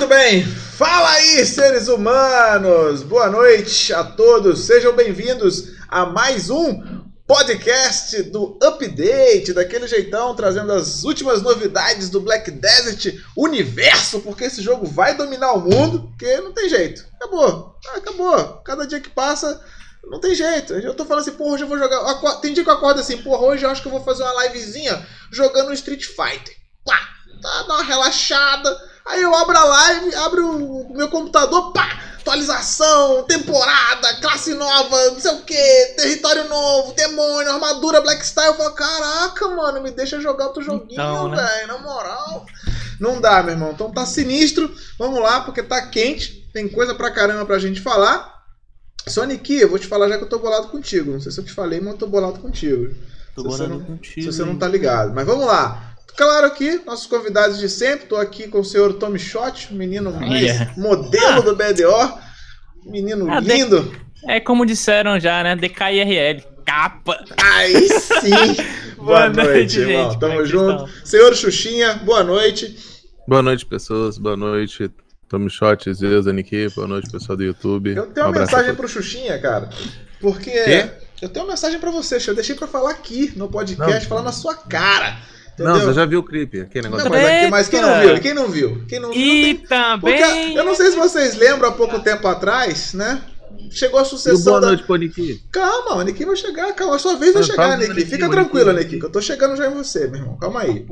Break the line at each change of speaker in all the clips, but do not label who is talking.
Muito bem, fala aí, seres humanos! Boa noite a todos, sejam bem-vindos a mais um podcast do Update, daquele jeitão, trazendo as últimas novidades do Black Desert Universo, porque esse jogo vai dominar o mundo, porque não tem jeito. Acabou, acabou. Cada dia que passa, não tem jeito. Eu tô falando assim, porra, hoje eu vou jogar. Tem dia que eu acordo assim, porra, hoje eu acho que eu vou fazer uma livezinha jogando Street Fighter. Pá, dá uma relaxada Aí eu abro a live, abro o meu computador, pá! Atualização, temporada, classe nova, não sei o que, território novo, demônio, armadura, Black Style. Eu falo, caraca, mano, me deixa jogar outro joguinho, então, né? velho, na moral. Não dá, meu irmão. Então tá sinistro. Vamos lá, porque tá quente. Tem coisa pra caramba pra gente falar. Sonic, eu vou te falar já que eu tô bolado contigo. Não sei se eu te falei, mas eu tô bolado contigo.
Tô bolado não, contigo.
Se você não tá ligado. Mas vamos lá. Claro aqui, nossos convidados de sempre. Estou aqui com o senhor Tommy Shot, menino mais yeah. modelo ah. do BDO. Menino ah, lindo.
De... É como disseram já, né? DKIRL. Capa.
Aí sim. boa, boa, noite, noite irmão. Gente, Tamo junto. Estão? Senhor Xuxinha, boa noite.
Boa noite, pessoas. Boa noite. Tommy Shot, Zeus, Aniki. Boa noite, pessoal do YouTube.
Eu tenho uma um mensagem pro Xuxinha, cara. Porque. Quê? Eu tenho uma mensagem para você, eu deixei para falar aqui no podcast, Não. falar na sua cara.
Entendeu? Não, você já viu o clipe, aquele negócio.
Não, mas, aqui, mas, quem não viu? Quem não viu? Quem não viu?
E não tem... também.
eu não sei se vocês lembram há pouco tempo atrás, né? Chegou a sucessão. E boa
da... noite pro Niki.
Calma, o Niki vai chegar, calma. A sua vez vai chegar, Niki. Fica tranquilo, Niki, que eu tô chegando já em você, meu irmão. Calma aí.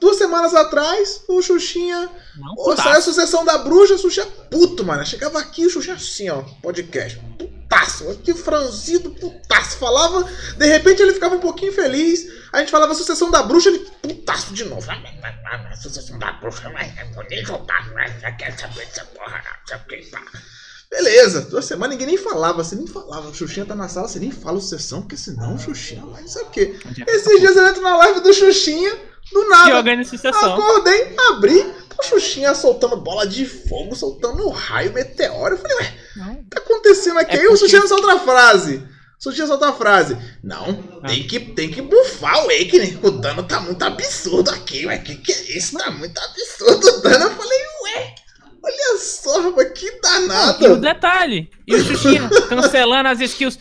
Duas semanas atrás, o Xuxinha. Não, saiu a sucessão da bruxa, o Xuxinha puto, mano. Chegava aqui, o Xuxinha assim, ó, podcast. Putaço, aqui franzido, putaço. Falava, de repente ele ficava um pouquinho feliz. A gente falava sucessão da bruxa, ele putaço de novo. Sucessão da bruxa, vou nem jogar, já quer saber dessa porra, não sei o Beleza, duas semanas ninguém nem falava, você nem falava. O Xuxinha tá na sala, você nem fala sucessão, porque senão o Xuxinha não sei o quê. Esses dias eu entro na live do Xuxinha, do nada.
Sucessão.
Acordei, abri, o Xuxinha soltando bola de fogo, soltando raio, meteoro. Eu falei, ué, o que tá acontecendo aqui? É Aí o Xuxinha solta a frase. Surgiu outra frase. Não, ah. tem, que, tem que bufar o Awakening. O dano tá muito absurdo aqui. Ué, que que é isso? Tá muito absurdo o dano. Eu falei, ué, olha só, mas que danado.
E o detalhe, e o Xuxinha cancelando as skills.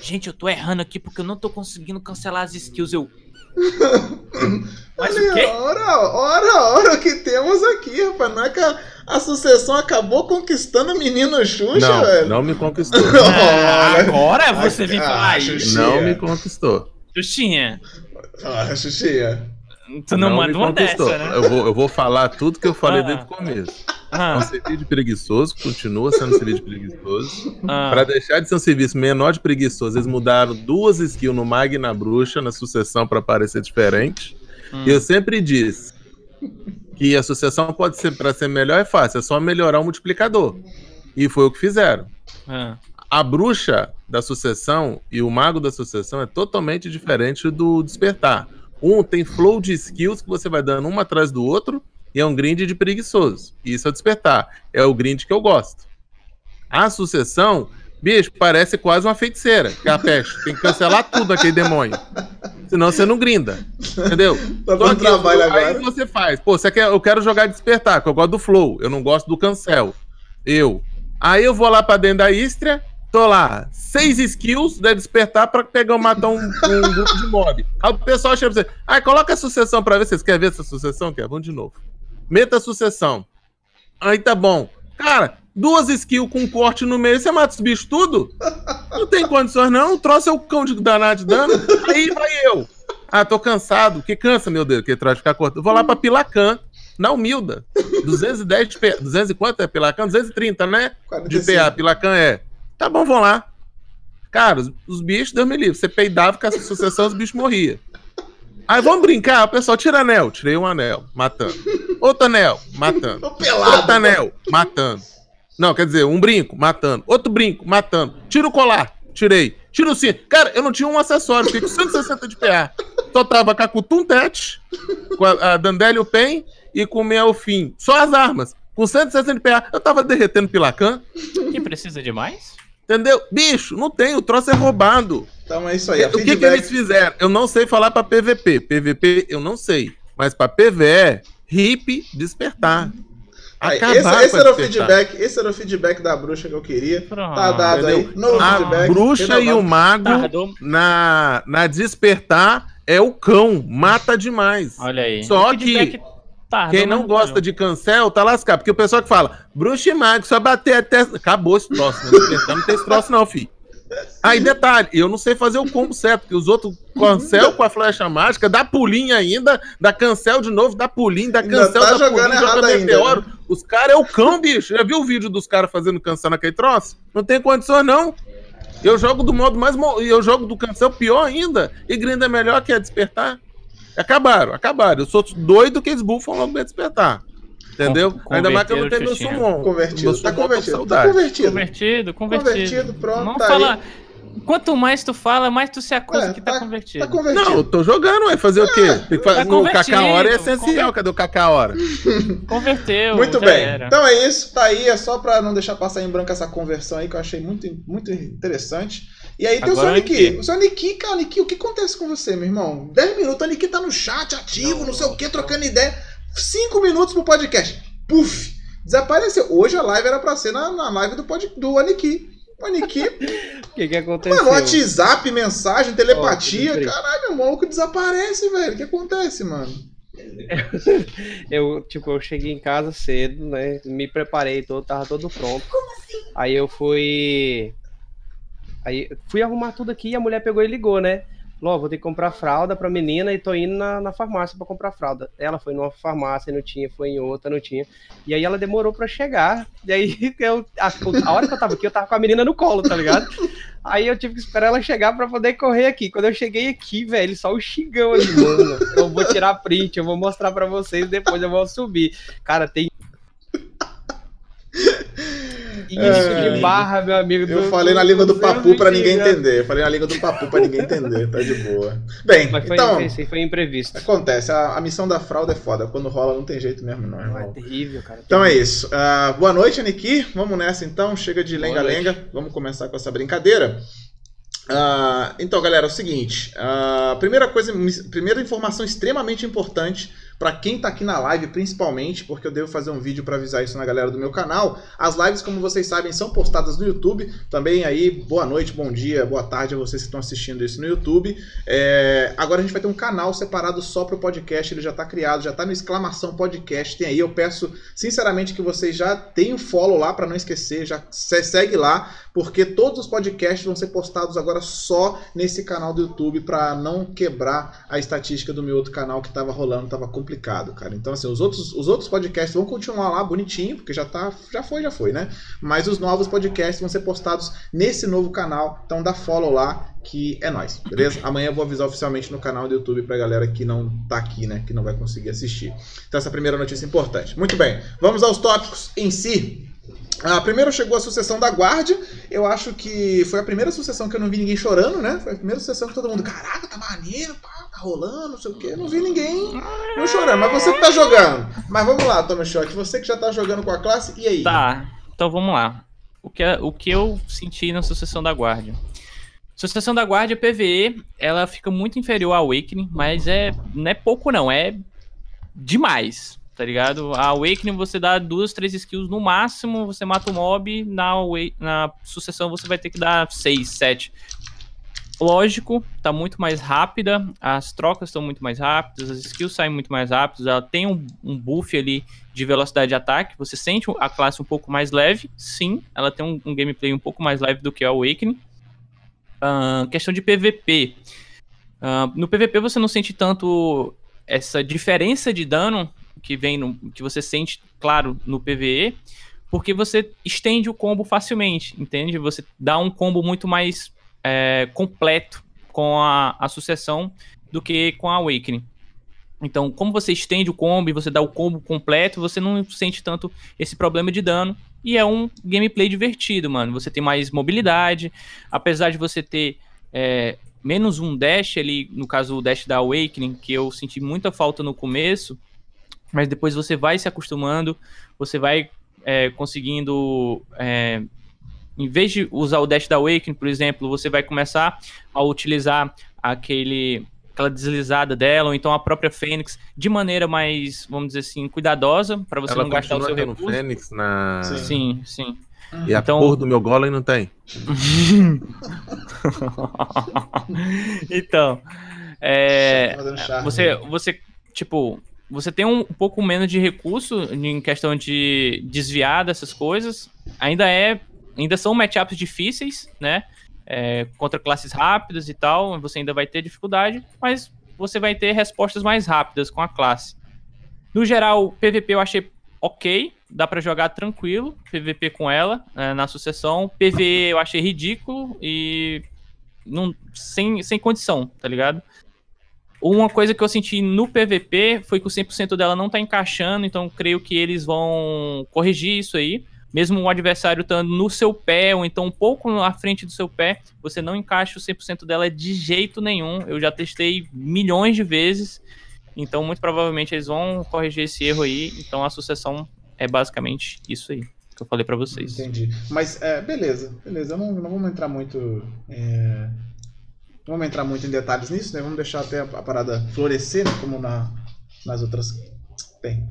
Gente, eu tô errando aqui porque eu não tô conseguindo cancelar as skills. Eu.
Mas Olha, o quê? Ora, ora, ora, o que temos aqui, rapaz. Não é que a, a sucessão acabou conquistando o menino Xuxa,
não,
velho?
Não me conquistou.
ah, agora você vem falar isso.
Não me conquistou.
Xuxinha.
Ah, Xuxinha.
Tu não, não manda uma dessa, né?
Eu vou, eu vou falar tudo que eu falei ah. desde o começo. Ah. É um serviço preguiçoso, continua sendo um serviço preguiçoso. Ah. Para deixar de ser um serviço menor de preguiçoso, eles mudaram duas skills no Mag e na Bruxa, na sucessão, para parecer diferente. Hum. E eu sempre disse que a sucessão pode ser, para ser melhor, é fácil, é só melhorar o multiplicador. E foi o que fizeram. Ah. A bruxa da sucessão e o mago da sucessão é totalmente diferente do despertar. Um tem flow de skills que você vai dando um atrás do outro e é um grind de preguiçoso. Isso é despertar. É o grind que eu gosto. A sucessão, bicho, parece quase uma feiticeira. Que é a peste. Tem que cancelar tudo aquele demônio. Senão você não grinda. Entendeu?
tá dando trabalho
aí
agora.
Aí você faz. Pô, você quer, eu quero jogar despertar, que eu gosto do flow. Eu não gosto do cancel. Eu. Aí eu vou lá pra dentro da Istria, tô lá, seis skills de despertar pra pegar matar um, um grupo de mob. Aí o pessoal chega pra você, ah, coloca a sucessão pra ver. Vocês querem ver essa sucessão? Quer? Vamos de novo. Meta a sucessão. Aí tá bom. Cara, duas skills com corte no meio, você mata os bichos tudo? Não tem condições, não. O troço é o cão de danado de dano. Aí vai eu. Ah, tô cansado. Que cansa, meu Deus, que troço ficar cortando. Vou lá pra Pilacan, na humilda. 210 de PA. 200 e quanto é Pilacan? 230, né? 45. De PA, Pilacan é. Tá bom, vamos lá. Cara, os, os bichos, Deus me livre. Você peidava com essa sucessão, os bichos morriam. Aí vamos brincar, o pessoal tira anel. Tirei um anel, matando. Outro anel, matando. Outro anel, matando. Não, quer dizer, um brinco, matando. Outro brinco, matando. Tira o colar, tirei. Tira o cinto. Cara, eu não tinha um acessório, fiquei com 160 de PA. Só tava com a Kutum Tet, com a, a Dandelion Pen e com o Melfim. Só as armas. Com 160 de PA. Eu tava derretendo pilacan.
E precisa de mais?
Entendeu? Bicho, não tem, o troço é roubado.
Então é isso aí.
O que, feedback... que eles fizeram? Eu não sei falar para PVP. PVP eu não sei. Mas para PVE, hip despertar.
Aí,
Acabaram
esse, esse era o feedback, esse era o feedback da bruxa que eu queria.
Pronto.
Tá dado aí.
Entendeu?
Novo
A
feedback.
bruxa e o mago
Tardou.
na, na despertar é o cão, mata demais.
Olha aí.
Só
O
Quem não
mas
gosta
valeu.
de cancel, tá lascado. Porque o pessoal que fala, bruxa e mago, só bater até. Acabou esse troço. Né? Despertar Não tem esse troço, não, filho. Aí, detalhe, eu não sei fazer o combo certo, porque os outros cancel com a flecha mágica, dá pulinho ainda, dá cancel de novo, dá pulinho, dá
Ainda
cancel,
tá
dá pulinho, joga
ainda,
meteoro. Os caras é o cão, bicho. Já viu o vídeo dos caras fazendo cancel naquele troço? Não tem condições, não. Eu jogo do modo mais. mo- Eu jogo do cancel pior ainda. E grinda é melhor que é despertar. Acabaram, acabaram. Eu sou doido que eles bufam logo pra despertar. Entendeu?
Con-
Ainda mais que eu não tenho meu summon.
Convertido.
Meu
Tá
summon, com
convertido. Tá convertido.
Convertido, convertido.
Convertido, pronto,
Não
tá
fala. Quanto mais tu fala, mais tu se acusa
É,
que tá,
tá-
convertido.
Tá convertido.
Não, eu tô jogando, vai fazer o quê? Tem que fazer,
tá
no Kaká Hora é essencial. Cadê o Kaká Hora?
Converteu.
Muito
já
bem.
era.
Então é isso, tá aí. É só pra não deixar passar em branco essa conversão aí que eu achei muito, muito interessante. E aí tem
Agora
o
o
Sonic.
Niki.
O Sonic, cara, Niki, o que acontece com você, meu irmão? 10 minutos, o Niki tá no chat, ativo, não, sei o que, trocando ideia. 5 minutos pro podcast. Puf! Desapareceu. Hoje a live era pra ser na, na live do, pod, do Aniki. O
que que aconteceu?
mano, WhatsApp, mensagem, telepatia.
Bem.
caralho, o maluco desaparece, velho. O que acontece, mano?
Eu, tipo, eu cheguei em casa cedo, né? Me preparei todo, tava todo pronto. Aí eu fui. Aí fui arrumar tudo aqui e a mulher pegou e ligou, né? Falou, ó, vou ter que comprar fralda pra menina e tô indo na, na farmácia pra comprar fralda. Ela foi numa farmácia, não tinha, foi em outra, não tinha. E aí ela demorou pra chegar. E aí eu, a, a hora que eu tava aqui, eu tava com a menina no colo, tá ligado? Aí eu tive que esperar ela chegar pra poder correr aqui. Quando eu cheguei aqui, velho, só o xingão ali, mano. Eu vou tirar print, eu vou mostrar pra vocês, depois eu vou subir. Cara, tem. Isso
É.
de barra, meu amigo.
Eu
do-
falei na língua do
do
papu pra ninguém entender. Eu falei na língua do papu pra ninguém entender. Tá de boa. Bem,
Mas foi,
então,
foi, foi imprevisto.
acontece. A, a missão da fralda é foda. Quando rola, não tem jeito mesmo, não,
é terrível, cara.
Então é isso. Ah, boa noite, Aniki. Vamos nessa então. Chega de lenga-lenga. Vamos começar com essa brincadeira. Ah, então, galera, é o seguinte. ah, primeira coisa, primeira informação extremamente importante para quem tá aqui na live, principalmente, porque eu devo fazer um vídeo para avisar isso na galera do meu canal. As lives, como vocês sabem, são postadas no YouTube. Também aí, boa noite, bom dia, boa tarde a vocês que estão assistindo isso no YouTube. É, agora a gente vai ter um canal separado só pro podcast. Ele já tá criado, já tá no exclamação podcast. Tem aí, eu peço sinceramente que vocês já tenham follow lá para não esquecer, já se- segue lá, porque todos os podcasts vão ser postados agora só nesse canal do YouTube para não quebrar a estatística do meu outro canal que tava rolando, tava complicado, cara. Então assim, os outros, os outros podcasts vão continuar lá bonitinho, porque já tá, já foi, já foi, né? Mas os novos podcasts vão ser postados nesse novo canal, então dá follow lá que é nóis, beleza? Amanhã eu vou avisar oficialmente no canal do YouTube pra galera que não tá aqui, né, que não vai conseguir assistir. Então essa é primeira notícia importante. Muito bem, vamos aos tópicos em si. Ah, primeiro chegou a sucessão da Guardia. Eu acho que foi a primeira sucessão que eu não vi ninguém chorando, né? Foi a primeira sucessão que todo mundo, caraca, tá maneiro, pá, tá rolando, não sei o quê. Não vi ninguém não chorando. Mas você que tá jogando. Mas vamos lá, Tommy Shot. Você que já tá jogando com a classe, e aí?
Tá, então vamos lá. O que, o que eu senti na Sucessão da Guardia? Sucessão da Guardia PVE, ela fica muito inferior ao Awakening, mas é, não é pouco não, é demais, tá ligado? A Awakening você dá duas, três skills no máximo, você mata o mob, na, na Sucessão você vai ter que dar seis, sete. Lógico, tá muito mais rápida, as trocas estão muito mais rápidas, as skills saem muito mais rápidas, ela tem um, um buff ali de velocidade de ataque, você sente a classe um pouco mais leve, sim, ela tem um, um gameplay um pouco mais leve do que a Awakening. Ahn, questão de PVP. Ahn, no PVP você não sente tanto essa diferença de dano que vem no, que você sente, claro, no PVE, porque você estende o combo facilmente, entende? Você dá um combo muito mais é, completo com a, a sucessão do que com a Awakening. Então, como você estende o combo e você dá o combo completo, você não sente tanto esse problema de dano. E é um gameplay divertido, mano. Você tem mais mobilidade. Apesar de você ter é, menos um dash ali, no caso o dash da Awakening, que eu senti muita falta no começo. Mas depois você vai se acostumando, você vai é, conseguindo. é, em vez de usar o dash da Awakening, por exemplo, você vai começar a utilizar aquele aquela deslizada dela, ou então a própria Fênix, de maneira mais, vamos dizer assim, cuidadosa, para você
Ela
não gastar o seu recurso.
Fênix na...
Sim.
Sim, sim.
E a
Então-
porra do meu golem não tem.
então, é, você, você, tipo, você tem um pouco menos de recurso em questão de desviar dessas coisas. Ainda é, ainda são matchups difíceis, né? É, contra classes rápidas e tal, você ainda vai ter dificuldade, mas você vai ter respostas mais rápidas com a classe. No geral, PVP eu achei ok, dá pra jogar tranquilo, PVP com ela é, na sucessão. PVE eu achei ridículo e não, sem, sem condição, tá ligado? Uma coisa que eu senti no PVP foi que o 100% dela não tá encaixando, então creio que eles vão corrigir isso aí. Mesmo o adversário estando no seu pé, ou então um pouco à frente do seu pé, você não encaixa o 100% dela de jeito nenhum. Eu já testei milhões de vezes, então muito provavelmente eles vão corrigir esse erro aí. Então a sucessão é basicamente isso aí que eu falei pra vocês.
Entendi. Mas, é, beleza, beleza. Não, não vamos entrar muito. é, Não vamos entrar muito em detalhes nisso, né? Vamos deixar até a, parada florescer, né? como na, nas outras. Tem.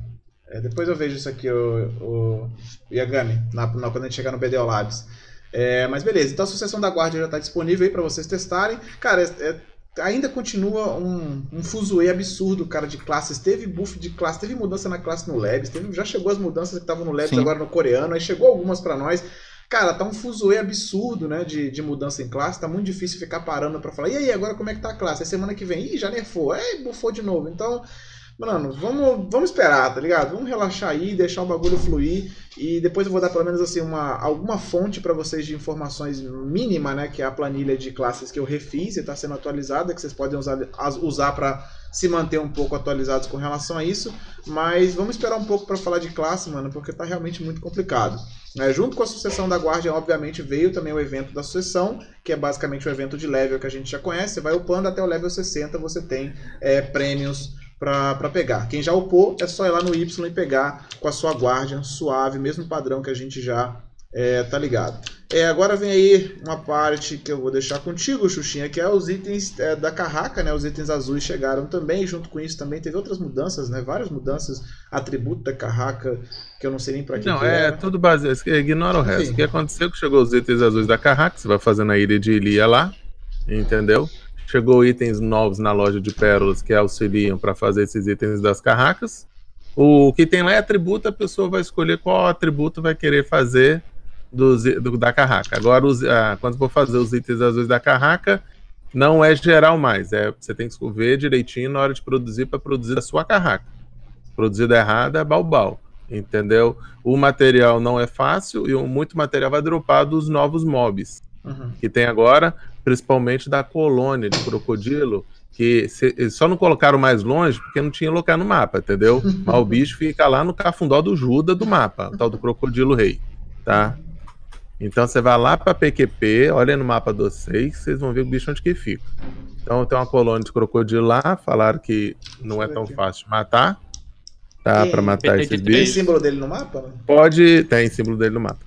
É, depois eu vejo isso aqui, o, o Yagami, na, na- quando a gente chegar no BDO Labs. É, mas beleza, então a sucessão da guarda já está disponível aí para vocês testarem. Cara, é- é- ainda continua um, um fuzuê absurdo, cara, de classes. Teve buff de classe, teve mudança na classe no Labs, teve, já chegou as mudanças que estavam no Labs
Sim.
agora no coreano, aí chegou algumas para nós. Cara, tá um fuzuê absurdo, né, de, de mudança em classe, tá muito difícil ficar parando pra falar, e aí, agora como é que tá a classe? Aí semana que vem, ih, já nerfou, aí bufou de novo. Então, mano, vamos, vamos esperar, tá ligado? Vamos relaxar aí, deixar o bagulho fluir, e depois eu vou dar pelo menos assim uma, alguma fonte pra vocês de informações mínima, né, que é a planilha de classes que eu refiz e tá sendo atualizada, que vocês podem usar, usar para se manter um pouco atualizados com relação a isso, mas vamos esperar um pouco pra falar de classe, mano, porque tá realmente muito complicado. É, junto com a sucessão da Guardian, obviamente, veio também o evento da sucessão, que é basicamente o evento de level que a gente já conhece. Você vai upando até o level 60, você tem é, prêmios pra pegar. Quem já upou, é só ir lá no Y e pegar com a sua Guardian suave, mesmo padrão que a gente já é, tá ligado. É, agora vem aí uma parte que eu vou deixar contigo, Xuxinha, que é os itens é, da carraca, né? Os itens azuis chegaram também, junto com isso também teve outras mudanças, né? Várias mudanças, atributo da carraca, que eu não sei nem pra que
Não,
que
é
era.
tudo baseado. Ignora o resto.
Sim.
O que aconteceu é que chegou os itens azuis da Carraca, você vai fazendo a ilha de Ilia lá, entendeu? Chegou itens novos na loja de pérolas que auxiliam para fazer esses itens das carracas. O que tem lá é atributo, a pessoa vai escolher qual atributo vai querer fazer dos do- da carraca. Agora, os- ah, quando for fazer os itens azuis da carraca, não é geral mais. É, você tem que ver direitinho na hora de produzir para produzir a sua carraca. Produzida errada é balbal. Entendeu? O material não é fácil e muito material vai dropar dos novos mobs
Uhum.
que tem agora, principalmente da colônia de crocodilo, que se- só não colocaram mais longe porque não tinha lugar no mapa, entendeu? Mas o bicho fica lá no cafundó do Juda do mapa, o tal do crocodilo rei, tá? Então você vai lá para PQP, olha no mapa de vocês, vocês vão ver o bicho onde que fica. Então tem uma colônia de crocodilo lá, falaram que não é tão fácil de matar, tá? Para matar
tem-
esses
tem
símbolo dele no mapa?
Pode, tem símbolo dele no mapa.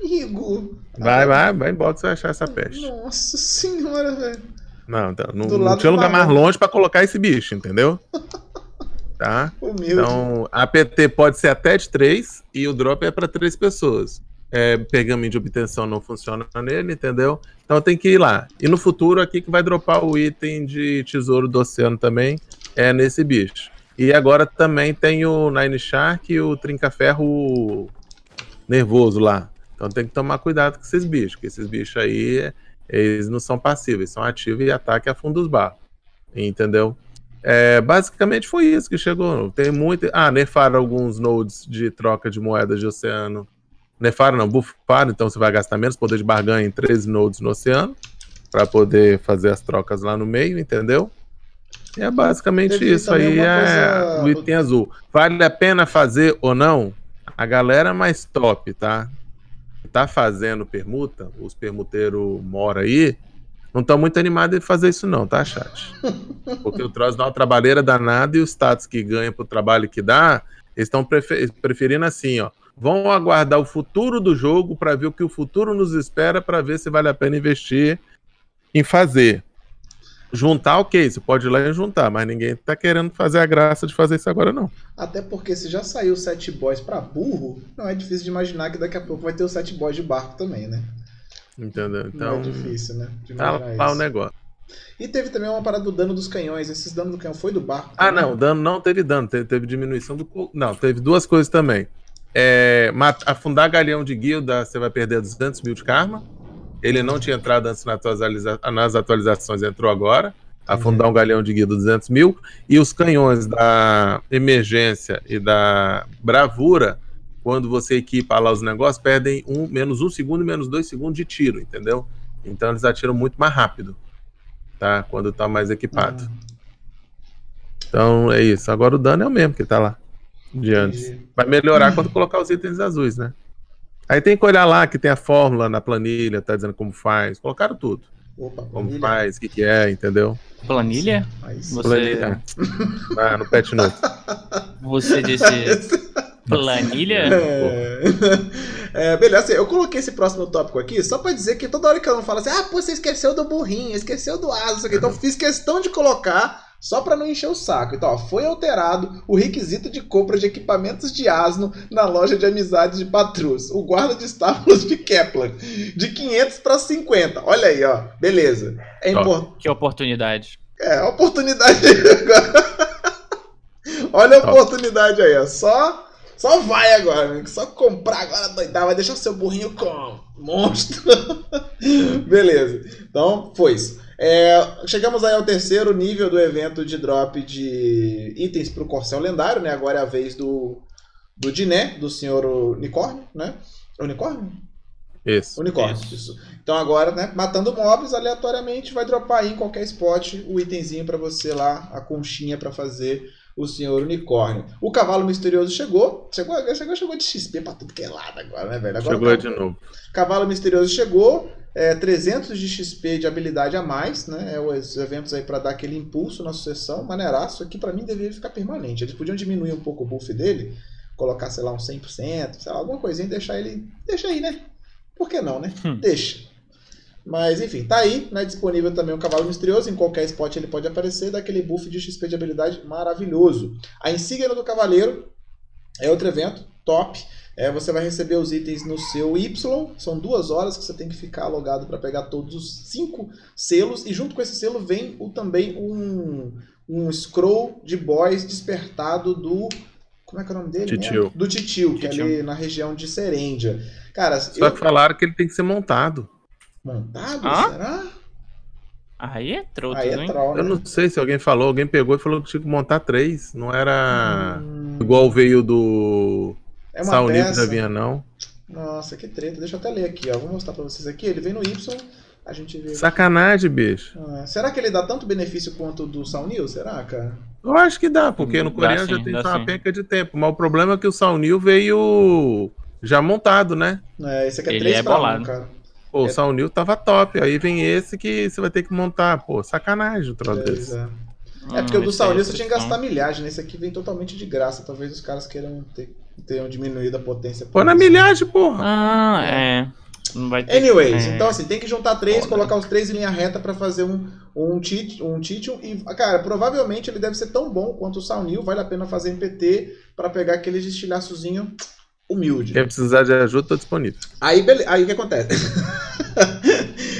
Amigo!
Vai, vai, vai embora que você vai achar essa peste.
Nossa senhora, velho.
Não, então, não,
Do
não tinha
do
lugar mais longe pra colocar esse bicho, entendeu? Tá?
Humilde.
Então, a PT pode ser até de três e o drop é pra três pessoas. É, pergaminho de obtenção não funciona nele, entendeu? Então tem que ir lá. E no futuro aqui que vai dropar o item de tesouro do oceano também é nesse bicho. E agora também tem o Nine Shark e o Trinca-Ferro nervoso lá. Então tem que tomar cuidado com esses bichos, porque esses bichos aí, eles não são passivos, são ativos e atacam a fundo dos barros. Entendeu? É, basicamente foi isso que chegou. Tem muito. Ah, nerfaram alguns nodes de troca de moedas de oceano. Nerfaram, não, bufaram, então você vai gastar menos poder de barganha em 13 nodes no oceano para poder fazer as trocas lá no meio, entendeu? E é basicamente
Teve
isso
também
aí, é
coisa-
o item azul. Vale a pena fazer ou não? A galera mais top, tá? Tá fazendo permuta, os permuteiros mora aí, não estão muito animados em fazer isso não, tá, chat? Porque o troço dá uma trabalheira danada e os status que ganha pro trabalho que dá, eles estão preferindo assim, ó. Vão aguardar o futuro do jogo para ver o que o futuro nos espera para ver se vale a pena investir em fazer. Juntar, ok, você pode ir lá e juntar, mas ninguém tá querendo fazer a graça de fazer isso agora, não.
Até porque se já saiu sete boys pra burro, não é difícil de imaginar que daqui a pouco vai ter os sete boys de barco também, né?
Entendeu?
Não
Então,
é difícil, né? De
tá lá o
isso.
negócio.
E teve também uma parada do dano dos canhões. Esses danos do canhão foi do barco?
Ah,
também?
não, dano não teve dano, teve, teve diminuição do. Não, teve duas coisas também. É, afundar galeão de guilda, você vai perder 200 mil de karma. Ele não tinha entrado antes nas atualizações, entrou agora. Afundar um galeão de guilda, 200 mil. E os canhões da emergência e da bravura, quando você equipa lá os negócios, perdem um, menos um segundo e menos dois segundos de tiro, entendeu? Então eles atiram muito mais rápido, tá? Quando tá mais equipado.
Ah,
Então é isso. Agora o dano é o mesmo que tá lá. De antes.
entendi.
Vai melhorar quando colocar os itens azuis, né? Aí tem que olhar lá que tem a fórmula na planilha, tá dizendo como faz. Colocaram tudo.
Opa,
Como faz, o que, que é, entendeu?
Planilha? Você-
Planilha. Ah, no pet note.
Você disse planilha?
É... É, beleza, assim, eu coloquei esse próximo tópico aqui só pra dizer que toda hora que eu não falo assim, ah, pô, você esqueceu do burrinho, esqueceu do asa, isso aqui. então fiz questão de colocar só pra não encher o saco. Então, ó, foi alterado o requisito de compra de equipamentos de asno na loja de amizades de Patrus, o guarda de estábulos de Kepler, de 500 pra 50. Olha aí, ó, beleza. É importante.
Que oportunidade.
É, oportunidade Olha a
Top.
oportunidade aí, ó. Só, só vai agora, né? Só comprar agora doidar, vai deixar seu burrinho com monstro. Beleza. Então, foi isso. É, chegamos aí ao terceiro nível do evento de drop de itens pro Corcel Lendário, né? Agora é a vez do, do Diné, do senhor Unicórnio, né? Unicórnio?
Isso.
Unicórnio,
Isso.
isso. Então agora, né, matando mobs aleatoriamente, vai dropar aí em qualquer spot o itemzinho pra você lá, a conchinha pra fazer o senhor unicórnio. O cavalo misterioso chegou, chegou, chegou, chegou de XP pra tudo que é lado agora, né, velho? Agora
Chegou
o
aí de novo.
Cavalo Misterioso chegou, é, 300 de XP de habilidade a mais, né? É os eventos aí pra dar aquele impulso na sucessão, maneiraço. Aqui pra mim deveria ficar permanente. Eles podiam diminuir um pouco o buff dele, colocar, sei lá, uns 100%, sei lá, alguma coisinha e deixar ele. Deixa aí, né? Por que não, né?
Hum.
Deixa. Mas enfim, tá aí, né? Disponível também o Cavalo Misterioso. Em qualquer spot ele pode aparecer, dá aquele buff de XP de habilidade maravilhoso. A insígnia do Cavaleiro é outro evento, top. É, você vai receber os itens no seu Y. São duas horas que você tem que ficar logado para pegar todos os cinco selos. E junto com esse selo vem o, também um, um scroll de boys despertado do. Como é que é o nome dele?
Titio.
Do Titio, que é
Titio.
ali na região de Serêndia. Cara,
Só
eu...
que falaram que ele tem que ser montado.
montado?
Hã?
Será?
Aí é
é
hein?
troll, né?
Eu não sei se alguém falou, alguém pegou e falou que tinha que montar três. Não era
Hum,
igual veio do
é uma peça.
não.
Nossa, que treta. Deixa eu até ler aqui, ó. Vou mostrar pra vocês aqui. Ele vem no Y. A gente vê.
Sacanagem, bicho.
Ah, será que ele dá tanto benefício quanto o do Saunil? Será, cara?
Eu acho que dá, porque no
Dá
coreano
sim,
já tem uma
sim.
penca de tempo. Mas o problema é que o Saunil veio já montado, né?
É, esse aqui é
Ele
3
é
pra 1,
bolado.
cara.
Pô, o
É.
Saunil tava top. Aí vem esse que você vai ter que montar. Pô, sacanagem o troço
Pois
desse.
é.
Hum,
É porque o do
esse
Saunil você tinha que gastar milhagem. Nesse aqui vem totalmente de graça. Talvez os caras queiram ter, tenham diminuído a potência. por
Pô, na milhagem, porra.
Ah, é. Não vai ter.
Anyways,
é.
então assim, tem que juntar três,
Foda.
colocar os três em linha reta pra fazer um, um, tit, um Titium. E, cara, provavelmente ele deve ser tão bom quanto o Saunil. Vale a pena fazer em PT pra pegar aquele estilhaçozinho humilde.
Quem precisar de ajuda, tô disponível.
Aí, bele... aí o que acontece?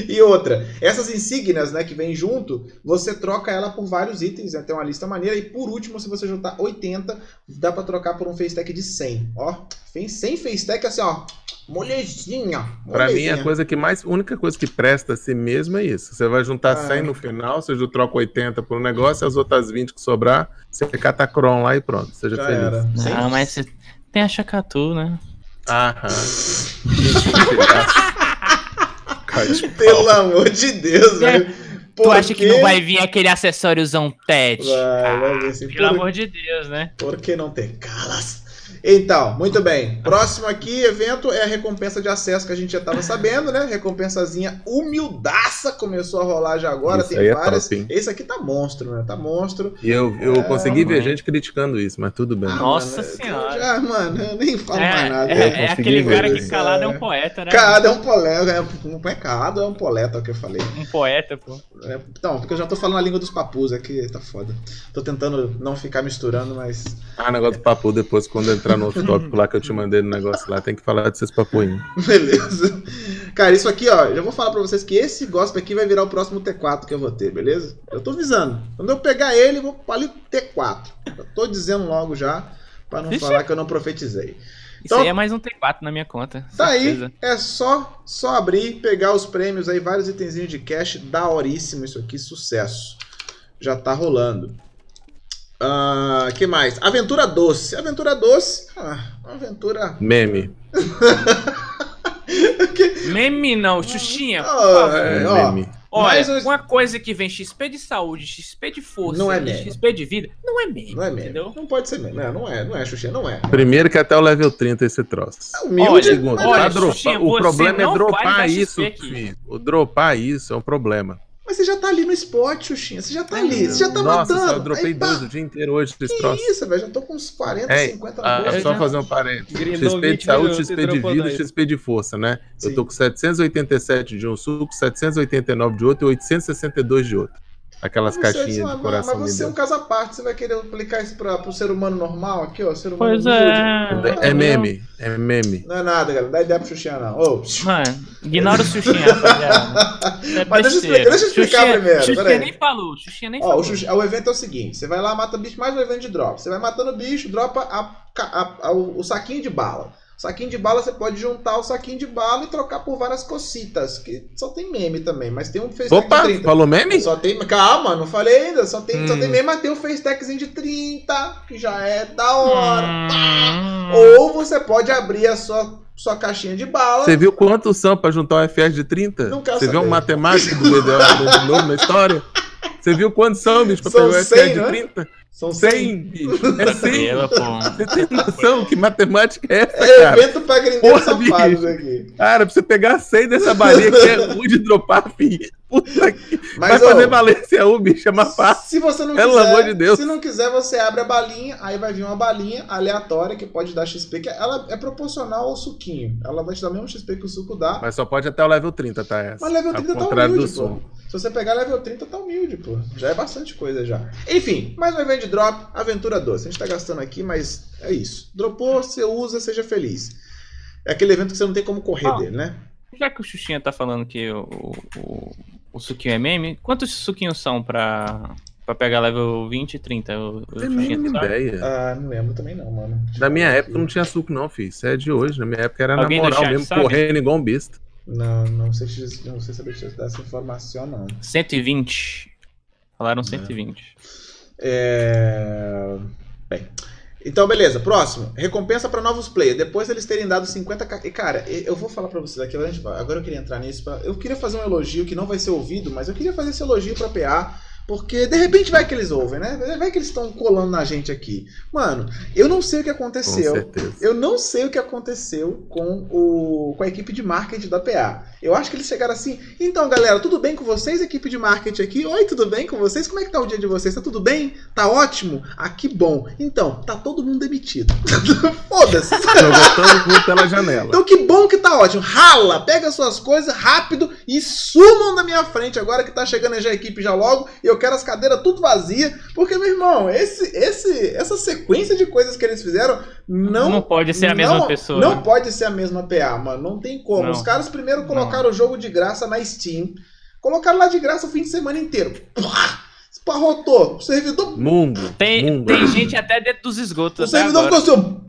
e outra, essas insígnias, né, que vem junto, você troca ela por vários itens, né, tem uma lista maneira. E por último, se você juntar 80, dá pra trocar por um face tag de 100. Ó, tem 100 face tag assim, ó, molezinha.
Pra mim, a coisa que mais. A única coisa que presta a si mesmo é isso. Você vai juntar
Ah.
100 no final, você troca 80 por um negócio, as outras 20 que sobrar, você catacron lá e pronto. Seja
Já
feliz.
era.
Ah, mas você tem a Chacatu, né?
Aham.
Pelo amor de Deus,
É,
velho.
Tu
Por
acha que
quê?
não vai vir aquele acessóriozão TED?
Vai, vai ver
Ah,
se
pelo
por-
amor de Deus, né?
Por que não tem calas? Então, muito bem. Próximo aqui, evento, é a recompensa de acesso que a gente já tava sabendo, né? Recompensazinha humildaça começou a rolar já agora.
Isso
tem
aí é
várias.
top, hein?
Esse aqui tá monstro, né? Tá monstro.
E eu, eu
É,
consegui ver gente criticando isso, mas tudo bem.
Ah,
Nossa
mano,
senhora.
Já, mano, eu nem falo
É,
mais nada.
é, é aquele
ver
cara que calado é
É.
um poeta, né?
Cada é um poleta, é um pecado é um poleta, é o que eu falei.
Um poeta, pô.
É, Então, porque eu já tô falando a língua dos papus aqui, tá foda. Tô tentando não ficar misturando, mas.
Ah, negócio do papo depois, quando entrar no outro tópico lá que eu te mandei no negócio lá, tem que falar desses papuinhos.
Beleza. Cara, isso aqui, ó, já vou falar pra vocês que esse gospel aqui vai virar o próximo T4 que eu vou ter, beleza? Eu tô visando. Quando eu pegar ele, eu vou ali T4. Eu tô dizendo logo já, pra não
Ixi.
falar que eu não profetizei.
Isso
Então-
aí é mais um T4 na minha conta.
Tá aí,
certeza.
é só só abrir, pegar os prêmios aí, vários itenzinhos de cash, daoríssimo isso aqui, sucesso. Já tá rolando. Ah, que mais? Aventura Doce. Aventura Doce, ah, uma aventura...
Meme.
Meme não, Xuxinha. favor.
É,
É,
ó,
meme.
Olha,
mais um-
uma coisa que vem XP de saúde, XP de força,
Não é meme.
XP de vida, não é meme.
Não é mesmo.
Entendeu?
Não pode ser mesmo. Não, não é, não é, Xuxa, não é.
Primeiro que até o level 30 esse troço.
É humilde,
Olha,
Segundo,
mas,
olha, Xuxinha,
o problema é dropar isso,
aqui.
filho. O dropar isso é um problema.
Mas você já tá ali no spot, Xuxinha. Você já tá ali, você já tá
Nossa,
matando.
eu dropei
Aí, pá,
dois o dia inteiro hoje desse
Que
troço.
isso, velho? Já tô com uns 40,
Ei,
50 na
Ah,
bolsa.
é só
já-
fazer um parênteses.
Grindou
XP de
20
saúde, XP de vida e. XP de força, né?
Sim.
Eu tô com 787 de um suco, 789 de outro e 862 de outro. Aquelas
você-
caixinhas
mas-
de coração
Mas você é um caso à parte, você vai querer aplicar isso pra, pro ser humano normal aqui, ó? Ser humano
Pois
humilde.
é.
É meme, é meme.
Não é nada, galera. Não dá ideia pro Xuxinha, não. Ô,
Mano, ignora o Xuxinha, rapaziada. Isso é
Mas deixa eu explicar- deixa eu explicar
Xuxinha-
primeiro,
Xuxinha nem falou, Xuxinha nem
Ó,
falou.
o, Xuxi- o evento é o seguinte: você vai lá, mata bicho, mais um evento de drop. Você vai matando bicho, dropa a a- a- o, o saquinho de bala. O saquinho de bala você pode juntar o saquinho de bala e trocar por várias cocitas. Que só tem meme também, mas tem um face tag de
Opa,
30.
falou meme?
Só tem. Calma, não falei ainda. Só tem, só
Hum.
tem meme, mas tem um face tagzinho de 30, que já é da hora.
Hum.
Ou você pode abrir a sua, sua caixinha de bala.
Você viu quantos são pra juntar um FS de 30?
Não quero
Você viu um
saber.
matemático do BDO de novo na história? Você viu quantos são, bicho, pra
São
pegar um
100,
FS de
né?
30?
São 100.
100, bicho. É 100.
Tranquila, pô.
Você tem noção que matemática é essa,
É
cara?
evento pra
Porra,
safados aqui.
Cara, pra você pegar 100 dessa balinha que é ruim de dropar, filho. Puta que...
Mas,
Vai fazer
ô,
Valência 1, bicho, é mais fácil.
Se você não
Pelo
quiser,
amor de Deus.
se não quiser, você abre a balinha, aí vai vir uma balinha aleatória que pode dar XP, que ela é proporcional ao suquinho. Ela vai te dar o mesmo XP que o suco dá.
Mas só pode até o level 30, tá? Essa.
Mas level
Ao
30 tá
contrário
humilde, pô. Se você pegar level 30, tá humilde, pô. Já é bastante coisa já. Enfim, mais um evento de drop, aventura doce. A gente tá gastando aqui, mas é isso. Dropou, você usa, seja feliz. É aquele evento que você não tem como correr
Ah.
dele, né?
Já que o Xuxinha tá falando que o, o, o suquinho é meme, quantos suquinhos são pra, pra pegar level 20 e 30? O, o
Não tem a
Xuxinha
mínima
sabe?
ideia.
Ah, não lembro também não, mano.
Na minha época não tinha suco, não, filho. Isso é de hoje. Na minha época era
Alguém
na moral
chat
mesmo,
sabe?
correndo igual um besta.
Não, não sei, se- não sei saber te dar essa informação, não.
120. Falaram 120.
É... Bem. Então, beleza. Próximo. Recompensa para novos players. Depois eles terem dado 50k. E, cara, eu vou falar pra vocês aqui. Vai- agora eu queria entrar nisso. pra- Eu queria fazer um elogio que não vai ser ouvido, mas eu queria fazer esse elogio pra PA. Porque de repente vai que eles ouvem, né? Vai que eles estão colando na gente aqui. Mano, eu não sei o que aconteceu. Eu não sei o que aconteceu com, o, com a equipe de marketing da PA. Eu acho que eles chegaram assim. Então, galera, tudo bem com vocês, equipe de marketing aqui? Oi, tudo bem com vocês? Como é que tá o dia de vocês? Tá tudo bem? Tá ótimo? Ah, que bom. Então, tá todo mundo demitido. Foda-se.
Jogou todo mundo pela janela.
Então, que bom que tá ótimo. Rala, pega suas coisas rápido e sumam da minha frente agora que tá chegando já a equipe já logo. E eu quero as cadeiras tudo vazias. Porque, meu irmão, esse, esse, essa sequência de coisas que eles fizeram não
Não, pode ser a
não-
mesma pessoa.
Não
né?
pode ser a mesma PA, mano. Não tem como.
Não.
Os caras primeiro colocaram o jogo de graça na Steam. Colocaram lá de graça o fim de semana inteiro. Pá! Esparrotou. O servidor.
Mundo.
Tem,
mundo.
tem gente até dentro dos esgotos.
O servidor
agora.
ficou assim.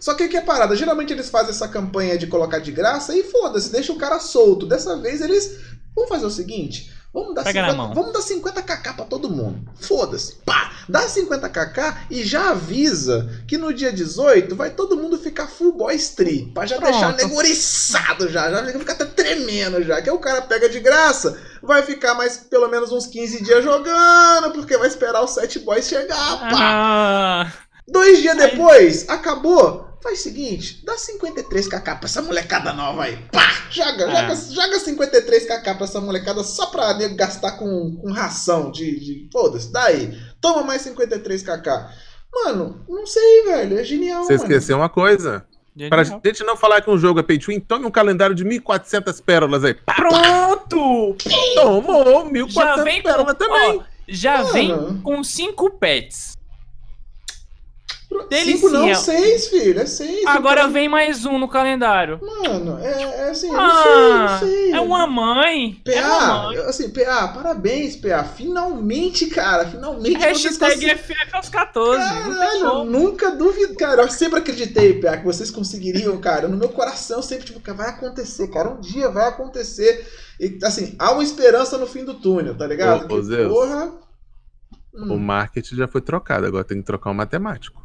Só que o que é parada? Geralmente eles fazem essa campanha de colocar de graça e foda-se, deixa o cara solto. Dessa vez eles. Vamos fazer o seguinte. Vamos dar,
Pega na
50,
mão.
vamos dar 50kk pra todo mundo. Foda-se. Pá! Dá 50kk e já avisa que no dia 18 vai todo mundo ficar full boys tree. Pra já
Pronto.
deixar negoriçado já. Já fica até tremendo já. Que aí o cara pega de graça. Vai ficar mais pelo menos uns 15 dias jogando. Porque vai esperar os 7 boys chegar. Pá!
Ah,
Dois dias depois, acabou. Faz o seguinte, dá 53kk pra essa molecada nova aí. Pá! Joga,
É.
joga, joga 53kk pra essa molecada só pra nego gastar com, com ração de. de Foda-se, daí. Toma mais 53kk. Mano, não sei, velho. É genial,
Você
mano.
esqueceu uma coisa. Pra
Genial.
gente não falar que um jogo é pay to win, tome um calendário de 1.400 pérolas aí. Pá,
Pronto!
Tomou
Já
1.400
vem
pérolas
com,
também.
ó, já
Mano.
vem com cinco pets.
Cinco não, seis, filho. É seis.
Agora
então-
vem mais um no calendário.
Mano, é, é assim, eu
Ah,
não sei, não sei.
é uma mãe. É uma
PA,
mãe.
assim, PA, parabéns, PA. Finalmente, cara, finalmente
Hashtag. FF aos 14. não tem
Caralho, nunca duvido, cara. Eu sempre acreditei, PA, que vocês conseguiriam, cara. No meu coração, eu sempre, tipo, cara, vai acontecer, cara. Um dia vai acontecer. E, assim, há uma esperança no fim do túnel, tá ligado?
Ô,
Que, porra.
O
Hum,
marketing já foi trocado, agora tem que trocar o matemático.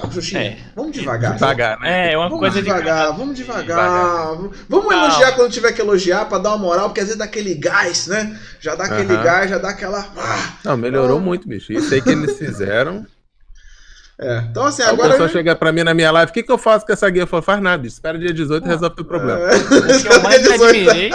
Calma, Xuxinha,
É.
vamos devagar.
Devagar, né?
É, uma
Vamos
coisa de
devagar, vamos devagar.
Devagar.
Vamos
Calma.
elogiar quando tiver que elogiar pra dar uma moral, porque às vezes dá aquele gás, né? Já dá aquele
Aham.
gás, já dá aquela. Ah,
Não, melhorou
Ah.
muito, bicho. Isso aí que eles fizeram.
é. Então, assim,
Agora, a
agora.
pessoa chega pra mim na minha live, o que, que eu faço com essa guia? Eu falo, faz nada, bicho. Espera dia 18 e resolve o problema.
É.
O que eu mais
18.
admirei.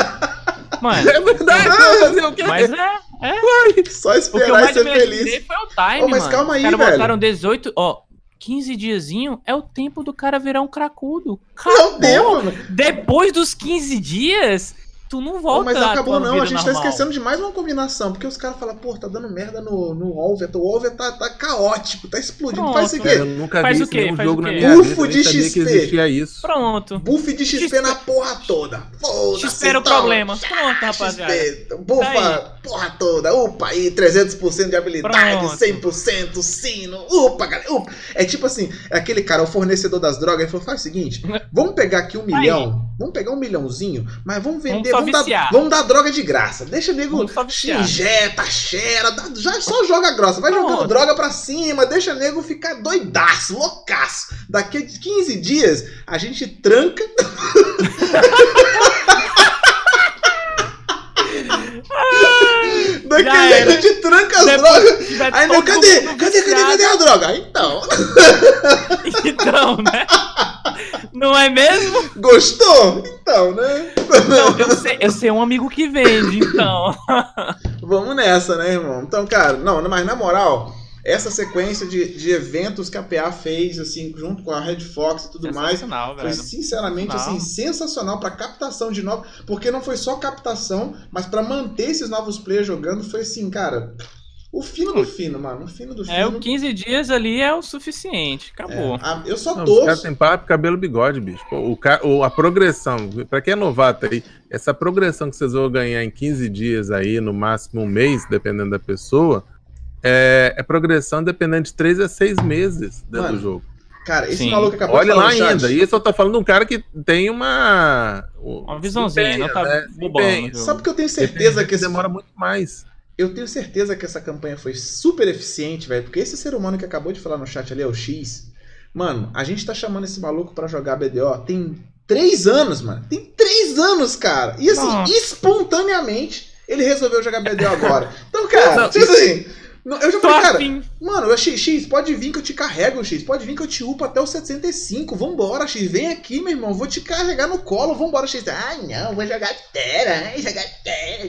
Mano,
É verdade, vou fazer o quê?
mas é. é.
Só
O que eu
esperar e
mais
ser feliz.
foi o time,
Ô, mas
mano.
calma aí,
Os caras
velho.
botaram 18. Ó, 15 diazinho é o tempo do cara virar um cracudo. Acabou.
deu, mano.
Depois dos 15 dias, tu não volta
mas acabou, não. A gente tá
normal.
esquecendo de mais uma combinação. Porque os caras falam, pô, tá dando merda no, no Olver. O Olver tá, tá caótico, tá explodindo.
Pronto.
Faz o quê?
eu nunca
Faz
vi
o
isso
quê?
nenhum
Faz o
jogo
quê?
na minha
Ufo
vida.
de
nem sabia que
XP.
Pronto.
Buff de XP,
XP
na porra toda. Foda-se.
Espera o
então.
problema. Pronto, rapaziada.
XP, bufa,
Tá
porra toda. Upa aí, 300% de habilidade,
Pronto.
100% sino. Upa, galera. Upa. É tipo assim, é aquele cara, o fornecedor das drogas, ele falou, faz o seguinte, vamos pegar aqui um
Aí.
milhão, vamos pegar um milhãozinho, mas vamos vender,
só
vamos, dar, vamos dar droga de graça. Deixa o nego
Vamos
injeta, cheira, dá- já só joga grossa, vai jogando
Pronto.
droga pra cima, deixa o nego ficar doidaço, loucaço. Daqui a 15 dias, a gente tranca Daqui
Já
a pouco a
era.
gente tranca as
Depois
drogas. Aí, não, cadê? Cadê, cadê,
viciado,
cadê a droga? Então,
Então, né? Não é mesmo?
gostou? Então, né?
Não, eu sei, eu sei um amigo que vende, então.
Vamos nessa, né, irmão? Então, cara, não, mas na moral, essa sequência de, de eventos que a PA fez, assim, junto com a Red Fox e tudo mais,
Sensacional,
foi
velho.
sinceramente
Não.
assim sensacional para captação de novos, porque não foi só captação, mas para manter esses novos players jogando foi assim, cara, o fino do fino, mano, o fino do fino.
É, o 15 dias ali é o suficiente. Acabou.
É, a- eu só
Não, os caras
torço.
têm papo, cabelo e bigode, bicho. Pô, o ca... o- a progressão, pra quem é novato aí, essa progressão que vocês vão ganhar em 15 dias aí, no máximo um mês, dependendo da pessoa, é, é progressão dependendo de 3 a 6 meses dentro
Mano,
do jogo.
Cara, esse
Sim.
maluco acabou
Olha
de falar
lá
no chat.
ainda. E isso eu tô falando de um cara que tem uma.
Uma visãozinha, não tá
né?
bobão.
Desempenho.
no jogo.
Sabe que eu tenho certeza que esse
demora muito mais.
Eu tenho certeza que essa campanha foi super eficiente, velho, porque esse ser humano que acabou de falar no chat ali é o X. Mano, a gente tá chamando esse maluco pra jogar BDO tem três anos, mano. Tem três anos, cara. E assim,
Nossa.
espontaneamente, ele resolveu jogar BDO agora. Então, cara,
Não,
tipo assim. Não, Eu já falei, cara,
afim.
Mano, X, X, pode vir que eu te carrego, X. Pode vir que eu te upo até o 75. Vambora, X. Vem aqui, meu irmão. Vou te carregar no colo. Vambora, X. Ah, não, vou jogar Terra. ai, Jogar Terra.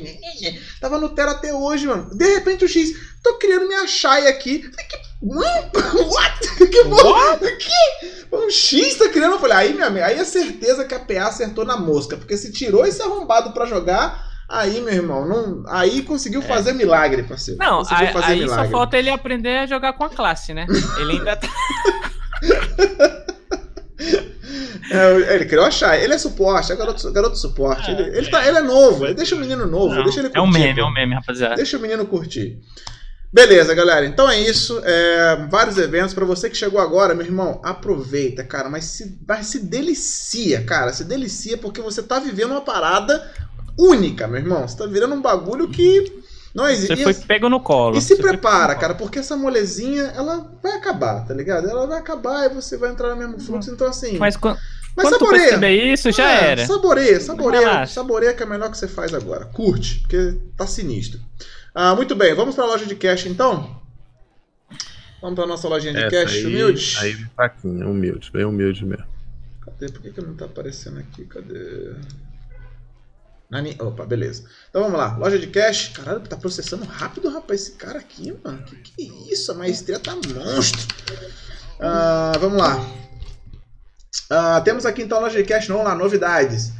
Tava no Terra até hoje, mano. De repente o X, tô criando minha Shai aqui. Que... What? Que porra? Que? O X tá criando. Eu falei, aí, minha amiga, aí é certeza que a PA acertou na mosca. Porque se tirou esse arrombado pra jogar. Aí, meu irmão, não... aí conseguiu fazer milagre, parceiro.
É. Não,
conseguiu
aí,
fazer
aí só
milagre.
falta ele aprender a jogar com a classe, né? Ele ainda tá.
É, ele criou a Shai. Ele é suporte, é garoto, garoto suporte.
É,
ele, ele, tá, ele é novo, ele deixa o menino novo,
Não,
deixa ele curtir.
é um meme,
pô.
é um meme, rapaziada.
Deixa o menino curtir. Beleza, galera. Então é isso. É, vários eventos. Pra você que chegou agora, meu irmão, aproveita, cara. Mas se, mas se delicia, cara. Se delicia porque você tá vivendo uma parada única, meu irmão. Você tá virando um bagulho que não existe.
Você foi pego no colo.
E se
Você
prepara, cara, porque essa molezinha, ela vai acabar, tá ligado? Ela vai acabar e você vai entrar no mesmo fluxo. Então, assim.
Mas quando,
mas
quando
saboreia.
perceber isso, já
É,
era.
Saboreia, saboreia.
Relaxa.
Saboreia que é o melhor que você faz agora. Curte, porque tá sinistro. Ah, muito bem, vamos pra loja de cash então? Vamos pra nossa lojinha de
Essa
cash,
aí,
humilde?
aí vem fraquinha, humilde, bem humilde mesmo.
Cadê? Por que, que não tá aparecendo aqui? Cadê? Opa, beleza. Então vamos lá, loja de cash. Caralho, tá processando rápido, rapaz, esse cara aqui, mano. Que que é isso? A maestria tá monstro. Ah, vamos lá. Ah, temos aqui então no Logicast, não lá, novidades.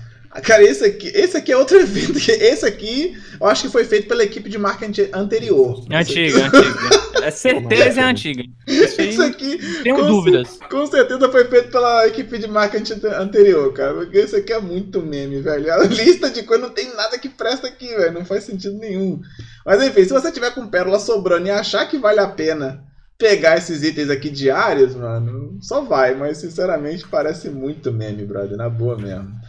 Cara, esse aqui, esse aqui é outro evento. Esse aqui, eu acho que foi feito pela equipe de marketing anterior.
É antiga, antiga. É certeza é antiga. Isso
Isso aqui,
tenho
com
dúvidas.
Com certeza foi feito pela equipe de marketing ante- anterior, cara. Porque esse aqui é muito meme, velho. A lista de coisas não tem nada que presta aqui, velho. Não faz sentido nenhum. Mas enfim, se você tiver com pérola sobrando e achar que vale a pena pegar esses itens aqui diários, mano, só vai. Mas sinceramente parece muito meme, brother. Na boa mesmo.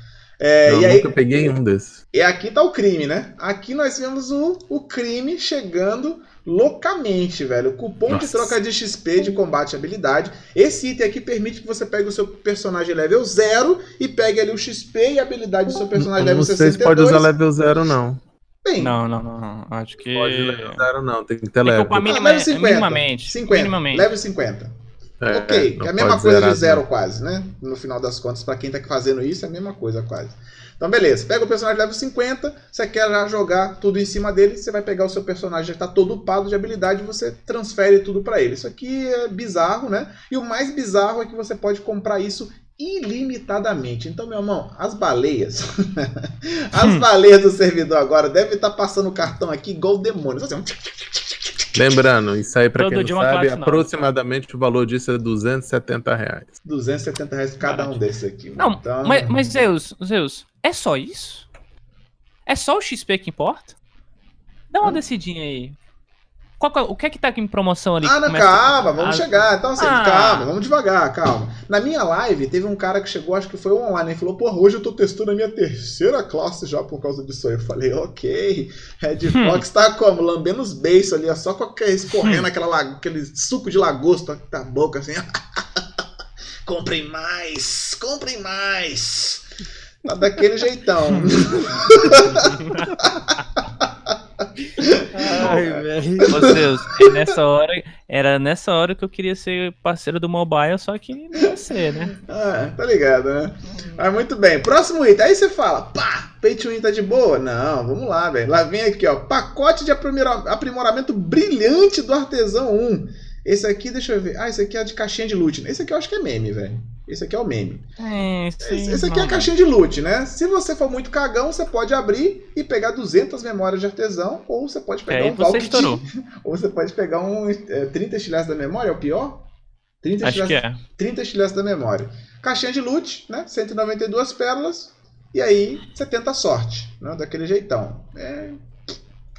É,
eu
e aí,
nunca peguei um desses.
e aqui tá o crime, né? Aqui nós vemos o, o crime chegando loucamente, velho. Cupom de
Nossa.
troca de XP de combate e habilidade. Esse item aqui permite que você pegue o seu personagem level 0 e pegue ali o XP e a habilidade do seu personagem level
não sei
62.
se pode usar level 0, não.
Bem,
Não, não, não, não. Acho que.
Pode level 0, não. Tem que ter
Tem que
level.
upar
ah,
minima-
level 50.
minimamente.
50.
Minimamente.
Level 50.
É,
ok,
não
que é a mesma coisa de zero quase, né? No final das contas, pra quem tá fazendo isso, é a mesma coisa quase. Então, beleza. Pega o personagem level 50, você quer já jogar tudo em cima dele, você vai pegar o seu personagem já tá todo upado de habilidade e você transfere tudo pra ele. Isso aqui é bizarro, né? E o mais bizarro é que você pode comprar isso ilimitadamente. Então, meu irmão, as baleias, as baleias do servidor agora devem estar passando o cartão aqui igual o demônio. Assim,
Lembrando, isso aí, pra
Todo
quem não sabe,
classe
aproximadamente o valor disso é 270 reais.
270 reais cada um desses aqui.
Não,
Então,
mas, mas Zeus, Zeus, é só isso? É só o XP que importa? Dá uma descidinha aí. Qual é- o que é que tá aqui em promoção ali?
Ah, não, calma, vamos
Ah,
chegar. Então, assim,
Ah.
calma, vamos devagar, calma. Na minha live, teve um cara que chegou, acho que foi online, e falou: Porra, hoje eu tô testando a minha terceira classe já por causa disso aí. Eu falei: Ok. Red
Hum.
Fox tá como? Lambendo os beiços ali, ó, só com aquele, escorrendo aquela, la- aquele suco de lagosta da boca, assim. comprem mais, comprem mais. Tá daquele jeitão.
Ai, velho.
E nessa hora, era nessa hora que eu queria ser parceiro do mobile, só que não ia ser, né?
Ah, tá ligado, né? Mas muito bem. Próximo item. Aí você fala, pá, pay to win tá de boa? Não, vamos lá, velho. Lá vem aqui, ó. Pacote de aprimora- aprimoramento brilhante do Artesão 1. Esse aqui, deixa eu ver. Ah, esse aqui é de caixinha de loot. Esse aqui eu acho que é meme, velho. Esse aqui é o meme.
É,
Esse,
sim,
esse aqui é a caixinha de loot, né? Se você for muito cagão, você pode abrir e pegar 200 memórias de artesão, ou você pode pegar
Aí
um
você
Valk
estourou.
ou você pode pegar um é, 30 estilhaços da memória, é o pior? 30
Acho que
estilhaços-
é.
30 estilhaços da memória. Caixinha de loot, né? 192 pérolas. E aí você tenta a sorte, né? Daquele jeitão. É...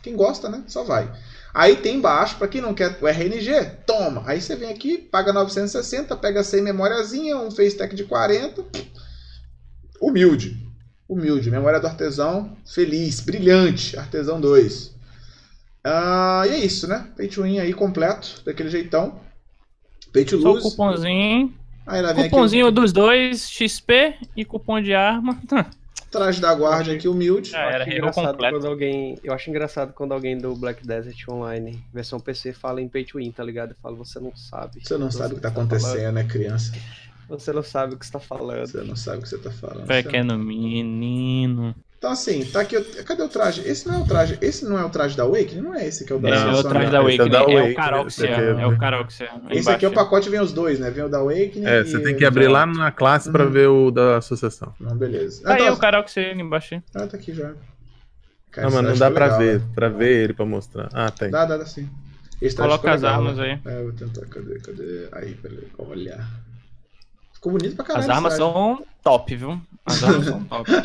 Quem gosta, né? Só vai. Aí tem embaixo, pra quem não quer o RNG, toma. Aí você vem aqui, paga 960, pega 100 memóriazinha, um face tech de 40. Humilde. Humilde. Memória do artesão, feliz, brilhante. Artesão 2. Ah, e é isso, né? Pay to win aí completo, daquele jeitão. Pay to
Só o cupomzinho.
Aí lá vem aqui
Cupomzinho dos dois, XP e cupom de arma.
o traje da guarda aqui humilde.
Já era, hero
engraçado
completo.
quando alguém, eu acho engraçado quando alguém do Black Desert Online, versão PC, fala em pay to win, tá ligado? Eu falo, você não sabe.
Você não sabe o que tá
falando.
acontecendo, né, criança?
Você não sabe o que você tá falando.
Você não sabe o que você tá falando.
Pequeno menino.
Então assim, tá aqui. o- Cadê o traje? Esse não é o traje. Esse não é o traje da Awakening? Não é esse que é o da
Esse é o traje da
esse é o
Awakening. É o
Awakening,
Caroxia.
aqui é-
É o Caroxia.
Esse aqui é o
embaixo.
pacote, vem os dois, né? Vem o da Awakening.
É, você tem
o
que abrir lá na classe pra
Uhum.
ver o da associação.
Não, beleza.
Tá aí
então,
o Caroxia ali embaixo.
Ah, tá aqui já.
Não,
Cara,
mas
esse
não dá pra
legal,
ver,
né?
pra ver ele pra mostrar. Ah, tem.
Dá, dá, dá sim.
Coloca as
legal,
armas
né?
aí.
É, eu vou tentar. Cadê? Cadê? Aí, peraí. Olha. Ficou bonito pra caralho.
As armas
traje.
são top, viu? As armas são top.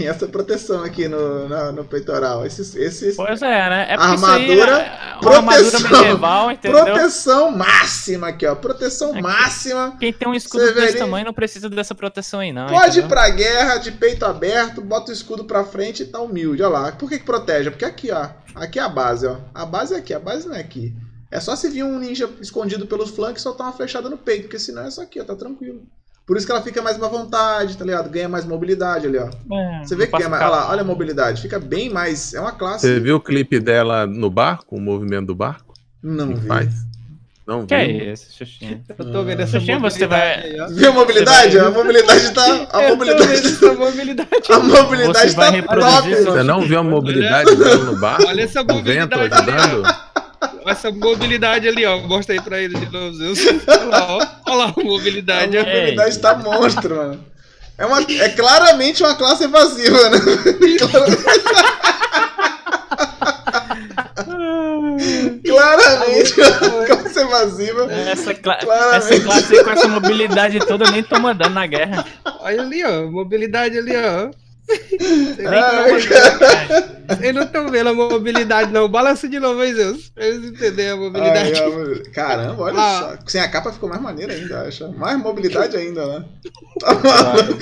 E essa proteção aqui no, na- no peitoral. Esses, esses,
Pois é, né? É
Armadura,
é uma armadura
proteção.
medieval, entendeu?
Proteção máxima aqui, ó. Proteção
Aqui.
máxima.
Quem tem um escudo desse
ali-
tamanho não precisa dessa proteção aí, não.
Pode ir
entendeu?
pra guerra de peito aberto, bota o escudo pra frente e tá humilde. Olha lá. Por que, que protege? Porque aqui, ó. Aqui é a base, ó. A base é aqui, a base não é aqui. É só se vir um ninja escondido pelos flancos e soltar uma flechada no peito, porque senão é só aqui, ó. Tá tranquilo. Por isso que ela fica mais à vontade, tá ligado? Ganha mais mobilidade ali, ó.
É,
Você vê que ganha mais. Olha lá, olha a mobilidade. Fica bem mais. É uma classe.
Você viu o clipe dela no barco, o movimento do barco?
Não
que
vi.
faz? Não
Que
viu?
é esse, Xuxinha?
Eu tô vendo essa
Xuxinha, você
mobilidade
vai-.
Viu a mobilidade?
Vai-
A mobilidade tá. A
Eu tô vendo
mobilidade.
mobilidade.
A mobilidade
Você
tá top.
Você não viu a mobilidade dela no barco?
Olha essa
O vento
mobilidade
ajudando?
Essa mobilidade ali, ó. Mostra aí pra ele de novo, Zeus. Olha lá, ó. Olha lá a mobilidade.
A mobilidade tá monstro, mano. É, uma, é claramente uma classe evasiva, né? claramente uma classe evasiva.
Essa, cla
Claramente.
essa classe aí com essa mobilidade toda nem tô mandando na guerra.
Olha ali, ó. Mobilidade ali, ó. Vocês não estão vendo a mobilidade, não. Balança de novo, hein, Zeus? Pra eles entenderem a mobilidade.
Ai, Caramba, olha
Ah.
só. Sem a capa ficou mais maneiro ainda, acho. Mais mobilidade ainda, né? Tá maluco.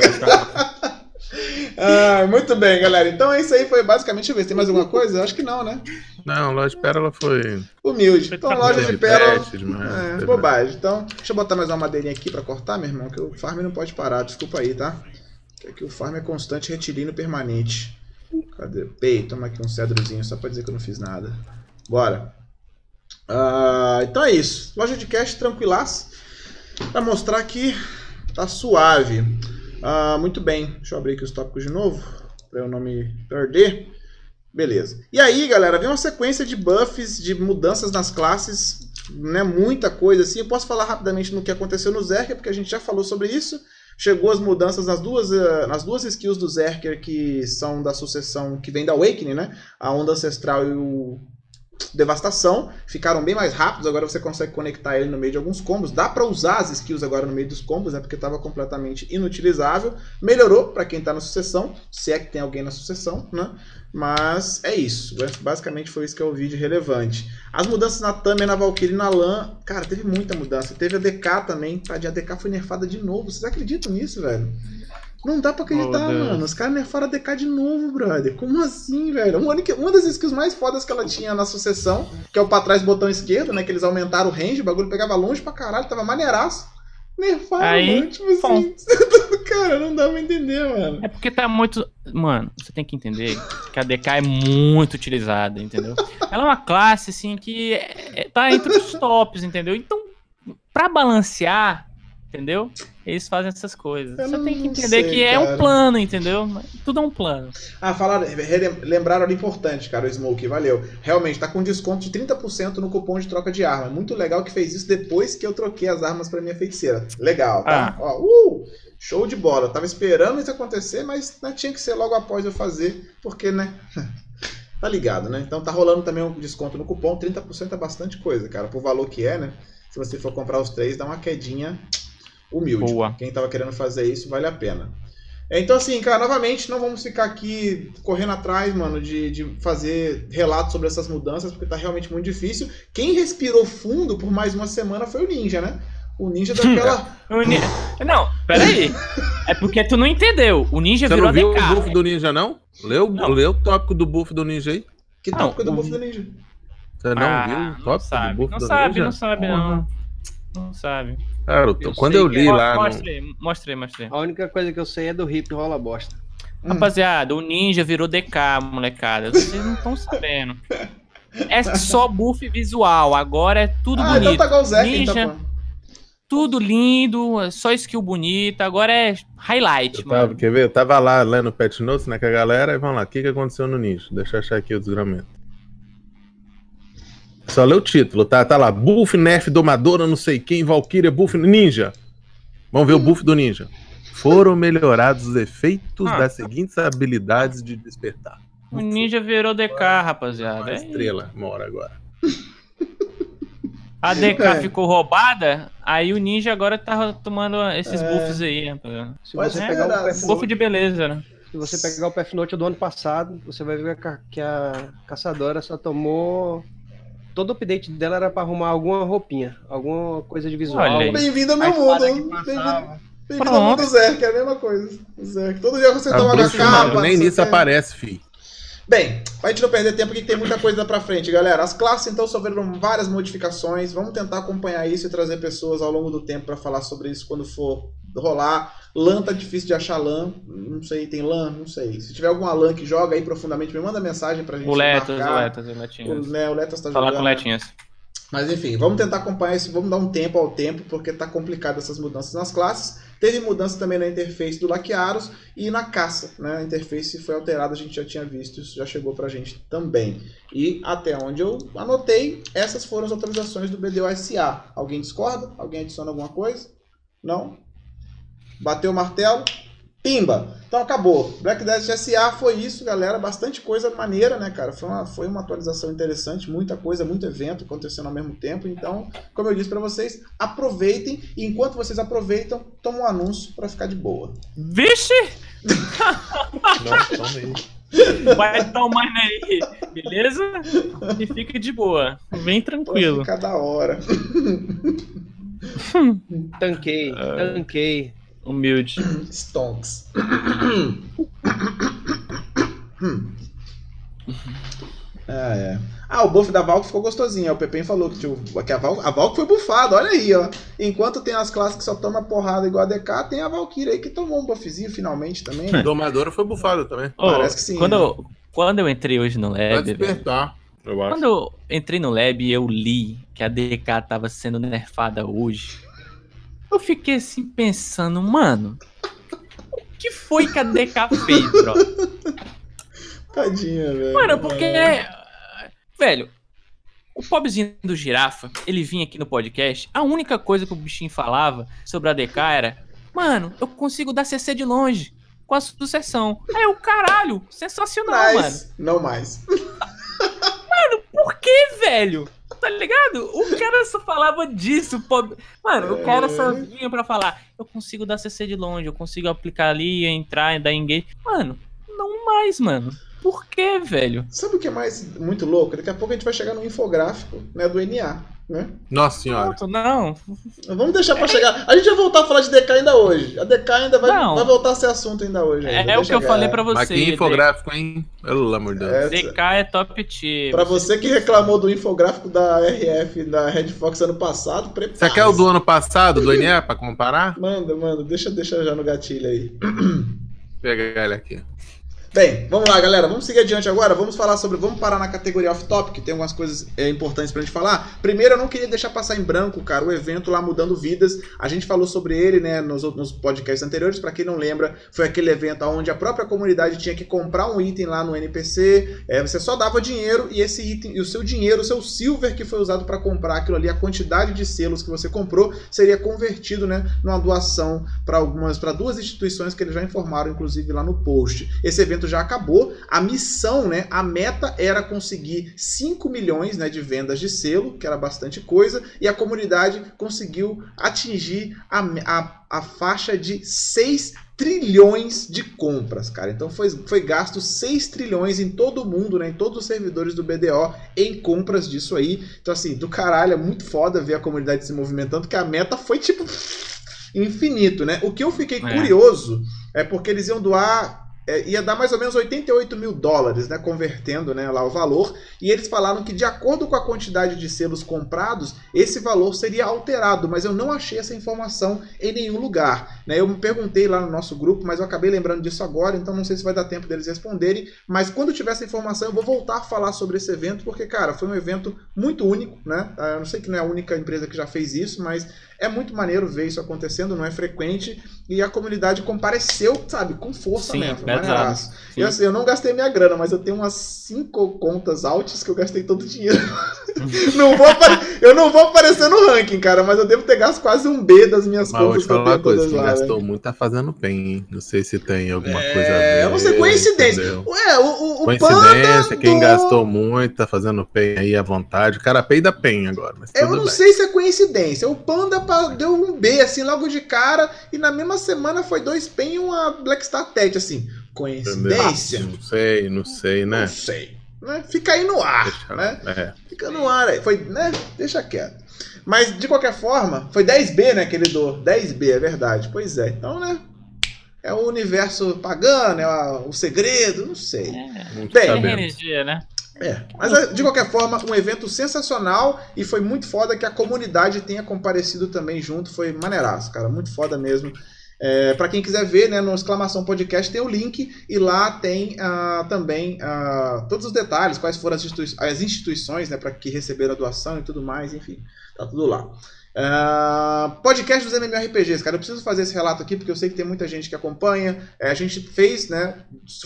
Ah, muito bem, galera. Então é isso aí, foi basicamente. Deixa eu ver se tem mais alguma coisa. Eu acho que não, né?
Não, Loja de Pérola foi.
Humilde. Então, loja de pérola. É, bobagem. Então, deixa eu botar mais uma madeirinha aqui pra cortar, meu irmão, que o farm não pode parar. Desculpa aí, tá? Que aqui o farm é constante, retilíneo permanente. Cadê? Pei, toma aqui um cedrozinho só pra dizer que eu não fiz nada. Bora. Ah, então é isso. Loja de cash tranquilaço. Pra mostrar que tá suave. Ah, muito bem. Deixa eu abrir aqui os tópicos de novo. Pra eu não me perder. Beleza. E aí, galera, vem uma sequência de buffs, de mudanças nas classes, né? Muita coisa assim. Eu posso falar rapidamente no que aconteceu no Zerker, porque a gente já falou sobre isso. Chegou as mudanças nas duas, eh, nas duas skills do Zerker que são da sucessão que vem da Awakening, né? A Onda Ancestral e o Devastação. Ficaram bem mais rápidos, agora você consegue conectar ele no meio de alguns combos. Dá pra usar as skills agora no meio dos combos, né? Porque estava completamente inutilizável. Melhorou pra quem tá na sucessão, se é que tem alguém na sucessão, né? Mas é isso. Basicamente foi isso que eu vi de relevante. As mudanças na Tami, na Valkyrie e na Lan, cara, teve muita mudança. Teve a DK também. Tadinha, a DK foi nerfada de novo. Vocês acreditam nisso, velho? Não dá pra acreditar,
Oh,
mano. Os caras nerfaram a DK de novo, brother. Como assim, velho? Uma, uma das skills mais fodas que ela tinha na sucessão, que é o pra trás botão esquerdo, né? Que eles aumentaram o range, o bagulho pegava longe pra caralho, tava maneiraço. Nerfaram,
Aí,
mano. Tipo assim. cara, não dá pra entender, mano.
É porque tá muito. Mano, você tem que entender que a DK é muito utilizada, entendeu? Ela é uma classe, assim, que é- é- tá entre os tops, entendeu? Então, pra balancear, entendeu? Eles fazem essas coisas.
Eu
Você tem que entender
sei,
que é
cara.
um plano, entendeu? Tudo é um plano.
Ah, falaram, lembraram ali importante, cara, o Smoke, valeu. Realmente, tá com desconto de 30% no cupom de troca de arma. Muito legal que fez isso depois que eu troquei as armas pra minha feiticeira. Legal, tá? Ó, uh, show de bola. Eu tava esperando isso acontecer, mas né, tinha que ser logo após eu fazer, porque, né? tá ligado, né? Então tá rolando também um desconto no cupom. 30% é bastante coisa, cara. Por valor que é, né? Se você for comprar os três, dá uma quedinha humilde.
Boa.
Quem tava querendo fazer isso, vale a pena. É, Então, assim, cara, novamente, não vamos ficar aqui correndo atrás, mano, de, de fazer relatos sobre essas mudanças, porque tá realmente muito difícil. Quem respirou fundo por mais uma semana foi o Ninja, né? O Ninja daquela.
O ni- Não, peraí. É porque tu não entendeu. O ninja
Você
virou
não viu
DK.
o buff do ninja, não? Leu,
Não.
leu o tópico do buff do ninja aí?
Que
Não,
tópico do
o-
buff do Ninja?
Você não
Ah,
viu o
não
tópico
sabe,
do buff
não
do
sabe,
ninja?
não sabe, não. Não sabe.
Cara, eu quando eu li
é-
lá no...
Mostrei, mostrei, mostrei.
A única coisa que eu sei é do hip rola bosta.
Hum.
Rapaziada, o ninja virou DK, molecada. Vocês não estão sabendo. É só buff visual, agora é tudo
Ah, então
bonito.
tá igual o Zé,
Ninja.
tá falando.
Tudo lindo, só skill bonita, agora é highlight,
Eu tava,
mano.
quer ver? Eu tava lá lendo o Pet Notes, né, com a galera, e vamos lá, o que, que aconteceu no Ninja? Deixa eu achar aqui o desgramento. Só lê o título, tá? Tá lá, buff, nerf, domadora, não sei quem, Valkyria, buff, ninja. Vamos ver o buff do ninja. Foram melhorados os efeitos
Ah.
das seguintes habilidades de despertar.
O ninja virou DK, rapaziada.
Uma
É
estrela, mora agora.
A DK
É.
ficou roubada, aí o ninja agora tá tomando esses
É.
buffs aí, rapaziada.
Se
Mas
você
é
pegar o
Buff de beleza, né?
se você pegar o Path Note do ano passado, você vai ver que a- que a caçadora só tomou. Todo o update dela era pra arrumar alguma roupinha, alguma coisa de visual.
Bem-vindo ao meu mundo. Bem-vindo ao mundo do Zé, que é a mesma coisa. Que todo dia você toma
bruxa,
capa.
nem nisso aparece, fi.
Bem, pra gente não perder tempo, que tem muita coisa pra frente, galera. As classes, então, sofreram várias modificações. Vamos tentar acompanhar isso e trazer pessoas ao longo do tempo pra falar sobre isso quando for rolar. LAN tá difícil de achar LAN. Não sei, tem LAN? Não sei. Se tiver alguma LAN que joga aí profundamente, me manda mensagem pra gente
O Letas, o
marcar.
Letas, o
O,
Letinhas.
né, o Letas tá
Falar
jogando.
com o Letinhas.
Mas enfim, vamos tentar acompanhar isso, vamos dar um tempo ao tempo, porque tá complicado essas mudanças nas classes. Teve mudança também na interface do Laquearos e na caça, né? A interface foi alterada, a gente já tinha visto, isso já chegou pra gente também. E até onde eu anotei, essas foram as atualizações do BDO-SA. Alguém discorda? Alguém adiciona alguma coisa? Não? Bateu o martelo? Pimba! Então acabou. Black Desert SA foi isso, galera. Bastante coisa maneira, né, cara? Foi uma, foi uma atualização interessante, muita coisa, muito evento acontecendo ao mesmo tempo. Então, como eu disse pra vocês, aproveitem. E enquanto vocês aproveitam, toma um anúncio pra ficar de boa.
Vixe!
Não, toma aí.
Vai tomando aí, beleza? E fica de boa. Bem
Pode
tranquilo.
ficar da hora.
Tanquei, tanquei.
Humilde.
Stonks. ah, é. Ah, o buff da Valk ficou gostosinho. O Pepem falou que, tipo, que a, Valk, a Valk foi bufada, olha aí, ó. Enquanto tem as classes que só tomam porrada igual a DK, tem a Valkyrie aí que tomou um buffzinho finalmente também. né?
Domadora foi bufada também.
Ô,
Parece que sim,
Quando,
né?
eu, quando eu entrei hoje no
Vai
lab, velho,
despertar, eu acho.
quando eu entrei no lab e eu li que a DK tava sendo nerfada hoje, eu fiquei assim pensando, mano, o que foi que a DK fez, bro?
Tadinha, velho.
Mano, porque. Velho, o pobrezinho do girafa, ele vinha aqui no podcast, a única coisa que o bichinho falava sobre a DK era: Mano, eu consigo dar CC de longe com a sucessão. Aí o caralho, sensacional, mano.
Mas, não mais.
Por que, velho? Tá ligado? O cara só falava disso, pobre. Mano, o cara só vinha pra falar: Eu consigo dar CC de longe, eu consigo aplicar ali, entrar e dar engage. Mano, não mais, mano. Por que, velho?
Sabe o que é mais muito louco? Daqui a pouco a gente vai chegar no infográfico né, do NA. Né?
Nossa senhora.
Pronto, não.
Vamos deixar pra chegar. A gente vai voltar a falar de DK ainda hoje. A DK ainda vai, vai voltar a ser assunto ainda hoje.
É,
ainda.
é o
Deixa
que eu falei pra você.
Mas que infográfico, hein? Pelo amor de Deus.
É,
DK é top tier.
Pra você que reclamou do infográfico da RF da Red Fox ano passado, prepara.
Você quer o do ano passado, do NE, pra comparar?
Manda, manda. Deixa, deixa já no gatilho aí.
Pegar ele aqui.
Bem, vamos lá, galera. Vamos seguir adiante agora. Vamos falar sobre. Vamos parar na categoria off-topic. Tem algumas coisas é, importantes pra gente falar. Primeiro, eu não queria deixar passar em branco, cara, o evento lá Mudando Vidas. A gente falou sobre ele, né, nos, nos podcasts anteriores. Pra quem não lembra, foi aquele evento onde a própria comunidade tinha que comprar um item lá no NPC. É, você só dava dinheiro e esse item, e o seu dinheiro, o seu silver que foi usado pra comprar aquilo ali, a quantidade de selos que você comprou, seria convertido, né, numa doação para algumas, para duas instituições que eles já informaram, inclusive lá no post. Esse evento já acabou. A missão, né, a meta era conseguir 5 milhões, né, de vendas de selo, que era bastante coisa, e a comunidade conseguiu atingir a, a, a faixa de 6 trilhões de compras, cara. Então foi, foi gasto 6 trilhões em todo o mundo, né, em todos os servidores do BDO em compras disso aí. Então assim, do caralho, é muito foda ver a comunidade se movimentando, que a meta foi tipo infinito, né? O que eu fiquei
É.
curioso é porque eles iam doar é, ia dar mais ou menos 88 mil dólares, né, convertendo né, lá o valor, e eles falaram que de acordo com a quantidade de selos comprados, esse valor seria alterado, mas eu não achei essa informação em nenhum lugar. Né? Eu me perguntei lá no nosso grupo, mas eu acabei lembrando disso agora, então não sei se vai dar tempo deles responderem, mas quando tiver essa informação eu vou voltar a falar sobre esse evento, porque, cara, foi um evento muito único, né? Ah, Eu não sei que não é a única empresa que já fez isso, mas é muito maneiro ver isso acontecendo, não é frequente, e a comunidade compareceu, sabe, com força
Sim,
mesmo. maneiraço.
Sim.
Eu, assim, eu não gastei minha grana, mas eu tenho umas cinco contas altas que eu gastei todo o dinheiro. não vou eu não vou aparecer no ranking, cara, mas eu devo ter gasto quase um B das minhas
Mas vou
contas
te
que eu
falar uma
tenho
coisa,
todas
quem
lá. né?
gastou muito tá fazendo bem, hein? Não sei se tem alguma coisa a
É, eu não sei, coincidência.
entendeu?
Ué, o, o, o
Coincidência,
Panda
quem
do-
gastou muito tá fazendo PEN aí à vontade. O cara peida PEN agora, mas
Eu não
bem.
sei se é coincidência. O Panda deu um B, assim, logo de cara, e na mesma semana foi dois PEN e uma Black Star Tet, assim. Coincidência?
Não sei, não sei, né?
Não sei. Né? Fica aí no ar,
Deixa-
né?
é.
Fica no ar aí. Foi, né? Deixa quieto. Mas, de qualquer forma, foi 10B, né, que ele doou. 10B, é verdade. Pois é. Então, né? É o universo pagano, é o segredo, não sei.
É,
Bem,
é energia, né?
É, mas é, de qualquer forma, um evento sensacional e foi muito foda que a comunidade tenha comparecido também junto, foi maneiraço, cara, muito foda mesmo. É, para quem quiser ver, né, no exclamação podcast tem o link e lá tem ah, também ah, todos os detalhes, quais foram as, institui as instituições né, para que receberam a doação e tudo mais, enfim, tá tudo lá. Uh, podcast dos MMORPGs, cara, eu preciso fazer esse relato aqui porque eu sei que tem muita gente que acompanha. É, a gente fez, né?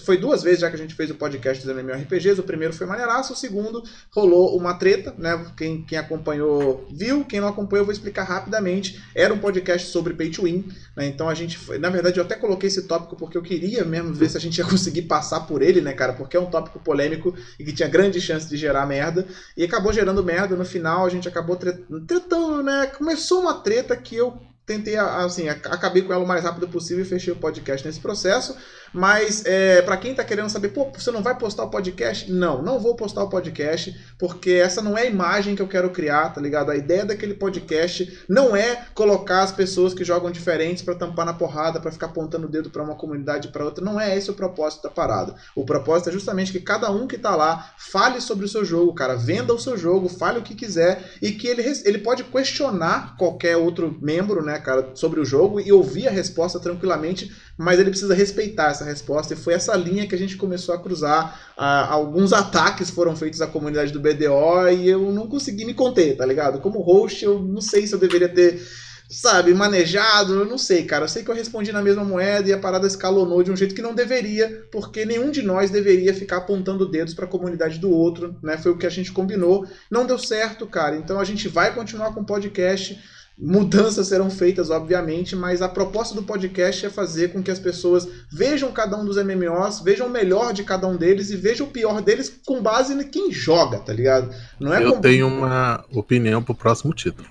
Foi duas vezes já que a gente fez o podcast dos MMORPGs. O primeiro foi maneiraço, o segundo rolou uma treta, né? Quem, quem acompanhou viu, quem não acompanhou eu vou explicar rapidamente. Era um podcast sobre pay to win, né? Então a gente, foi, na verdade, eu até coloquei esse tópico porque eu queria mesmo ver se a gente ia conseguir passar por ele, né, cara? Porque é um tópico polêmico e que tinha grande chance de gerar merda. E acabou gerando merda. No final a gente acabou tretando, né? Começou uma treta que eu tentei, assim, acabei com ela o mais rápido possível e fechei o podcast nesse processo. Mas é, para quem tá querendo saber, pô, você não vai postar o podcast? Não, não vou postar o podcast, porque essa não é a imagem que eu quero criar, tá ligado? A ideia daquele podcast não é colocar as pessoas que jogam diferentes para tampar na porrada, para ficar apontando o dedo para uma comunidade para outra. Não é esse o propósito da parada. O propósito é justamente que cada um que tá lá fale sobre o seu jogo, cara, venda o seu jogo, fale o que quiser e que ele, ele pode questionar qualquer outro membro, né, cara, sobre o jogo e ouvir a resposta tranquilamente, mas ele precisa respeitar essa resposta, e foi essa linha que a gente começou a cruzar. Ah, alguns ataques foram feitos à comunidade do BDO e eu não consegui me conter, tá ligado? Como host, eu não sei se eu deveria ter, sabe, manejado, eu não sei, cara. Eu sei que eu respondi na mesma moeda e a parada escalonou de um jeito que não deveria, porque nenhum de nós deveria ficar apontando dedos para a comunidade do outro, né? Foi o que a gente combinou. Não deu certo, cara. Então a gente vai continuar com o podcast Mudanças serão feitas, obviamente, mas a proposta do podcast é fazer com que as pessoas vejam cada um dos MMOs, vejam o melhor de cada um deles e vejam o pior deles com base em quem joga, tá ligado?
Não é Eu com... tenho uma opinião pro próximo título.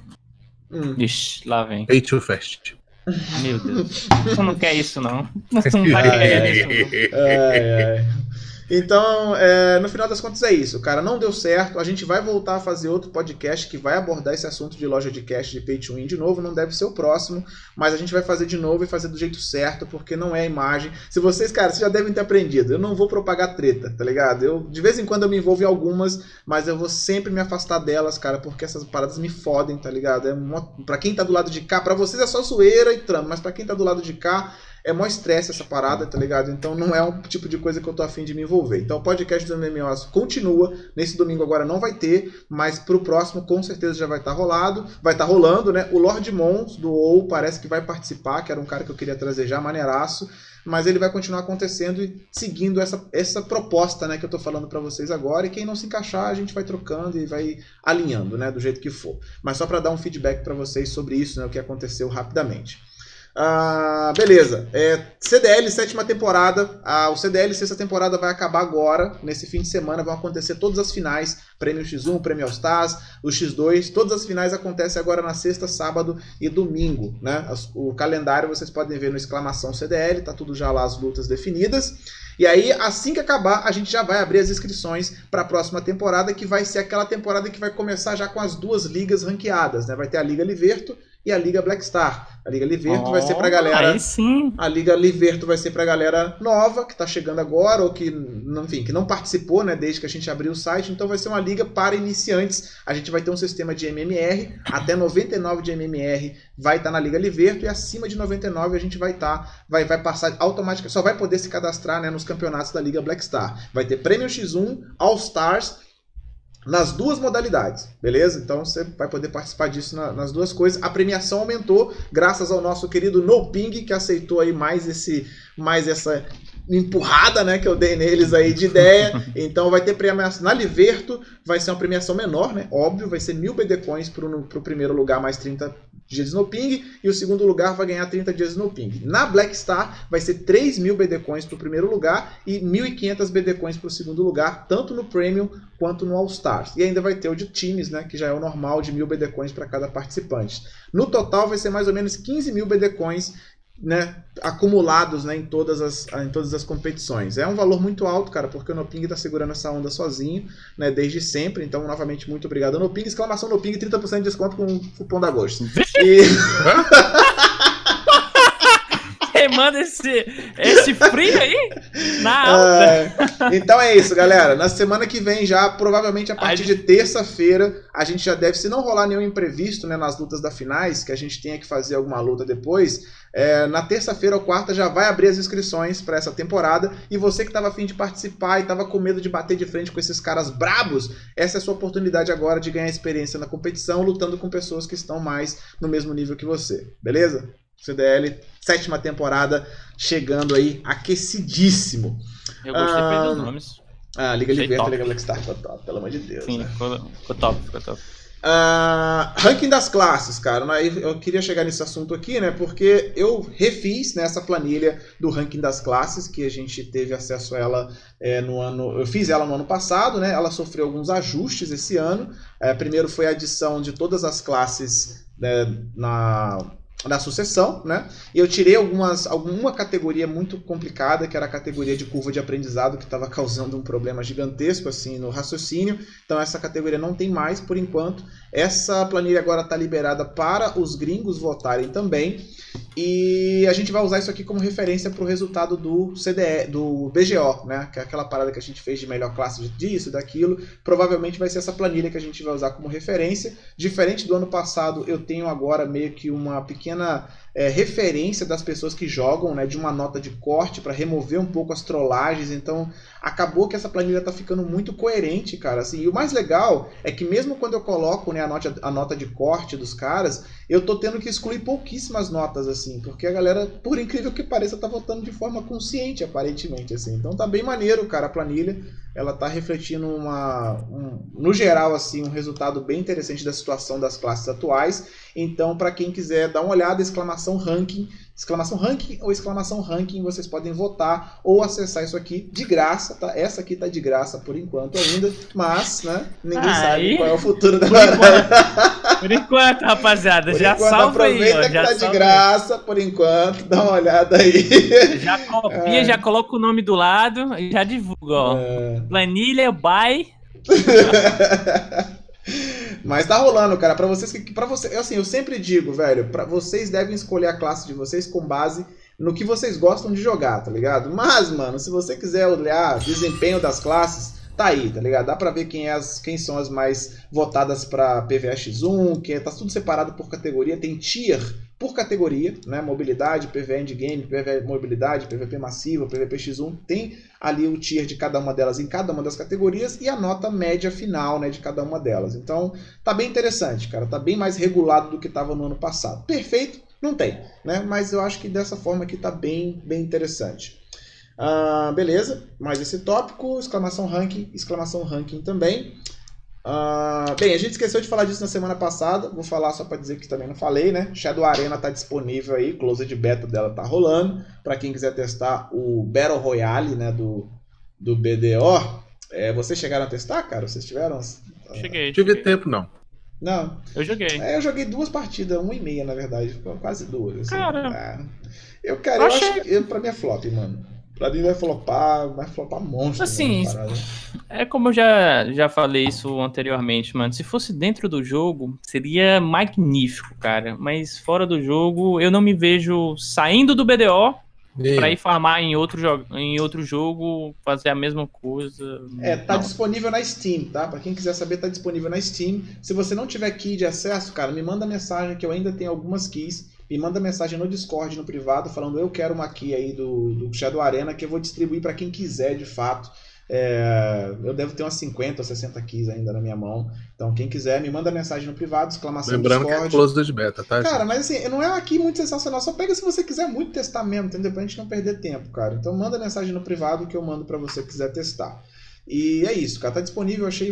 Hum. Ixi, lá vem.
Pay to Fast.
Meu Deus. Tu não quer isso, não. Tu não vai querer isso,
não. Ai, ai. Então, é, no final das contas é isso. Cara, não deu certo. A gente vai voltar a fazer outro podcast que vai abordar esse assunto de loja de cash de pay to win de novo. Não deve ser o próximo, mas a gente vai fazer de novo e fazer do jeito certo, porque não é a imagem. Se vocês, cara, vocês já devem ter aprendido. Eu não vou propagar treta, tá ligado? Eu, de vez em quando eu me envolvo em algumas, mas eu vou sempre me afastar delas, cara, porque essas paradas me fodem, tá ligado? É uma, pra quem tá do lado de cá, pra vocês é só zoeira e trama, mas pra quem tá do lado de cá é mó estresse essa parada, tá ligado? Então não é um tipo de coisa que eu tô afim de me envolver. Então o podcast do MMOs continua. Nesse domingo agora não vai ter, mas pro próximo com certeza já vai estar tá rolado. Vai estar tá rolando, né? O Lord Mons do OU parece que vai participar, que era um cara que eu queria trazer já, maneiraço. Mas ele vai continuar acontecendo e seguindo essa, essa proposta, né, que eu tô falando para vocês agora. E quem não se encaixar, a gente vai trocando e vai alinhando, né, do jeito que for. Mas só para dar um feedback para vocês sobre isso, né, o que aconteceu rapidamente. Ah, beleza. É, CDL, sétima temporada. Ah, o CDL, sexta temporada, vai acabar agora. Nesse fim de semana vão acontecer todas as finais: Prêmio X1, Prêmio All Stars, o X2. Todas as finais acontecem agora na sexta, sábado e domingo. Né? O calendário vocês podem ver no exclamação CDL, tá tudo já lá as lutas definidas. E aí, assim que acabar, a gente já vai abrir as inscrições para a próxima temporada, que vai ser aquela temporada que vai começar já com as duas ligas ranqueadas. Né? Vai ter a Liga Liverto e a Liga Black Star. A Liga Liverto oh, vai ser pra galera.
Aí sim.
A Liga Liverto vai ser pra galera nova, que tá chegando agora, ou que, enfim, que não participou, né, desde que a gente abriu o site. Então vai ser uma liga para iniciantes. A gente vai ter um sistema de MMR, até 99 de MMR vai estar tá na Liga Liverto, e acima de 99 a gente vai estar, tá, vai, vai passar automaticamente, só vai poder se cadastrar né, nos campeonatos da Liga Black Star. Vai ter Prêmio X1, All Stars nas duas modalidades, beleza? Então você vai poder participar disso na, nas duas coisas. A premiação aumentou graças ao nosso querido No Ping que aceitou aí mais esse mais essa empurrada, né, que eu dei neles aí de ideia. Então vai ter premiação na Liverto, vai ser uma premiação menor, né? Óbvio, vai ser mil BD Coins pro, pro primeiro lugar, mais 30 dias de Snowping, e o segundo lugar vai ganhar 30 dias de Snowping. Na Black Star vai ser 3 mil BD Coins pro primeiro lugar e 1.500 BD Coins pro segundo lugar, tanto no Premium quanto no All Stars. E ainda vai ter o de times, né, que já é o normal de mil BD Coins para cada participante. No total vai ser mais ou menos 15 mil BD Coins né, acumulados né, em, todas as, em todas as competições. É um valor muito alto, cara, porque o Noping está segurando essa onda sozinho, né, desde sempre. Então, novamente, muito obrigado, Noping. Exclamação Noping, 30% de desconto com o cupom da Agosto. E...
manda esse, esse frio aí na alta.
É, então é isso, galera. Na semana que vem, já, provavelmente a partir de terça-feira, a gente já deve, se não rolar nenhum imprevisto né, nas lutas da finais, que a gente tenha que fazer alguma luta depois, é, na terça-feira ou quarta já vai abrir as inscrições para essa temporada. E você que estava afim de participar e estava com medo de bater de frente com esses caras brabos, essa é a sua oportunidade agora de ganhar experiência na competição, lutando com pessoas que estão mais no mesmo nível que você. Beleza? CDL, sétima temporada, chegando aí, aquecidíssimo.
Eu gostei
Ah,
dos nomes.
Ah, Liga Liberta. Liga Black Star, ficou top, pelo amor de Deus.
Sim,
né?
ficou, ficou top, ficou top.
Ah, ranking das classes, cara. Eu queria chegar nesse assunto aqui, né? Porque eu refiz nessa planilha do ranking das classes, que a gente teve acesso a ela é, no ano. Eu fiz ela no ano passado, né? Ela sofreu alguns ajustes esse ano. É, primeiro foi a adição de todas as classes né, na, na sucessão, né? E eu tirei algumas, alguma categoria muito complicada, que era a categoria de curva de aprendizado, que estava causando um problema gigantesco assim no raciocínio. Então essa categoria não tem mais por enquanto. Essa planilha agora está liberada para os gringos votarem também. E a gente vai usar isso aqui como referência para o resultado do CDE, do BGO, né? Que é aquela parada que a gente fez de melhor classe disso, daquilo. Provavelmente vai ser essa planilha que a gente vai usar como referência. Diferente do ano passado, eu tenho agora meio que uma pequena é, referência das pessoas que jogam, né? De uma nota de corte para remover um pouco as trollagens. Então acabou que essa planilha tá ficando muito coerente, cara. Assim, e o mais legal é que mesmo quando eu coloco né, a, nota, a nota de corte dos caras, eu tô tendo que excluir pouquíssimas notas, assim, porque a galera, por incrível que pareça, tá votando de forma consciente, aparentemente, assim. Então tá bem maneiro, cara, a planilha. Ela tá refletindo uma, um, no geral, assim, um resultado bem interessante da situação das classes atuais. Então, para quem quiser dar uma olhada, exclamação ranking, exclamação ranking ou exclamação ranking, vocês podem votar ou acessar isso aqui de graça, tá? Essa aqui tá de graça por enquanto ainda, mas, né, ninguém
Aí-
sabe qual é o futuro da
Por enquanto, rapaziada,
Por
já
enquanto,
salva aí,
aproveita
ó.
que tá de graça por enquanto, dá uma olhada aí.
aí. já copia,
É.
já coloca o nome do lado e já divulga, ó. Planilha by.
Mas tá rolando, cara. Pra vocês que. Pra você, assim, eu sempre digo, velho, para vocês devem escolher a classe de vocês com base no que vocês gostam de jogar, tá ligado? Mas, mano, se você quiser olhar desempenho das classes, tá aí, tá ligado? Dá pra ver quem, é as, quem são as mais votadas pra PVX1, que tá tudo separado por categoria, tem tier por categoria, né? Mobilidade, PVE Endgame, PVE Mobilidade, PVP Massiva, PVP X1, tem ali o tier de cada uma delas em cada uma das categorias e a nota média final, né, de cada uma delas. Então, tá bem interessante, cara, tá bem mais regulado do que estava no ano passado. Perfeito? Não tem, né? Mas eu acho que dessa forma aqui tá bem, bem interessante. Ah, beleza, mais esse tópico, exclamação ranking, exclamação ranking também. Ah, bem, a gente esqueceu de falar disso na semana passada, vou falar só para dizer que também não falei, né? Shadow Arena tá disponível aí, closed beta dela tá rolando, para quem quiser testar o Battle Royale, né, do, do BDO. É, vocês chegaram a testar, cara? Vocês tiveram?
Cheguei.
Não tive
cheguei.
tempo, não.
Não,
Eu joguei.
é, eu joguei duas partidas, uma e meia, na verdade. Quase duas. assim.
Cara.
É. Eu, cara, eu
Achei-
acho que eu, pra mim é flop, mano. Pra mim vai flopar, vai flopar monstro.
Assim,
mano.
É como eu já, já falei isso anteriormente, mano. Se fosse dentro do jogo, seria magnífico, cara. Mas fora do jogo, eu não me vejo saindo do BDO
eu.
ir farmar em outro, em outro jogo, fazer a mesma coisa.
É, tá
Não.
disponível na Steam, tá? Pra quem quiser saber, tá disponível na Steam. Se você não tiver key de acesso, cara, me manda mensagem que eu ainda tenho algumas keys. Me manda mensagem no Discord, no privado, falando eu quero uma key aí do, do Shadow Arena que eu vou distribuir pra quem quiser, de fato. É, eu devo ter umas 50 ou 60 keys ainda na minha mão. Então, quem quiser, me manda mensagem no privado, exclamação
Lembrando que é
Discord.
close de beta, tá?
Cara,
gente?
mas assim, não é aqui muito sensacional. Só pega se você quiser muito testar mesmo, entendeu? Pra gente não perder tempo, cara. Então manda mensagem no privado que eu mando pra você que quiser testar. E é isso, cara. Tá disponível, eu achei.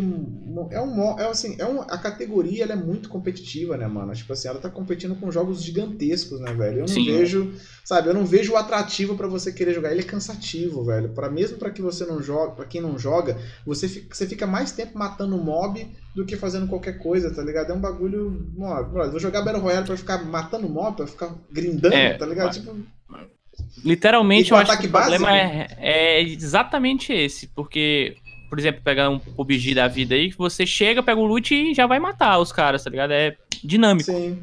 É um. É assim, é um, a categoria ela é muito competitiva, né, mano? Tipo assim, ela tá competindo com jogos gigantescos, né, velho? Eu não
Sim.
vejo. Sabe, eu não vejo o atrativo pra você querer jogar. Ele é cansativo, velho. Para mesmo pra que você não joga, para quem não joga, você fica, você fica mais tempo matando mob do que fazendo qualquer coisa, tá ligado? É um bagulho. Brother, vou jogar Battle Royale pra ficar matando mob, pra ficar grindando,
É,
tá ligado?
mas-
Tipo,
Literalmente, eu acho que o problema é, é exatamente esse. Porque, por exemplo, pegar um PUBG da vida aí, que você chega, pega o loot e já vai matar os caras, tá ligado? É dinâmico.
sim.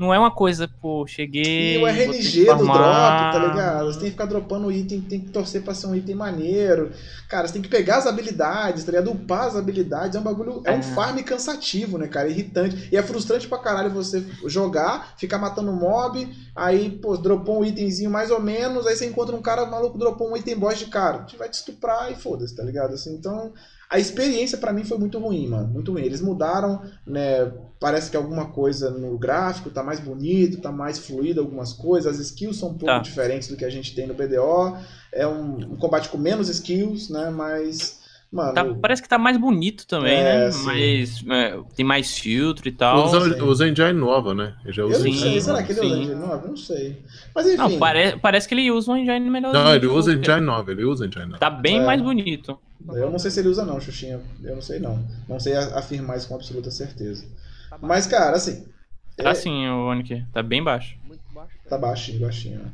Não é uma coisa, pô, cheguei.
E o RNG do drop, tá ligado? Você tem que ficar dropando item, tem que torcer pra ser um item maneiro. Cara, você tem que pegar as habilidades, tá ligado? Upar as habilidades. É um bagulho. É um
É.
farm cansativo, né, cara? Irritante. E é frustrante pra caralho você jogar, ficar matando mob, aí, pô, dropou um itemzinho mais ou menos, aí você encontra um cara maluco, dropou um item boss de cara. A gente vai te estuprar e foda-se, tá ligado? Assim, então. A experiência pra mim foi muito ruim, mano. Muito ruim. Eles mudaram, né? Parece que alguma coisa no gráfico tá mais bonito, tá mais fluido algumas coisas. As skills são um pouco
Tá.
diferentes do que a gente tem no BDO. É um, um combate com menos skills, né? Mas, mano.
Tá- parece que tá mais bonito também,
É,
né?
sim.
Mais, é, tem mais filtro e tal.
Usa, usa engine nova, né? Eu já
eu
uso
não será que ele usa engine nova? Eu não sei. Mas enfim.
Não, pare- parece que ele usa um engine melhor.
Não, ele usa engine nova, ele usa engine nova.
Tá bem
É.
mais bonito.
Eu não sei se ele usa, não, Xuxinha. Eu não sei, não. Não sei afirmar isso com absoluta certeza. Mas, cara, assim.
Tá
é-
assim, o Onic. Tá bem baixo.
Muito baixo.
Tá baixinho, baixinho. né?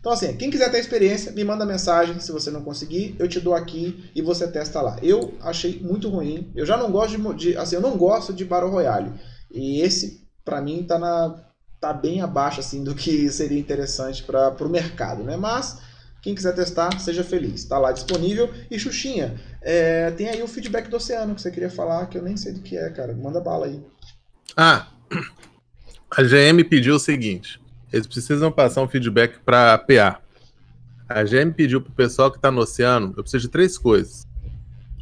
Então, assim, quem quiser ter experiência, me manda mensagem. Se você não conseguir, eu te dou aqui e você testa lá. Eu achei muito ruim. Eu já não gosto de, de assim, eu não gosto de Battle Royale. E esse, pra mim, tá na tá bem abaixo assim do que seria interessante para pro mercado, né? Mas quem quiser testar, seja feliz. Tá lá disponível. E Xuxinha, é, tem aí o feedback do Oceano que você queria falar, que eu nem sei do que é, cara. Manda bala aí.
Ah, a GM pediu o seguinte: eles precisam passar um feedback para PA. A GM pediu pro pessoal que tá no oceano, eu preciso de três coisas.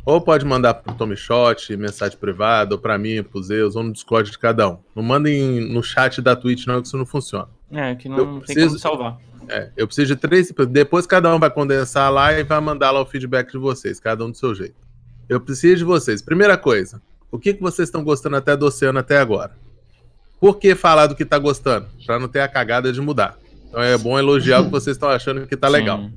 Ou pode mandar pro Tommy Shot, mensagem privada, ou pra mim, pro Zeus, ou no Discord de cada um. Não mandem no chat da Twitch, não, que isso não funciona.
É, que
Eu
não tem
preciso-
como salvar.
É, eu preciso de três. Depois cada um vai condensar lá e vai mandar lá o feedback de vocês, cada um do seu jeito. Eu preciso de vocês. Primeira coisa, o que, que vocês estão gostando até do oceano até agora? Por que falar do que tá gostando? Pra não ter a cagada de mudar. Então é bom elogiar o que vocês estão achando que tá legal.
Sim.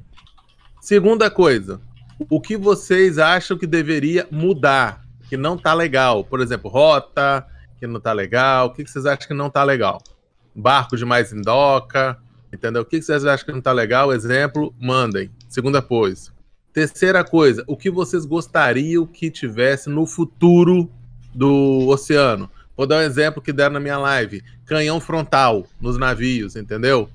Segunda coisa, o que vocês acham que deveria mudar, que não tá legal? Por exemplo, rota, que não tá legal. O que que vocês acham que não tá legal? Barco demais em doca, entendeu? O que vocês acham que não tá legal? Exemplo, mandem. Segunda coisa. Terceira coisa, o que vocês gostariam que tivesse no futuro do oceano? Vou dar um exemplo que deram na minha live: canhão frontal nos navios, entendeu?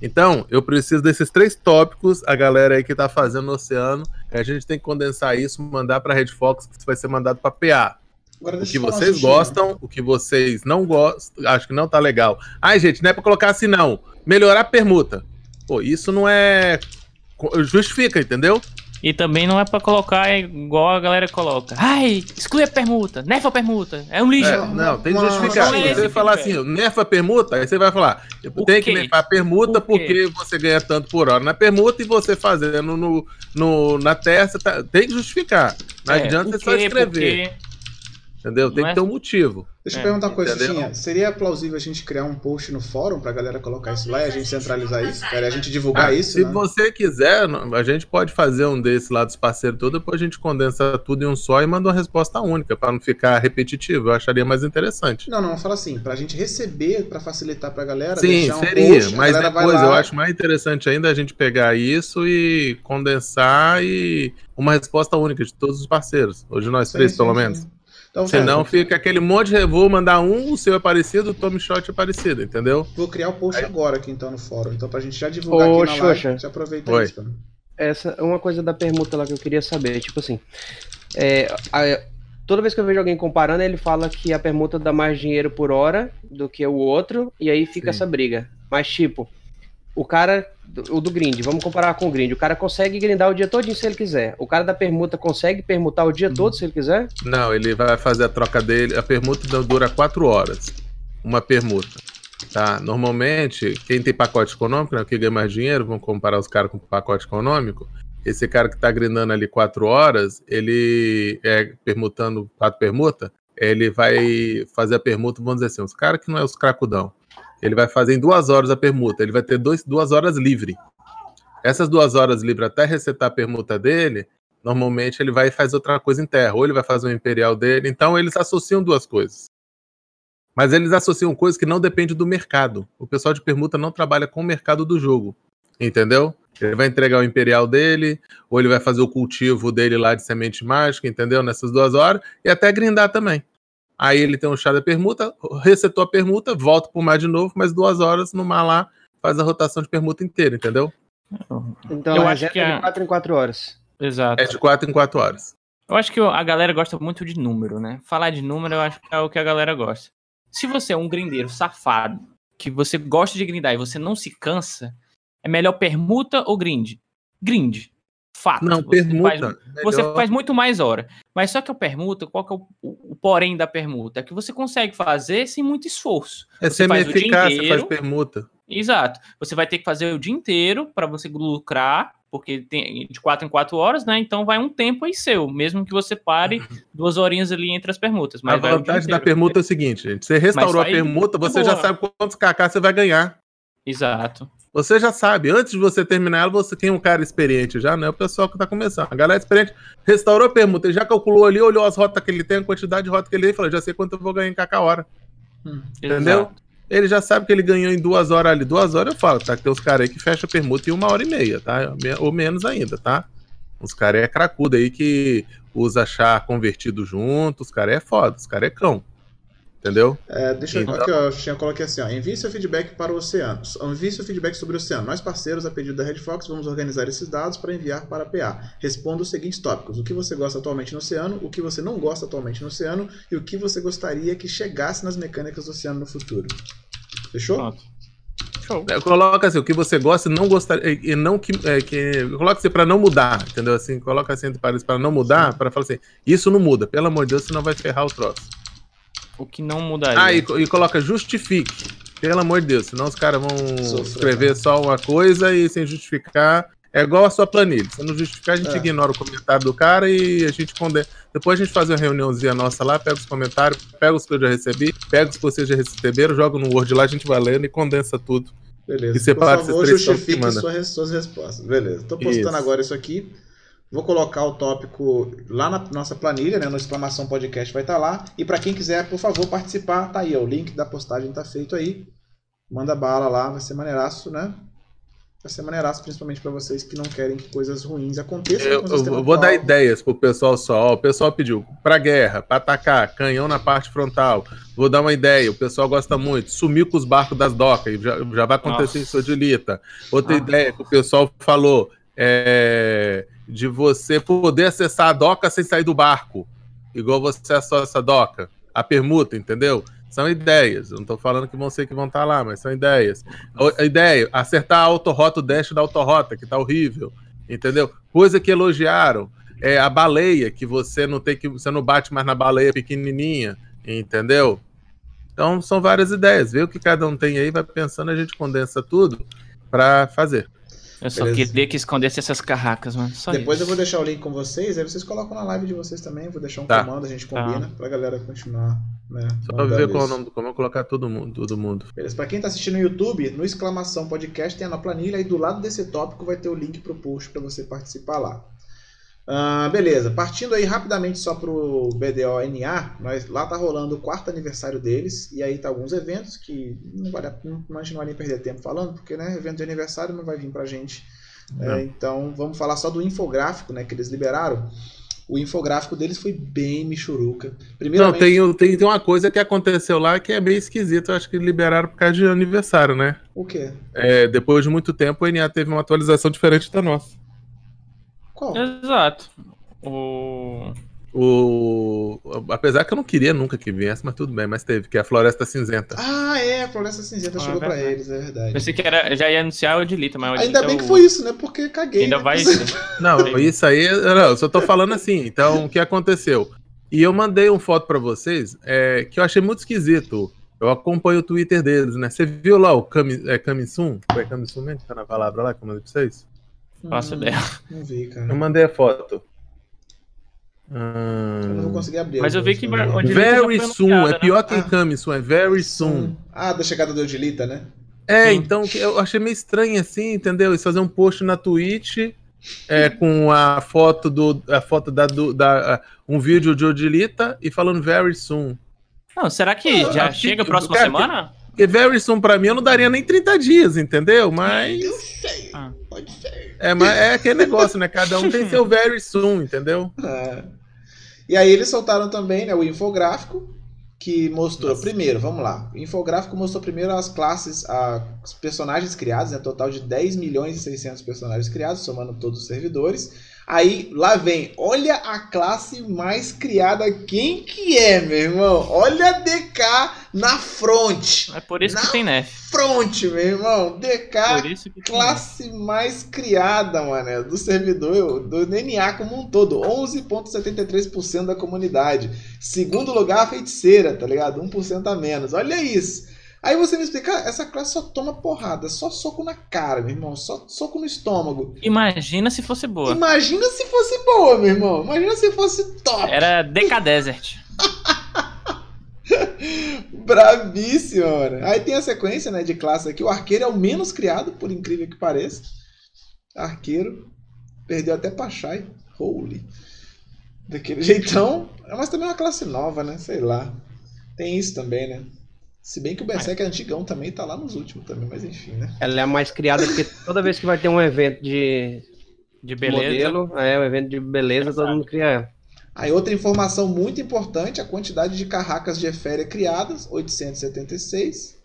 Então, eu preciso desses três tópicos, a galera aí que tá fazendo no oceano, a gente tem que condensar isso, mandar pra Red Fox, que isso vai ser mandado pra PA.
Agora
O que vocês gostam, o que vocês não gostam, acho que não tá legal. Ai, gente, não é pra colocar assim, não. Melhorar a permuta. Pô, isso não é. Justifica, entendeu?
E também não é pra colocar igual a galera coloca. Ai, exclui a permuta, nerfa a permuta. É um lixo.
É, não, tem que justificar.
não é
Se você falar assim, nerfa a permuta, aí você vai falar, tem que nerfar a permuta
Por
porque você ganha tanto por hora na permuta e você fazendo no, no, na terça, tá- tem que justificar. Não
É,
adianta você só escrever,
Porque-
entendeu? Tem
não
que
é-
ter um motivo.
Deixa eu
É,
perguntar uma coisa? Xuxinha. Seria plausível a gente criar um post no fórum pra galera colocar isso lá e a gente centralizar isso? Cara, a gente divulgar
Ah,
isso,
se
né?
você quiser, a gente pode fazer um desses lá dos parceiros todos, depois a gente condensa tudo em um só e manda uma resposta única, para não ficar repetitivo. Eu acharia mais interessante.
Não, não, fala assim, pra gente receber, pra facilitar pra galera,
Sim,
deixar um
seria,
post, a
mas depois
lá-
eu acho mais interessante ainda a gente pegar isso e condensar e uma resposta única de todos os parceiros. Hoje nós
Sim,
três,
sim,
pelo
sim.
menos.
Então,
Senão
cara,
fica aquele monte de. Vou mandar um, o seu é parecido, o Tommy Shot é parecido, entendeu?
vou criar o post agora aqui então no fórum. Então pra gente já divulgar
Ô,
aqui na live,
Xoxa.
já aproveita
Oi.
isso. Cara.
Essa é uma coisa da permuta lá que eu queria saber. Tipo assim, é, a- toda vez que eu vejo alguém comparando, ele fala que a permuta dá mais dinheiro por hora do que o outro, e aí fica
Sim.
essa briga. Mas, tipo, o cara, o do grind, vamos comparar com o grind, o cara consegue grindar o dia todo se ele quiser. O cara da permuta consegue permutar o dia todo se ele quiser?
Não, ele vai fazer a troca dele. A permuta dura quatro horas. Uma permuta. Tá? Normalmente, quem tem pacote econômico, né, que ganha mais dinheiro, vamos comparar os caras com pacote econômico. Esse cara que tá grindando ali quatro horas, ele é permutando quatro permuta, ele vai fazer a permuta, vamos dizer assim, os caras que não é os cracudão. Ele vai fazer em duas horas a permuta, ele vai ter dois, duas horas livre. Essas duas horas livre até resetar a permuta dele, normalmente ele vai e faz outra coisa em terra, ou ele vai fazer o imperial dele. Então eles associam duas coisas. Mas eles associam coisas que não dependem do mercado. O pessoal de permuta não trabalha com o mercado do jogo. Entendeu? Ele vai entregar o imperial dele, ou ele vai fazer o cultivo dele lá de semente mágica, entendeu? Nessas duas horas, e até grindar também. Aí ele tem um chá da permuta, resetou a permuta, volta pro mar de novo, mais duas horas no mar lá, faz a rotação de permuta inteira, entendeu?
Então
Eu
é
acho que
de
a-
4 em 4 horas.
Exato.
É de quatro em quatro horas.
Eu acho que a galera gosta muito de número, né? Falar de número eu acho que é o que a galera gosta. Se você é um grindeiro safado, que você gosta de grindar e você não se cansa, é melhor permuta ou grind? Grind. Fato.
Não,
Você
permuta.
faz- Você
melhor-
faz muito mais hora. Mas só que o permuta, qual que é o, o- porém da permuta? É que você consegue fazer sem muito esforço.
É
você faz o dia
semi-eficaz, você faz
inteiro.
permuta.
Exato. Você vai ter que fazer o dia inteiro para você lucrar, porque tem de 4 em 4 horas, né? Então vai um tempo aí seu, mesmo que você pare duas horinhas ali entre as permutas. Mas
a vantagem da
inteiro.
permuta é o seguinte, gente. Você restaurou a permuta, você
boa.
já sabe quantos KK você vai ganhar.
Exato.
Você já sabe, antes de você terminar ela, você tem um cara experiente já, não é o pessoal que tá começando. A galera experiente restaurou a permuta, ele já calculou ali, olhou as rotas que ele tem, a quantidade de rota que ele tem e falou, já sei quanto eu vou ganhar em KK hora. Entendeu?
Exato.
Ele já sabe que ele ganhou em duas horas ali. Duas horas eu falo, tá? Que tem uns caras aí que fecha a permuta em uma hora e meia, tá? Ou menos ainda, tá? Os caras é cracudo aí que usa chá convertido junto, os caras é foda, os caras é cão. Entendeu?
É, deixa eu
Então-
aqui, ó, eu tinha coloquei assim, ó, envie seu feedback para o oceano. Envie seu feedback sobre o oceano. Nós parceiros, a pedido da Red Fox, vamos organizar esses dados para enviar para a PA. Responda os seguintes tópicos: o que você gosta atualmente no oceano, o que você não gosta atualmente no oceano e o que você gostaria que chegasse nas mecânicas do oceano no futuro. Fechou?
Pronto. Show.
É, Coloca assim, o que você gosta e não gostaria. E não que. É, que coloca assim pra não mudar, entendeu? Assim, coloca assim entre parênteses pra não mudar, pra falar assim, isso não muda, pelo amor de Deus, senão vai ferrar o troço.
O que não mudaria.
Ah, e, e coloca justifique. Pelo amor de Deus, senão os caras vão
Sofrer,
escrever só uma coisa e sem justificar. É igual a sua planilha. Se não justificar, a gente
É.
ignora o comentário do cara e a gente condena. Depois a gente faz uma reuniãozinha nossa lá, pega os comentários, pega os que eu já recebi, pega os que vocês já receberam, joga no Word lá, a gente vai lendo e condensa tudo.
Beleza.
E separa
Por favor, justifique suas, suas respostas. Beleza. Tô postando
Isso.
agora isso aqui. Vou colocar o tópico lá na nossa planilha, né? No exclamação podcast vai estar lá. E para quem quiser, por favor, participar, tá aí, ó, o link da postagem tá feito aí. Manda bala lá, vai ser maneiraço, né? Vai ser maneiraço, principalmente para vocês que não querem que coisas ruins aconteçam.
Eu, eu vou dar ideias pro pessoal só. Ó, o pessoal pediu pra guerra, pra atacar, canhão na parte frontal. Vou dar uma ideia, o pessoal gosta muito. Sumiu com os barcos das docas, já, já vai acontecer
Nossa.
em Sodilita. Outra
Ah.
ideia que o pessoal falou é de você poder acessar a doca sem sair do barco. Igual você acessa a doca. A permuta, entendeu? São ideias. Eu não tô falando que vão ser que vão estar lá, mas são ideias. A ideia, acertar a autorrota, o dash da autorrota, que tá horrível. Entendeu? Coisa que elogiaram. É a baleia, que você não tem que. Você não bate mais na baleia pequenininha. Entendeu? Então são várias ideias. Vê o que cada um tem aí, vai pensando, a gente condensa tudo pra fazer.
Eu só
Beleza.
queria que escondesse essas carracas, mano. Só
Depois
isso.
eu vou deixar o link com vocês, aí vocês colocam na live de vocês também. Vou deixar um
Tá.
comando, a gente
Tá.
combina pra galera continuar, né?
Só pra ver qual é o
isso.
nome do como eu colocar todo mundo, todo mundo.
Beleza. Pra quem tá assistindo no YouTube, no exclamação podcast tem a na planilha e do lado desse tópico vai ter o link pro post para você participar lá. Ah, beleza. Partindo aí rapidamente só pro BDONA, nós, lá tá rolando o quarto aniversário deles e aí tá alguns eventos que não vale, a- não, a gente não vai nem perder tempo falando, porque né, evento de aniversário não vai vir pra gente.
Não.
É, então vamos falar só do infográfico, né, que eles liberaram. O infográfico deles foi bem michuruca.
Não,
Primeiramente,
tem, o- tem, tem uma coisa que aconteceu lá que é meio esquisito. Eu acho que liberaram por causa de aniversário, né?
o quê?
É, depois de muito tempo, o NA teve uma atualização diferente da nossa.
Qual?
Exato. O...
O... Apesar que eu não queria nunca que viesse, mas tudo bem, mas teve, que é a Floresta Cinzenta.
Ah, é, a Floresta Cinzenta
Ah,
chegou
é
pra eles, é verdade.
Pensei que era, já ia anunciar o Edilita, mas o
Ainda
Edilita
bem
é
que
o-
foi isso, né? Porque caguei.
Ainda
né?
vai.
Não, isso aí, não, eu só tô falando assim. Então, o que aconteceu? E eu mandei uma foto pra vocês é, que eu achei muito esquisito. Eu acompanho o Twitter deles, né? Você viu lá o Kami, é, Kamisum? Foi Kamisum mesmo que tá na palavra lá que eu mandei pra vocês?
Faço
Hum,
ideia.
Não vi, cara.
Eu mandei a foto.
Eu não vou
Hum...
conseguir abrir.
Mas eu vi que
Very soon,
anunciada,
é pior que
Ah.
Kamisum, é very soon.
Ah, da chegada do Odilita, né?
É,
Sim.
então eu achei meio estranho assim, entendeu? Eles fazer um post na Twitch é, com a foto do. A foto da, do, da. um vídeo de Odilita e falando very soon.
Não, será que
Ah,
já chega a próxima
cara,
semana?
Porque very soon pra mim eu não daria nem 30 dias, entendeu? Mas.
Eu sei.
Ah.
Pode ser.
É, mas é aquele negócio, né? Cada um tem seu very soon, entendeu?
Ah. E aí eles soltaram também né, o infográfico. que mostrou,
Nossa.
primeiro, vamos lá, o infográfico mostrou primeiro as classes, a- os personagens criados, né, total de 10 milhões e 600 personagens criados, somando todos os servidores. Aí, lá vem, olha a classe mais criada, quem que é, meu irmão? Olha a DK na front,
É por isso
Não.
que tem nerf.
front, meu irmão, DK classe mais criada, mano, do servidor, do DNA como um todo, 11.73% da comunidade. Segundo lugar, a feiticeira, tá ligado? 1% a menos. Olha isso. Aí você me explica, ah, essa classe só toma porrada, só soco na cara, meu irmão, só soco no estômago.
Imagina se fosse boa.
Imagina se fosse boa, meu irmão. Imagina se fosse top.
Era DK Desert.
Bravíssima, mano. Aí tem a sequência, né, de classe aqui. O arqueiro é o menos criado, por incrível que pareça. Arqueiro. Perdeu até pra Shai. Holy. Daquele jeitão. Mas também é uma classe nova, né? Sei lá. Tem isso também, né? Se bem que o Berserk é antigão também, tá lá nos últimos também, mas enfim, né?
Ela é a mais criada porque toda vez que vai ter um evento de
De beleza.
modelo, é um evento de beleza, todo mundo cria ela.
Aí outra informação muito importante, a quantidade de carracas de eféria criadas, 876.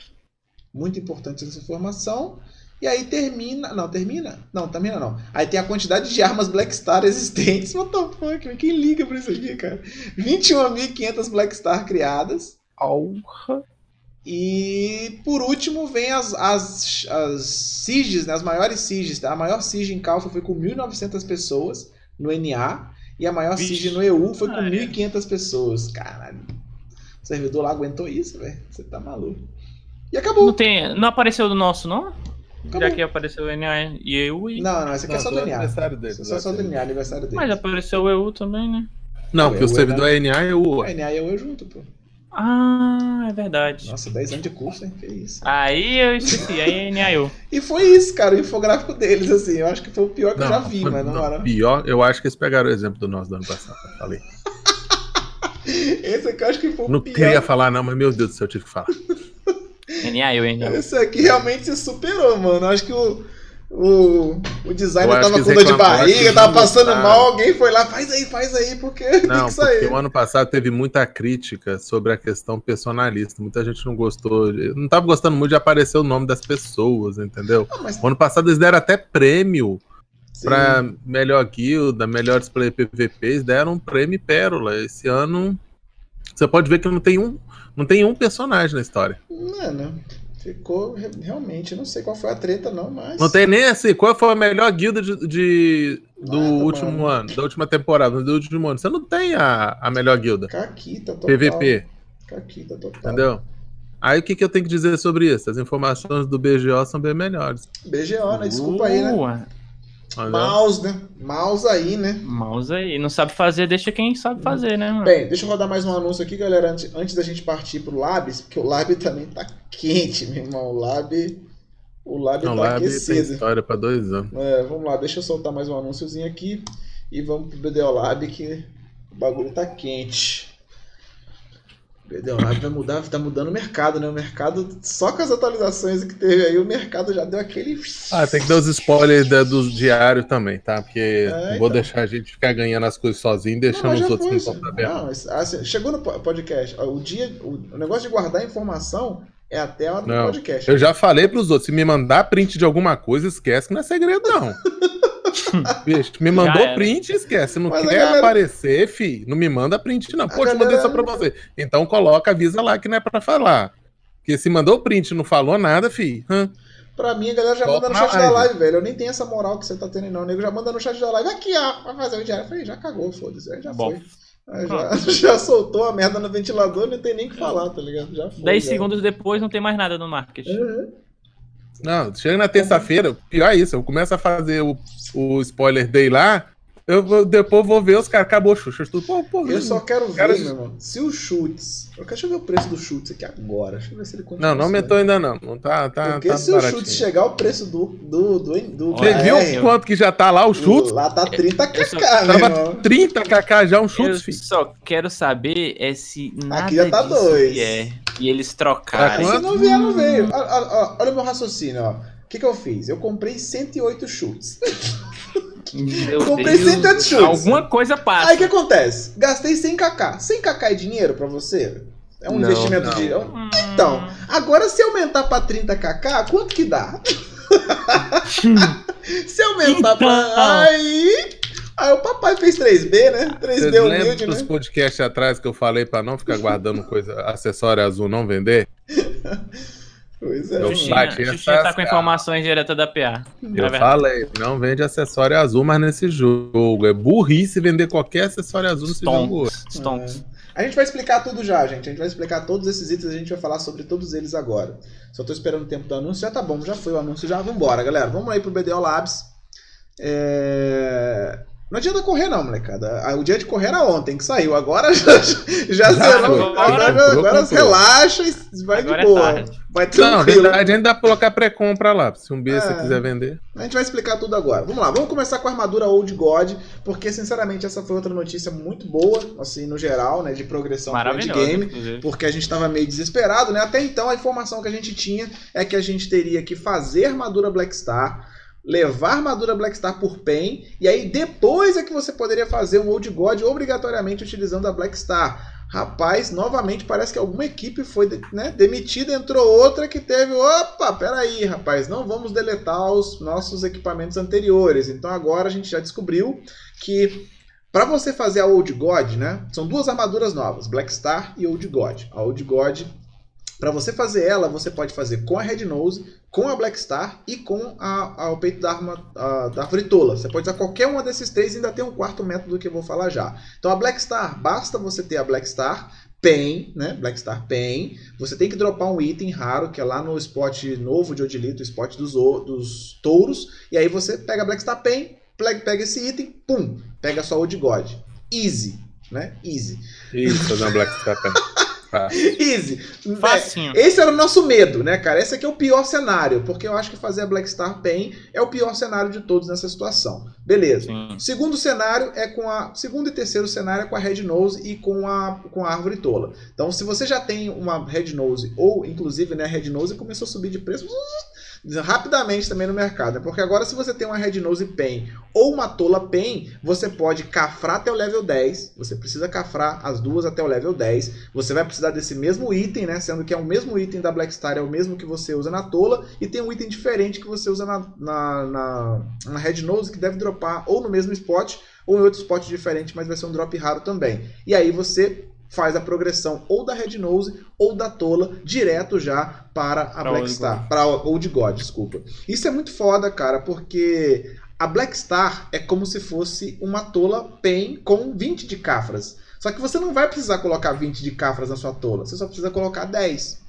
Muito importante essa informação. E aí termina, não, termina? Não, termina não. Aí tem a quantidade de armas Black Star existentes. What the fuck? Quem liga pra isso aqui, cara? 21.500 Black Star criadas.
Porra.
E por último vem as, as, as SIGs, né? as maiores SIGs. tá? A maior SIG em Calfa foi com 1.900 pessoas no NA. E a maior
Vixe,
SIG no EU foi com
Maria.
1.500 pessoas. Caralho. O servidor lá aguentou isso, velho. Você tá maluco. E acabou.
Não, tem, não apareceu do nosso, não?
Acabou.
Já que apareceu o NA e eu e.
Não, não, esse aqui é só do NA.
aniversário dele.
Esse é só do NA, aniversário dele.
Mas apareceu o EU também, né?
Não, porque o
Eu,
servidor é NA e o
É, NA e EU junto, pô.
Ah, é verdade.
Nossa, 10 anos de curso, hein? Que isso.
Aí eu esqueci, aí é NA eu.
E foi isso, cara, o infográfico deles, assim. Eu acho que foi o pior que eu já vi,
foi-
mas não
não,
era.
Pior, eu acho que eles pegaram o exemplo do nosso do ano passado. eu Falei.
Esse aqui eu acho que foi o
Não
pior.
queria falar, não, mas meu Deus do céu, eu tive que falar.
NA eu, NA eu.
Esse aqui realmente se superou, mano. Acho que o, o, o designer tava
que
com dor de
acho
barriga,
que
tava
não
passando
gostaram.
mal, alguém foi lá, faz aí, faz aí, porque tem
Não,
que
porque
sair.
o ano passado teve muita crítica sobre a questão personalista. Muita gente não gostou. Não tava gostando muito de aparecer o nome das pessoas, entendeu?
Ah, mas,
O ano passado eles deram até prêmio pra melhor guilda, melhores play PVPs, deram um prêmio e pérola. Esse ano você pode ver que não tem um, não tem um personagem na história.
Mano, ficou re- realmente, eu não sei qual foi a treta, não, mas.
Não tem nem assim, qual foi a melhor guilda de, de- do
Nada,
último
mano.
ano, da última temporada, do último ano. Você não tem a, a melhor guilda.
Caquita total.
PVP,
Caquita total.
entendeu? Aí o que, que eu tenho que dizer sobre isso? As informações do BGO são bem melhores.
BGO, né? Desculpa aí, né? Mouse, né? Mouse aí, né?
mouse aí. Não sabe fazer, deixa quem sabe fazer, né, mano?
Bem, deixa eu rodar mais um anúncio aqui, galera, antes, antes da gente partir pro Labs, porque o Lab também tá quente, meu irmão. O Lab. O Lab
Não,
tá
tem
aquecido.
história pra dois anos.
É, vamos lá, deixa eu soltar mais um anúnciozinho aqui e vamos pro BDO Lab que o bagulho tá quente. Lab vai mudar, tá mudando o mercado, né? O mercado, só com as atualizações que teve aí, o mercado já deu aquele.
Ah, tem que dar os spoilers da, dos diários também, tá? Porque
É, então.
vou deixar a gente ficar ganhando as coisas sozinho,
Não,
deixando os outros com conta.
Não, assim, chegou no po- podcast. O dia, o, negócio de guardar informação é até a hora do
Não,
podcast.
Eu já falei pros outros, se me mandar print de alguma coisa, esquece que não é segredo, não. Bicho, me mandou print, esquece. Não
Mas
quer
galera-
aparecer, fi, não me manda print, não.
A
Pô, te mandei
galera-
só pra você. Então coloca, avisa lá que não é pra falar. Porque se mandou print e não falou nada, fi. hã?
Pra mim, a galera já
Volta
manda no chat da
live.
live, velho. Eu nem tenho essa moral que você tá tendo, não. O nego já manda no chat da live. Aqui, ó, vai fazer o diário. Eu falei, já cagou, foda-se. Aí já
Bom.
foi. Já, já soltou a merda no ventilador, não tem nem o que falar, tá ligado? Já foi.
10
já.
segundos depois não tem mais nada no market.
Uhum.
Não, chega na terça-feira, pior é isso, eu começo a fazer o, o spoiler day lá, eu vou- depois vou ver os caras, acabou Xuxa, tudo. Pô, pô,
Eu só quero ver,
Cara,
meu irmão, se o Chutes. Eu quero deixa eu ver o preço do Chutes aqui agora. Deixa eu ver se ele continua.
Não, não aumentou ainda não. Não tá, tá,
Porque
tá
se o
baratinho.
Chutes chegar ao preço do. do, do, do
Olha,
Você viu
É, eu-
quanto que já tá lá o chute?
Lá tá 30
Eu só-
kk, meu
Tava
irmão.
30 kk já um
Eu
chute, filho.
só quero saber é se nada
Aqui já tá
disso
dois.
vier e eles
Tá quanto?
Se não vier, não veio. Ó, ó, Olha o meu raciocínio, ó. O que, que eu fiz? Eu comprei 108 chutes.
Meu
Comprei
Deus,
108 chutes.
Alguma coisa passa.
Aí o que acontece? Gastei 100 kk. 100 kk é dinheiro pra você? É um
Não,
investimento
não.
de.
Hum,
Então, agora se aumentar pra 30kk, quanto que dá? se aumentar
Então.
pra. Aí. Aí o papai fez 3B, né? 3B
Vocês lembram
humilde,
dos
né?
podcasts atrás que eu falei pra não ficar guardando coisa, acessório azul, não vender?
Pois é.
Xuxinha
essa-
tá com informações diretas da PA.
Eu
É
falei, não vende acessório azul, mas nesse jogo. É burrice vender qualquer acessório azul nesse jogo.
Stonks. Stonks.
A gente vai explicar tudo já, gente. A gente vai explicar todos esses itens, a gente vai falar sobre todos eles agora. Só tô esperando o tempo do anúncio. Já tá bom, já foi o anúncio, já vambora, galera. Vamos aí pro BDO Labs. É... Não adianta correr, não, molecada. O dia de correr era ontem que saiu. Agora já, já zerou.
agora-
Agora, agora relaxa e vai
Agora
de
é
boa.
tarde.
vai
Não,
tranquilo.
verdade, ainda dá pra colocar pré-compra lá. Se um você
É.
quiser vender.
A gente vai explicar tudo agora. Vamos lá, vamos começar com a armadura Old God, porque sinceramente essa foi outra notícia muito boa, assim, no geral, né, de progressão pro
Maravilhoso.
endgame.
inclusive.
porque a gente estava meio desesperado, né? Até então a informação que a gente tinha é que a gente teria que fazer armadura Black Star, levar armadura Black Star por PEN, e aí depois é que você poderia fazer um Old God obrigatoriamente utilizando a Black Star. Rapaz, novamente parece que alguma equipe foi né, demitida, entrou outra que teve. Opa, peraí, rapaz, não vamos deletar os nossos equipamentos anteriores. Então agora a gente já descobriu que para você fazer a Old God, né? São duas armaduras novas, Black Star e Old God. A Old God, para você fazer ela, você pode fazer com a Red Nose, com a Black Star e com a, a- o peito da arma a- da Fritola. Você pode usar qualquer uma desses três e ainda tem um quarto método que eu vou falar já. Então a Black Star, basta você ter a Black Star, Pen, né? Black Star Pen. Você tem que dropar um item raro, que é lá no spot novo de Odilito, o spot dos, dos touros. E aí você pega a Black Star Pen, pega, esse item, pum, pega só o de God. Easy, né? Easy.
Isso, fazer uma Black Star. Tá.
Easy.
Facinho.
É, esse era o nosso medo, né, cara? Esse aqui é o pior cenário, porque eu acho que fazer a Black Star Pen é o pior cenário de todos nessa situação. Beleza.
Sim.
Segundo cenário é com a. Segundo e terceiro cenário é com a Red Nose e com a, com a árvore tola. Então, se você já tem uma Red Nose, ou inclusive né, a Red Nose começou a subir de preço rapidamente também no mercado. né? Porque agora, se você tem uma Red Nose Pen ou uma Tola Pen, você pode cafrar até o level 10. Você precisa cafrar as duas até o level 10. Você vai precisar desse mesmo item, né? Sendo que é o mesmo item da Black Star, é o mesmo que você usa na Tola. E tem um item diferente que você usa na, na, na, na Red Nose, que deve dropar ou no mesmo spot ou em outro spot diferente, mas vai ser um drop raro também. E aí você faz a progressão ou da Red Nose ou da Tola direto já para a
Pra
Black Star, para Old God, desculpa. Isso é muito foda, cara, porque a Black Star é como se fosse uma Tola Pen com 20 de cafras. Só que você não vai precisar colocar 20 de cafras na sua Tola, você só precisa colocar 10.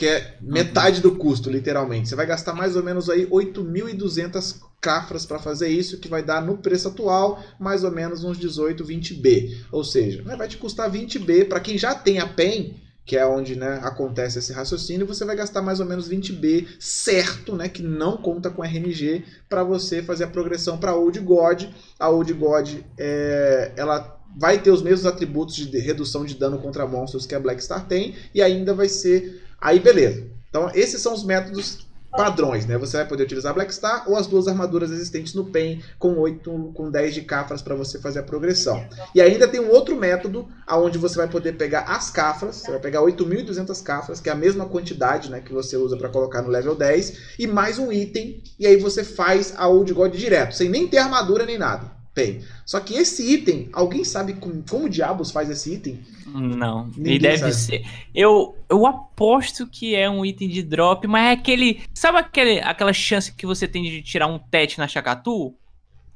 Que é metade do custo, literalmente. Você vai gastar mais ou menos aí 8.200 cafras para fazer isso, que vai dar no preço atual mais ou menos uns 18, 20B. Ou seja, né, vai te custar 20B para quem já tem a PEN, que é onde né, acontece esse raciocínio, você vai gastar mais ou menos 20B certo, né, que não conta com RNG, para você fazer a progressão para Old God. A Old God é, ela vai ter os mesmos atributos de redução de dano contra monstros que a Black Star tem, e ainda vai ser. Aí beleza. Então, esses são os métodos padrões, né? Você vai poder utilizar a Black Star ou as duas armaduras existentes no PEN com 8, com 10 de cafras para você fazer a progressão. E ainda tem um outro método aonde você vai poder pegar as cafras, você vai pegar 8.200 cafras, que é a mesma quantidade, né, que você usa para colocar no level 10, e mais um item, e aí você faz a Old God direto, sem nem ter armadura nem nada. Tem. Só que esse item, alguém sabe como, como diabos faz esse item?
Não.
Ninguém
e deve
sabe.
ser. Eu, eu aposto que é um item de drop, mas é aquele. Sabe aquele, aquela chance que você tem de tirar um tete na Chacatu?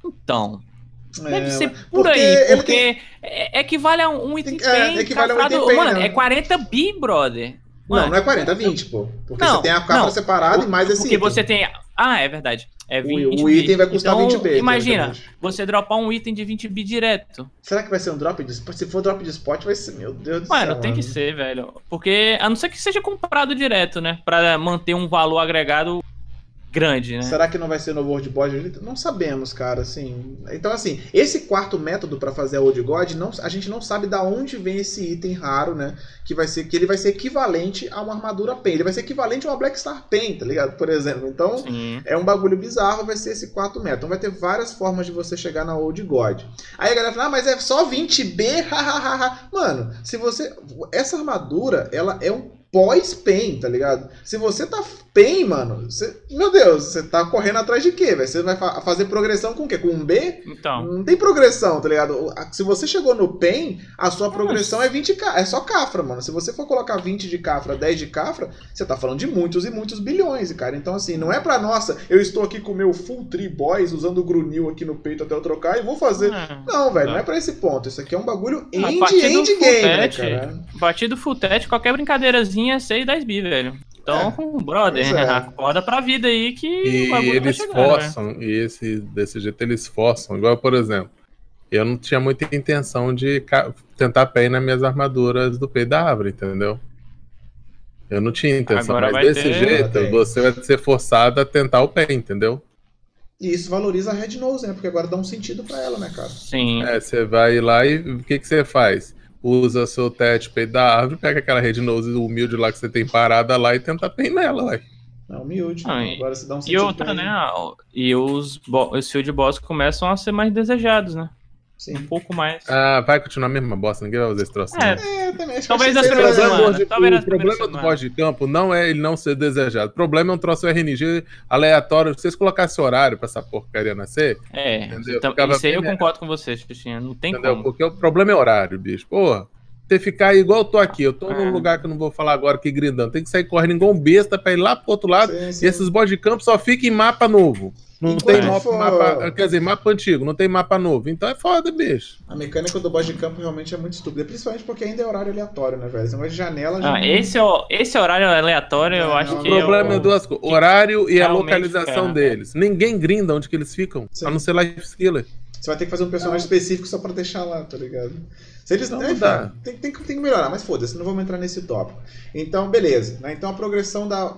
Então. Deve
É,
ser por
porque
aí, porque
tem-
é, equivale a um item
Tem- é,
bem
equivale a um item
Mano, é 40 bi, brother.
Não,
Mano,
não é 40, é 20, pô. Porque
Não,
você tem a
não.
separada e mais esse
Porque
item.
você tem. Ah, é verdade. É 20
o, item vai custar
então,
20 B.
Imagina, você dropar um item de 20 bi direto.
Será que vai ser um drop de spot? Se for drop de spot, vai ser. Meu Deus do
Mano,
céu.
tem que
mano.
ser, velho. Porque, a não ser que seja comprado direto, né? Pra manter um valor agregado grande, né?
Será que não vai ser no World Body? Não sabemos, cara, assim. Então, assim, esse quarto método para fazer a Old God, não, a gente não sabe da onde vem esse item raro, né? Que vai ser que ele vai ser equivalente a uma armadura Pen. Ele vai ser equivalente a uma Black Star Pen, tá ligado? Por exemplo. Então,
Sim.
é um bagulho bizarro, vai ser esse quarto método. Então vai ter várias formas de você chegar na Old God. Aí a galera fala, ah, mas é só 20B, hahaha. Mano, se você. Essa armadura, ela é um pós-pen, tá ligado? Se você tá pen, mano, você- meu Deus, você tá correndo atrás de quê, velho? Você vai fa- fazer progressão com o quê? Com um B?
Então,
Não tem progressão, tá ligado? Se você chegou no PEN, a sua progressão é 20 ca- é só cafra, mano. Se você for colocar 20 de cafra, 10 de cafra, você tá falando de muitos e muitos bilhões, cara. Então, assim, não é pra nossa, eu estou aqui com o meu Full Tree Boys, usando o grunil aqui no peito até eu trocar e vou fazer. Não, velho,
Tá.
não é pra esse ponto. Isso aqui é um bagulho
A
end,
partir do
end
full
game, né, cara?
A partir do full tete, qualquer brincadeirazinha é 6, 10 bi, velho. Então, brother,
Pois é.
acorda pra vida aí que
E
tá
eles
chegando, né?
forçam, e esse, desse jeito eles forçam. Igual, por exemplo, eu não tinha muita intenção de tentar pé nas minhas armaduras do peito da árvore, entendeu? Eu não tinha intenção,
Agora
mas desse
ter-
jeito você vai ser forçado a tentar o pé, entendeu?
E isso valoriza a Red Nose, né? Porque agora dá um sentido pra ela, né, cara?
Sim.
É, você vai lá e o que, que você faz? Usa seu tete peito da árvore, pega aquela red nose humilde lá que você tem parada lá e tenta pé nela, ué.
É humilde.
Ah, e-
agora você dá um
E outra, né? E os, os field boss começam a ser mais desejados, né?
Sim.
Um pouco mais.
Ah, vai continuar a mesma bosta, ninguém vai usar esse troço.
É,
não.
É, também. Que
Talvez nas
que
O
primeiras semanas,
o problema do
semanas.
boss de campo não é ele não ser desejado. O problema é um troço RNG aleatório. Se vocês colocassem horário pra essa porcaria nascer,
É,
Entendeu?
então,
Ficava
isso aí eu
melhor.
concordo com você, Xuxinha. Não tem
entendeu?
como.
Porque o problema é horário, bicho. Porra, você ficar igual eu tô aqui. Eu tô
É.
num lugar que eu não vou falar agora aqui gritando. Tem que sair correndo igual um besta pra ir lá pro outro lado.
Sim, sim.
E esses boss de campo só ficam em mapa novo. Não
Enquanto
tem mapa,
for-
mapa- Quer dizer, mapa antigo, não tem mapa novo. Então é foda, bicho.
A mecânica do boss de campo realmente é muito estúpida, principalmente porque ainda é horário aleatório, né, velho? Esse negócio de janela
Ah,
não-
esse, é o- esse horário aleatório, eu
Não,
acho
não,
que
O problema
é
é
o...
duas coisas: horário e a localização
fica-
deles. Ninguém grinda onde que eles ficam,
Sim.
a não ser life skiller.
Você vai ter que fazer um personagem específico só pra deixar lá, tá ligado? Se eles
Não
enfim,
dá.
tem, tem, que- tem que melhorar, mas foda-se, não vamos entrar nesse tópico. Então, beleza. né? Então a progressão da.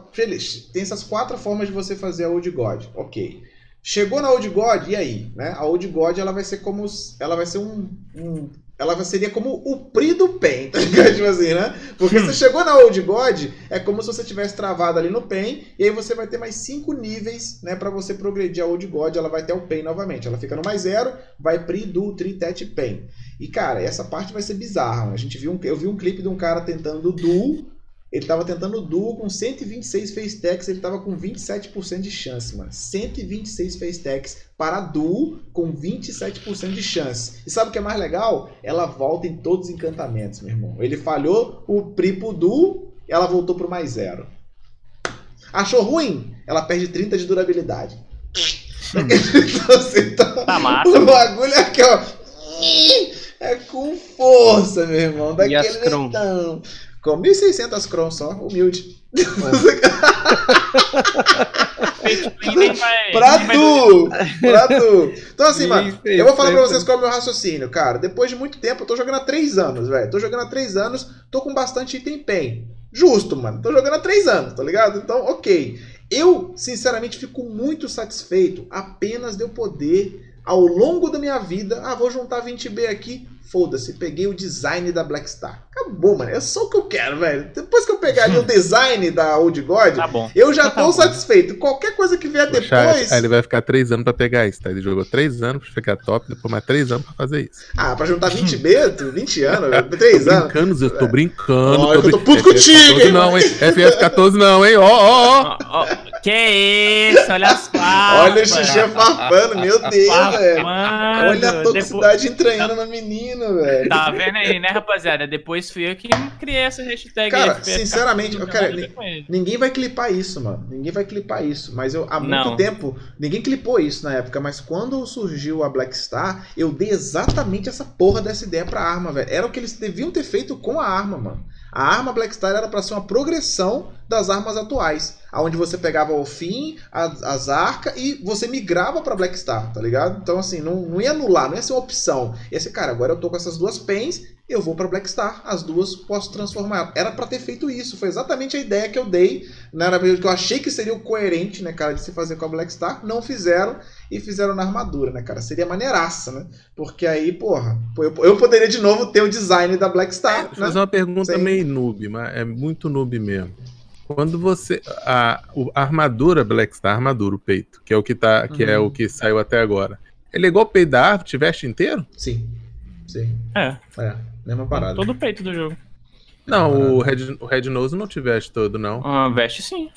Tem essas quatro formas de você fazer a Old God. Ok. Chegou na Old God, e aí? Né? A Old God ela vai ser como. Ela vai ser um. um- ela seria como o Pri do Pen, tá ligado? Tipo assim, né? Porque você chegou na Old God, é como se você tivesse travado ali no Pen, e aí você vai ter mais cinco níveis, né, para você progredir a Old God, ela vai ter o Pen novamente. Ela fica no mais zero, vai Pri, Du, Tri, Tet, Pen. E cara, essa parte vai ser bizarra. né? A gente viu um, eu vi um clipe de um cara tentando Du, ele tava tentando duo com 126 face techs, ele tava com 27% de chance, mano. 126 face techs para duo com 27% de chance. E sabe o que é mais legal? Ela volta em todos os encantamentos, meu irmão. Ele falhou o pri pro duo, ela voltou pro mais zero. Achou ruim? Ela perde 30 de durabilidade. então, assim, tá-
Tá massa.
o bagulho é aqui, ó. É com força, meu irmão.
E as
Daquele
cron?
jeitão. Com 1.600 cron só, humilde. Pra tu! Pra tu! Então, assim, mano,
1.600.
eu vou falar pra vocês qual é o meu raciocínio, cara. Depois de muito tempo, eu tô jogando há 3 anos, velho. Tô jogando há 3 anos, tô com bastante item pen. Justo, mano. Tô jogando há 3 anos, tá ligado? Então, ok. Eu, sinceramente, fico muito satisfeito apenas de eu poder, ao longo da minha vida, ah, vou juntar 20B aqui, foda-se, peguei o design da Black Star. Acabou, mano. É só o que eu quero, velho. Depois que eu pegar ali o design da Old God,
Tá bom.
eu já
Tá
tô satisfeito. Qualquer coisa que vier
chat,
depois.
aí ele vai ficar três anos pra pegar isso, tá? Ele jogou três anos pra ficar top, depois mais três anos pra fazer isso.
Ah, pra juntar 20B, tu- 20 anos, velho,
Tô
3 anos.
brincando, eu tô brincando.
Ó, eu
brin-
tô puto
FF14
contigo, hein,
não, hein? FF14 não, hein? Ó, ó, ó.
Que isso, olha as farpas.
Olha o xixi farpando, meu Deus, velho. Olha a
Depois-
toxicidade entranhando no menino, velho.
Tá vendo aí, né, rapaziada? Depois fui eu que criei essa hashtag
Cara,
aí, FF14,
sinceramente, eu
não
quero-
tem nada a ver com ele.
Ninguém vai clipar isso, mano. Ninguém vai clipar isso. Mas eu, há muito
Não.
tempo, ninguém clipou isso na época. Mas quando surgiu a Black Star, eu dei exatamente essa porra dessa ideia pra arma, velho. Era o que eles deviam ter feito com a arma, mano. A arma Black Star era pra ser uma progressão das armas atuais. Onde você pegava o fim, as, as arcas e você migrava pra Black Star, tá ligado? Então, assim, não, não ia anular, não ia ser uma opção. Ia ser, cara, agora eu tô com essas duas pens, eu vou pra Black Star. As duas posso transformar. Era pra ter feito isso. Foi exatamente a ideia que eu dei. Né? Na verdade, que eu achei que seria o coerente, né, cara, de se fazer com a Black Star. Não fizeram e fizeram na armadura, né, cara? Seria maneiraça, né? Porque aí, porra, eu, poderia de novo ter o design da Black Star.
Eu
né?
fazer uma pergunta
Sim.
meio noob, mas é muito noob mesmo. Quando você. A, o- a armadura Black Star, a armadura, o peito, que é o que, tá, que é
Uhum.
o que saiu até agora. Ele é igual o peito da árvore, te veste inteiro?
Sim. Sim.
É,
É, mesma parada.
todo o peito do jogo.
Não, o Red, o Red Nose não te veste todo, não.
Ah, veste sim.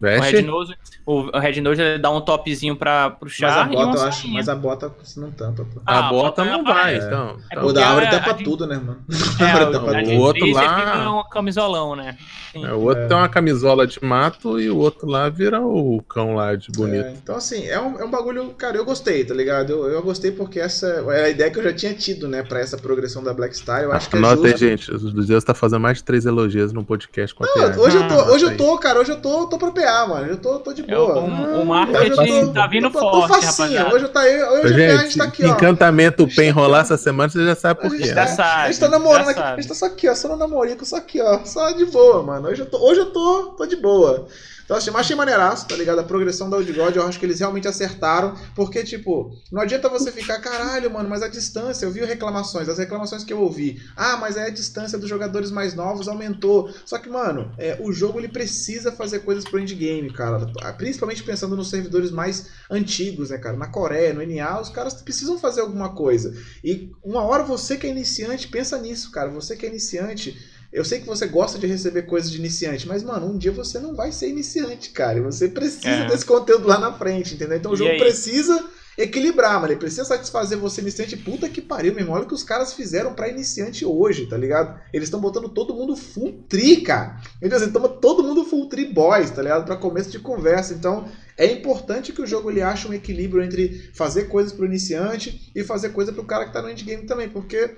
O? Red Nose, o Red Nose ele dá um topzinho pra, pro
Mas a bota, eu acho, mas a bota não tampa, pô.
A
Ah,
bota
bota
não
não
vai,
vai.
então.
É.
O da árvore
a-
tampa
a de-
tudo, né, mano?
É,
A
o, a
O outro lá-
fica um camisolão, né? Sim.
É, o outro
É.
tem uma camisola de mato e o outro lá vira o cão lá de bonito.
É, então, assim, é um, é um bagulho. Cara, eu gostei, tá ligado? Eu, eu gostei porque essa é a ideia que eu já tinha tido, né, pra essa progressão da Black Star. Eu acho que é
Anota aí, gente. O Deus tá fazendo mais de três elogios no podcast com a
Não, hoje eu tô,
Ah,
hoje eu tô, cara, hoje eu tô, tô pra PA, mano. Eu tô, tô de
É, o-
boa.
o- o
Hoje
marketing
tô-
tá vindo
tô,
forte,
tô facinho.
rapaziada.
Hoje eu tá aí, hoje a PA a gente
Gente,
tá aqui, ó.
encantamento pra enrolar essa semana, você já sabe por
gente,
quê.
Já
tá,
né?
sabe,
a gente tá namorando aqui, a gente tá só aqui, ó, só no namorico, só aqui, ó, só de boa, mano. Hoje eu tô, hoje eu tô, tô de boa. Então, assim, mas achei maneiraço, tá ligado? A progressão da Old God, eu acho que eles realmente acertaram, porque, tipo, não adianta você ficar, caralho, mano, mas a distância, eu vi reclamações, as reclamações que eu ouvi, ah, mas aí a distância dos jogadores mais novos aumentou. Só que, mano, é, o jogo ele precisa fazer coisas pro endgame, cara. Principalmente pensando nos servidores mais antigos, né, cara? Na Coreia, no NA, os caras precisam fazer alguma coisa. E uma hora você que é iniciante, pensa nisso, cara. Você que é iniciante, eu sei que você gosta de receber coisas de iniciante, mas, mano, um dia você não vai ser iniciante, cara. E você precisa
É.
desse conteúdo lá na frente, entendeu? Então o jogo
aí?
precisa equilibrar, mano. Ele precisa satisfazer você iniciante. Puta que pariu, meu irmão. Olha o que os caras fizeram pra iniciante hoje, tá ligado? Eles estão botando todo mundo full tri, cara. Então, assim, toma todo mundo full tri boys, tá ligado? Pra começo de conversa. Então, é importante que o jogo ele ache um equilíbrio entre fazer coisas pro iniciante e fazer coisa pro cara que tá no endgame também, porque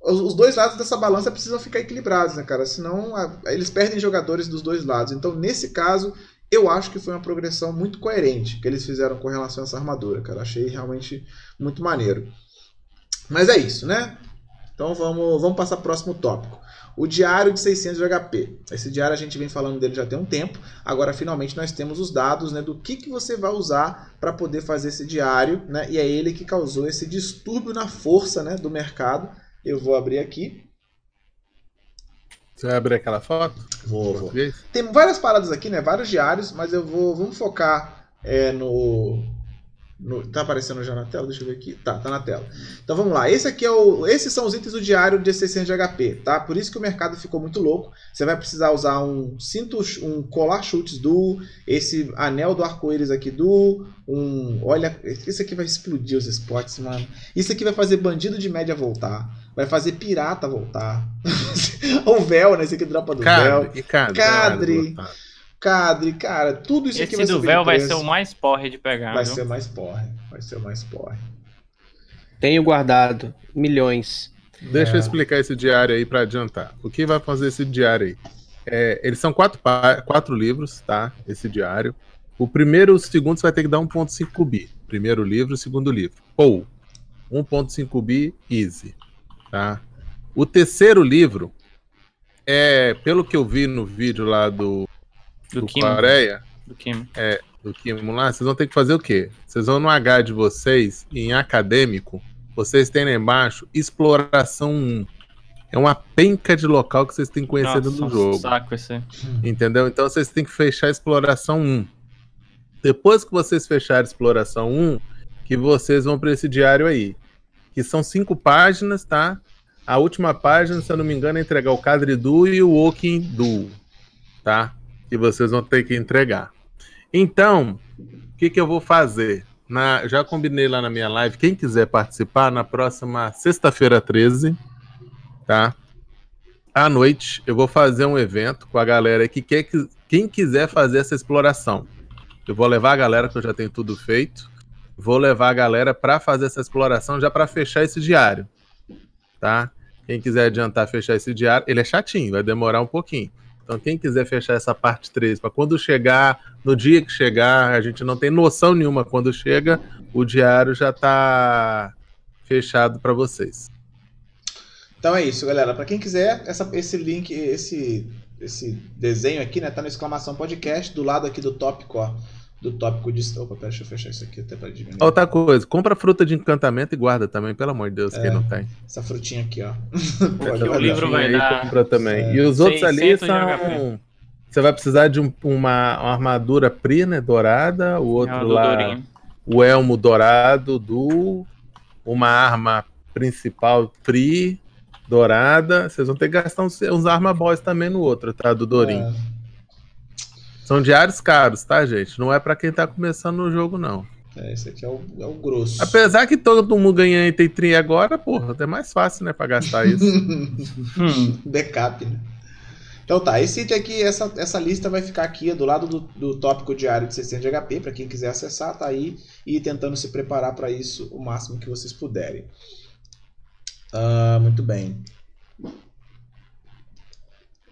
os dois lados dessa balança precisam ficar equilibrados, né, cara? Senão a- eles perdem jogadores dos dois lados. Então, nesse caso, eu acho que foi uma progressão muito coerente que eles fizeram com relação a essa armadura, cara. Achei realmente muito maneiro. Mas é isso, né? Então vamos, vamos passar pro próximo tópico. O diário de 600 de HP. Esse diário a gente vem falando dele já tem um tempo. Agora finalmente nós temos os dados, né, do que, que você vai usar para poder fazer esse diário, né? E é ele que causou esse distúrbio na força, né, do mercado. Eu vou abrir aqui.
Você vai abrir aquela foto?
Vou, vou. Tem várias paradas aqui, né? Vários diários, mas eu vou. Vamos focar é, no, no- Tá aparecendo já na tela? Deixa eu ver aqui. Tá, tá na tela. Então vamos lá. Esse aqui é o. Esses são os itens do diário de 600 de HP, tá? Por isso que o mercado ficou muito louco. Você vai precisar usar um cinto, um colar chutes duo, esse anel do arco-íris aqui duo, um. Olha, isso aqui vai explodir os spots, mano. Isso aqui vai fazer bandido de média voltar. Vai fazer pirata voltar. o véu, né? Esse aqui dropa do véu.
Cadre, e cadre.
Cadre.
Ah,
Cadre, cara, tudo isso aqui
Esse
vai
do
subir
véu vai ser o mais porre de pegar.
Vai
viu?
ser mais porre. Vai ser mais porre.
Tenho guardado milhões.
Deixa
É.
eu explicar esse diário aí pra adiantar. O que vai fazer esse diário aí? É, eles são quatro, pá- quatro livros, tá? Esse diário. O primeiro e o segundo você vai ter que dar 1.5 bi. Primeiro livro, segundo livro. Ou 1.5 bi easy, tá? O terceiro livro é, pelo que eu vi no vídeo lá do,
Do
do
Kim.
Coreia,
Do Kim.
do Kimo lá, vocês vão ter que fazer o quê? Vocês vão no H de vocês, em acadêmico, vocês têm lá embaixo exploração 1. É uma penca de local que vocês têm que conhecer
Nossa,
dentro do jogo.
saco esse.
Entendeu? Então vocês têm que fechar a exploração 1. Depois que vocês fecharem a exploração 1, que vocês vão para esse diário aí. Que são cinco páginas, tá? A última página, se eu não me engano, é entregar o Cadridu e o Walking Du, tá? Que vocês vão ter que entregar. Então, o que, que eu vou fazer? Na, já combinei lá na minha live. Quem quiser participar, na próxima sexta-feira 13, tá? À noite, eu vou fazer um evento com a galera que quer que. Quem quiser fazer essa exploração. Eu vou levar a galera, que eu já tenho tudo feito. Vou levar a galera para fazer essa exploração já para fechar esse diário. Tá? Quem quiser adiantar fechar esse diário, ele é chatinho, vai demorar um pouquinho. Então, quem quiser fechar essa parte 3, para quando chegar, no dia que chegar, a gente não tem noção nenhuma quando chega, o diário já está fechado para vocês.
Então é isso, galera. Para quem quiser, essa, esse link, esse, esse desenho aqui, né, tá na exclamação podcast, do lado aqui do tópico. Do tópico de. Opa, pera, deixa eu fechar isso aqui até para diminuir.
Outra coisa, compra fruta de encantamento e guarda também, pelo amor de Deus,
É.
quem não tem.
Essa frutinha aqui, ó.
O livro vai
Aí
dar.
compra também.
É.
E os outros ali
600 de
são. Você vai precisar de um- uma, uma armadura pri, né? Dourada. O outro
É, do
lá.
Dorinho.
o elmo dourado do uma arma principal pri dourada. Vocês vão ter que gastar uns, uns arma boys também no outro, tá? Do Dorim.
É.
São diários caros, tá, gente? Não é pra quem tá começando no jogo, não.
É, esse aqui é o, é o grosso.
Apesar que todo mundo ganha item tri agora, porra, é mais fácil, né, pra gastar isso.
Hum.
Backup, né? Então tá, esse item aqui, essa, essa lista vai ficar aqui do lado do, do tópico diário de 600 de HP, para quem quiser acessar, tá aí, e tentando se preparar para isso o máximo que vocês puderem. Ah, muito bem.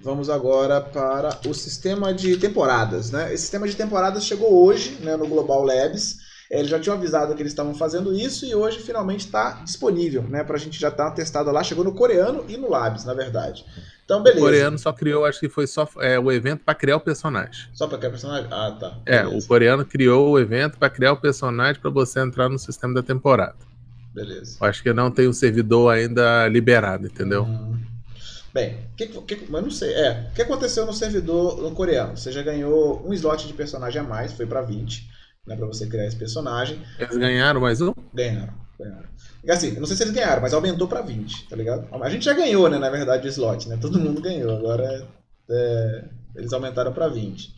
Vamos agora para o sistema de temporadas, né? Esse sistema de temporadas chegou hoje, né, no Global Labs. Eles já tinham avisado que eles estavam fazendo isso e hoje finalmente está disponível, né? Pra gente já estar testado lá. Chegou no coreano e no Labs, na verdade. Então,
O
beleza.
coreano só criou, acho que foi só é, o evento pra criar o personagem.
Só pra criar personagem? Ah, tá.
É,
Beleza.
o coreano criou o evento pra criar o personagem pra você entrar no sistema da temporada.
Beleza.
Acho que não tem o servidor ainda liberado, entendeu?
Hum. Bem, que, que, mas não sei. É, o que aconteceu no servidor no coreano? Você já ganhou um slot de personagem a mais, foi pra 20, né? Pra você criar esse personagem.
Eles ganharam mais um?
Ganharam, ganharam. Assim, eu não sei se eles ganharam, mas aumentou pra 20, tá ligado? A gente já ganhou, né, na verdade, o slot, né? Todo mundo ganhou. Agora é, eles aumentaram pra 20.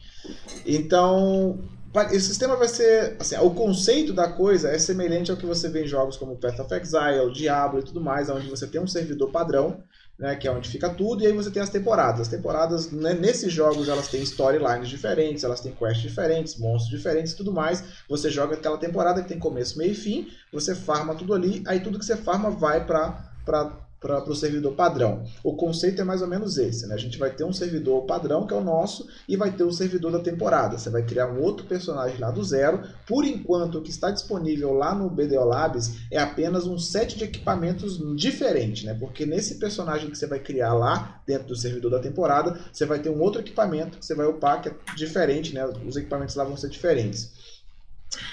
Então, esse sistema vai ser. Assim, o conceito da coisa é semelhante ao que você vê em jogos como Path of Exile, Diablo e tudo mais, onde você tem um servidor padrão. Né, que é onde fica tudo, e aí você tem as temporadas. As temporadas, né, nesses jogos, elas têm storylines diferentes, elas têm quests diferentes, monstros diferentes e tudo mais. Você joga aquela temporada que tem começo, meio e fim, você farma tudo ali, aí tudo que você farma vai para para o servidor padrão. O conceito é mais ou menos esse, né? A gente vai ter um servidor padrão, que é o nosso, e vai ter o servidor da temporada. Você vai criar um outro personagem lá do zero. Por enquanto, o que está disponível lá no BDO Labs é apenas um set de equipamentos diferente, né? Porque nesse personagem que você vai criar lá, dentro do servidor da temporada, você vai ter um outro equipamento que você vai upar, que é diferente, né? Os equipamentos lá vão ser diferentes.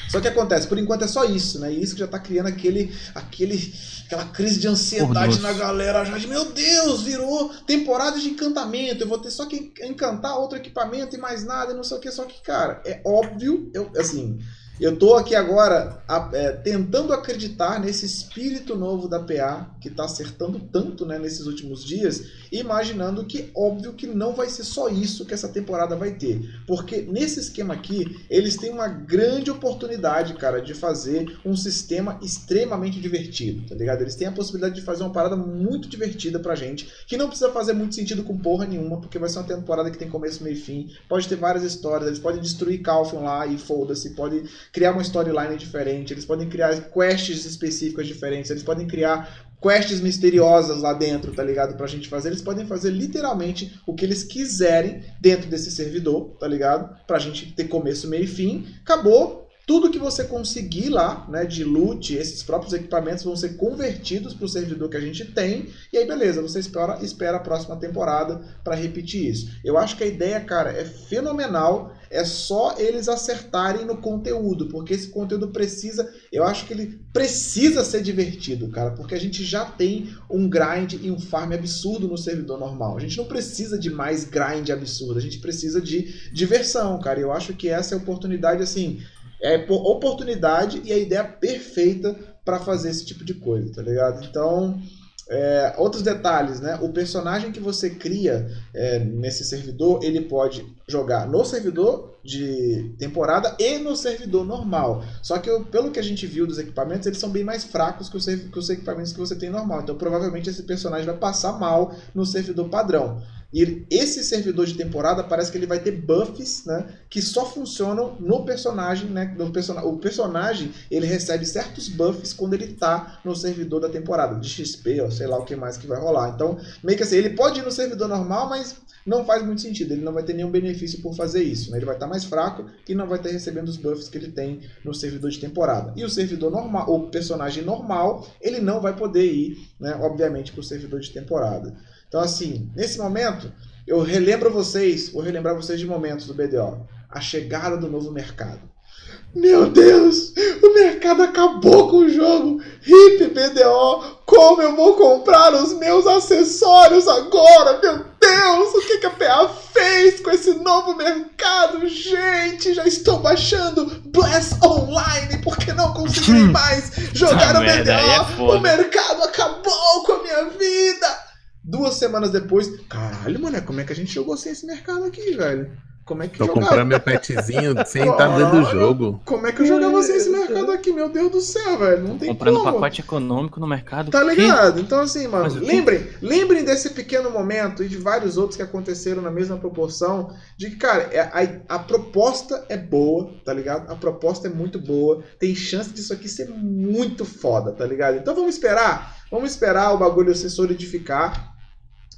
Só que acontece, por enquanto é só isso, né? E isso que já tá criando aquele, aquele, aquela crise de ansiedade na galera. Já de, meu Deus, virou temporada de encantamento, eu vou ter só que encantar outro equipamento e mais nada e não sei o que, só que, cara, é óbvio, eu, assim, eu tô aqui agora é, tentando acreditar nesse espírito novo da PA, que tá acertando tanto, né, nesses últimos dias, imaginando que, óbvio, que não vai ser só isso que essa temporada vai ter. Porque nesse esquema aqui, eles têm uma grande oportunidade, cara, de fazer um sistema extremamente divertido, tá ligado? Eles têm a possibilidade de fazer uma parada muito divertida pra gente, que não precisa fazer muito sentido com porra nenhuma, porque vai ser uma temporada que tem começo, meio e fim, pode ter várias histórias, eles podem destruir Calfion lá e foda-se, pode criar uma storyline diferente, eles podem criar quests específicas diferentes, eles podem criar quests misteriosas lá dentro, tá ligado? Pra gente fazer. Eles podem fazer literalmente o que eles quiserem dentro desse servidor, tá ligado? Pra gente ter começo, meio e fim. Acabou. Tudo que você conseguir lá, né, de loot, esses próprios equipamentos vão ser convertidos pro servidor que a gente tem. E aí, beleza, você espera, espera a próxima temporada pra repetir isso. Eu acho que a ideia, cara, é fenomenal. É só eles acertarem no conteúdo, porque esse conteúdo precisa eu acho que ele precisa ser divertido, cara, porque a gente já tem um grind e um farm absurdo no servidor normal. A gente não precisa de mais grind absurdo, a gente precisa de diversão, cara. Eu acho que essa é a oportunidade, assim, é oportunidade e a ideia perfeita para fazer esse tipo de coisa, tá ligado? Então, é, outros detalhes, né? O personagem que você cria é, nesse servidor, ele pode jogar no servidor de temporada e no servidor normal. Só que pelo que a gente viu dos equipamentos, eles são bem mais fracos que os, que os equipamentos que você tem normal. Então provavelmente esse personagem vai passar mal no servidor padrão. E esse servidor de temporada parece que ele vai ter buffs, né? Que só funcionam no personagem, né? No persona o personagem ele recebe certos buffs quando ele tá no servidor da temporada, de XP, ou sei lá o que mais que vai rolar. Então, meio que assim, ele pode ir no servidor normal, mas não faz muito sentido. Ele não vai ter nenhum benefício por fazer isso. Né? Ele vai estar mais fraco e não vai estar recebendo os buffs que ele tem no servidor de temporada. E o servidor normal, o personagem normal, ele não vai poder ir, né? Obviamente, para o servidor de temporada. Então, assim, nesse momento, eu relembro vocês, vou relembrar vocês de momentos do BDO. A chegada do novo mercado. Meu Deus! O mercado acabou com o jogo! Hip BDO! Como eu vou comprar os meus acessórios agora? Meu Deus! O que, que a PA fez com esse novo mercado? Gente, já estou baixando Blast Online porque não consegui mais jogar
Tá
o
é
BDO!
foda.
o mercado acabou com a minha vida! Duas semanas depois, caralho, mano, como é que a gente jogou sem esse mercado aqui, velho? Como é que
Tô
jogava?
comprando meu petzinho sem estar dentro do jogo.
Como é que eu jogava sem esse mercado aqui? Meu Deus do céu, velho. Não tem
Comprando
como.
pacote econômico no mercado.
Tá ligado? Então, assim, mano, lembrem, lembrem desse pequeno momento e de vários outros que aconteceram na mesma proporção. De que, cara, é- a, a proposta é boa, tá ligado? A proposta é muito boa. Tem chance disso aqui ser muito foda, tá ligado? Então vamos esperar. Vamos esperar o bagulho se solidificar.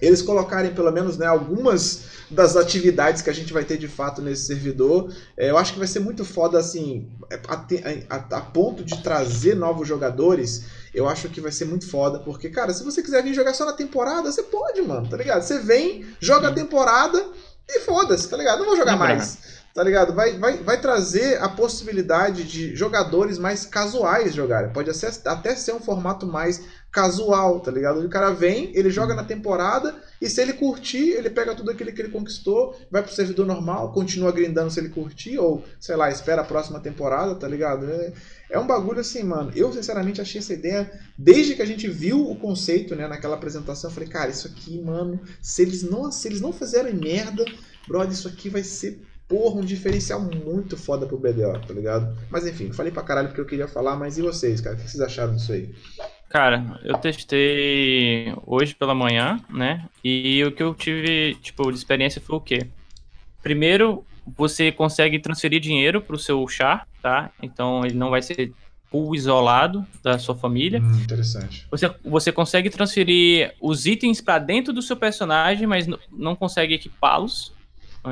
Eles colocarem pelo menos né, algumas das atividades que a gente vai ter de fato nesse servidor. É, eu acho que vai ser muito foda assim, a, a- a ponto de trazer novos jogadores. Eu acho que vai ser muito foda, porque, cara, se você quiser vir jogar só na temporada, você pode, mano, tá ligado? Você vem, joga a temporada e foda-se, tá ligado? Não vou jogar mais. Tá ligado? Vai, vai, vai trazer a possibilidade de jogadores mais casuais jogarem. Pode até, ser um formato mais casual, tá ligado? O cara vem, ele joga na temporada e se ele curtir, ele pega tudo aquilo que ele conquistou, vai pro servidor normal, continua grindando se ele curtir, ou sei lá, espera a próxima temporada, tá ligado? É, é um bagulho assim, mano. Eu sinceramente achei essa ideia, desde que a gente viu o conceito, né, naquela apresentação, eu falei, cara, isso aqui, mano, se eles não, se eles não fizerem merda, brother, isso aqui vai ser porra, um diferencial muito foda pro BDO, tá ligado? Mas enfim, falei pra caralho porque eu queria falar, mas e vocês, cara? O que vocês acharam disso aí?
Cara, eu testei hoje pela manhã, né? E o que eu tive, tipo, de experiência foi o quê? Primeiro, você consegue transferir dinheiro pro seu char, tá? Então ele não vai ser full isolado da sua família.
Hum, interessante.
Você, você consegue transferir os itens para dentro do seu personagem, mas não consegue equipá-los.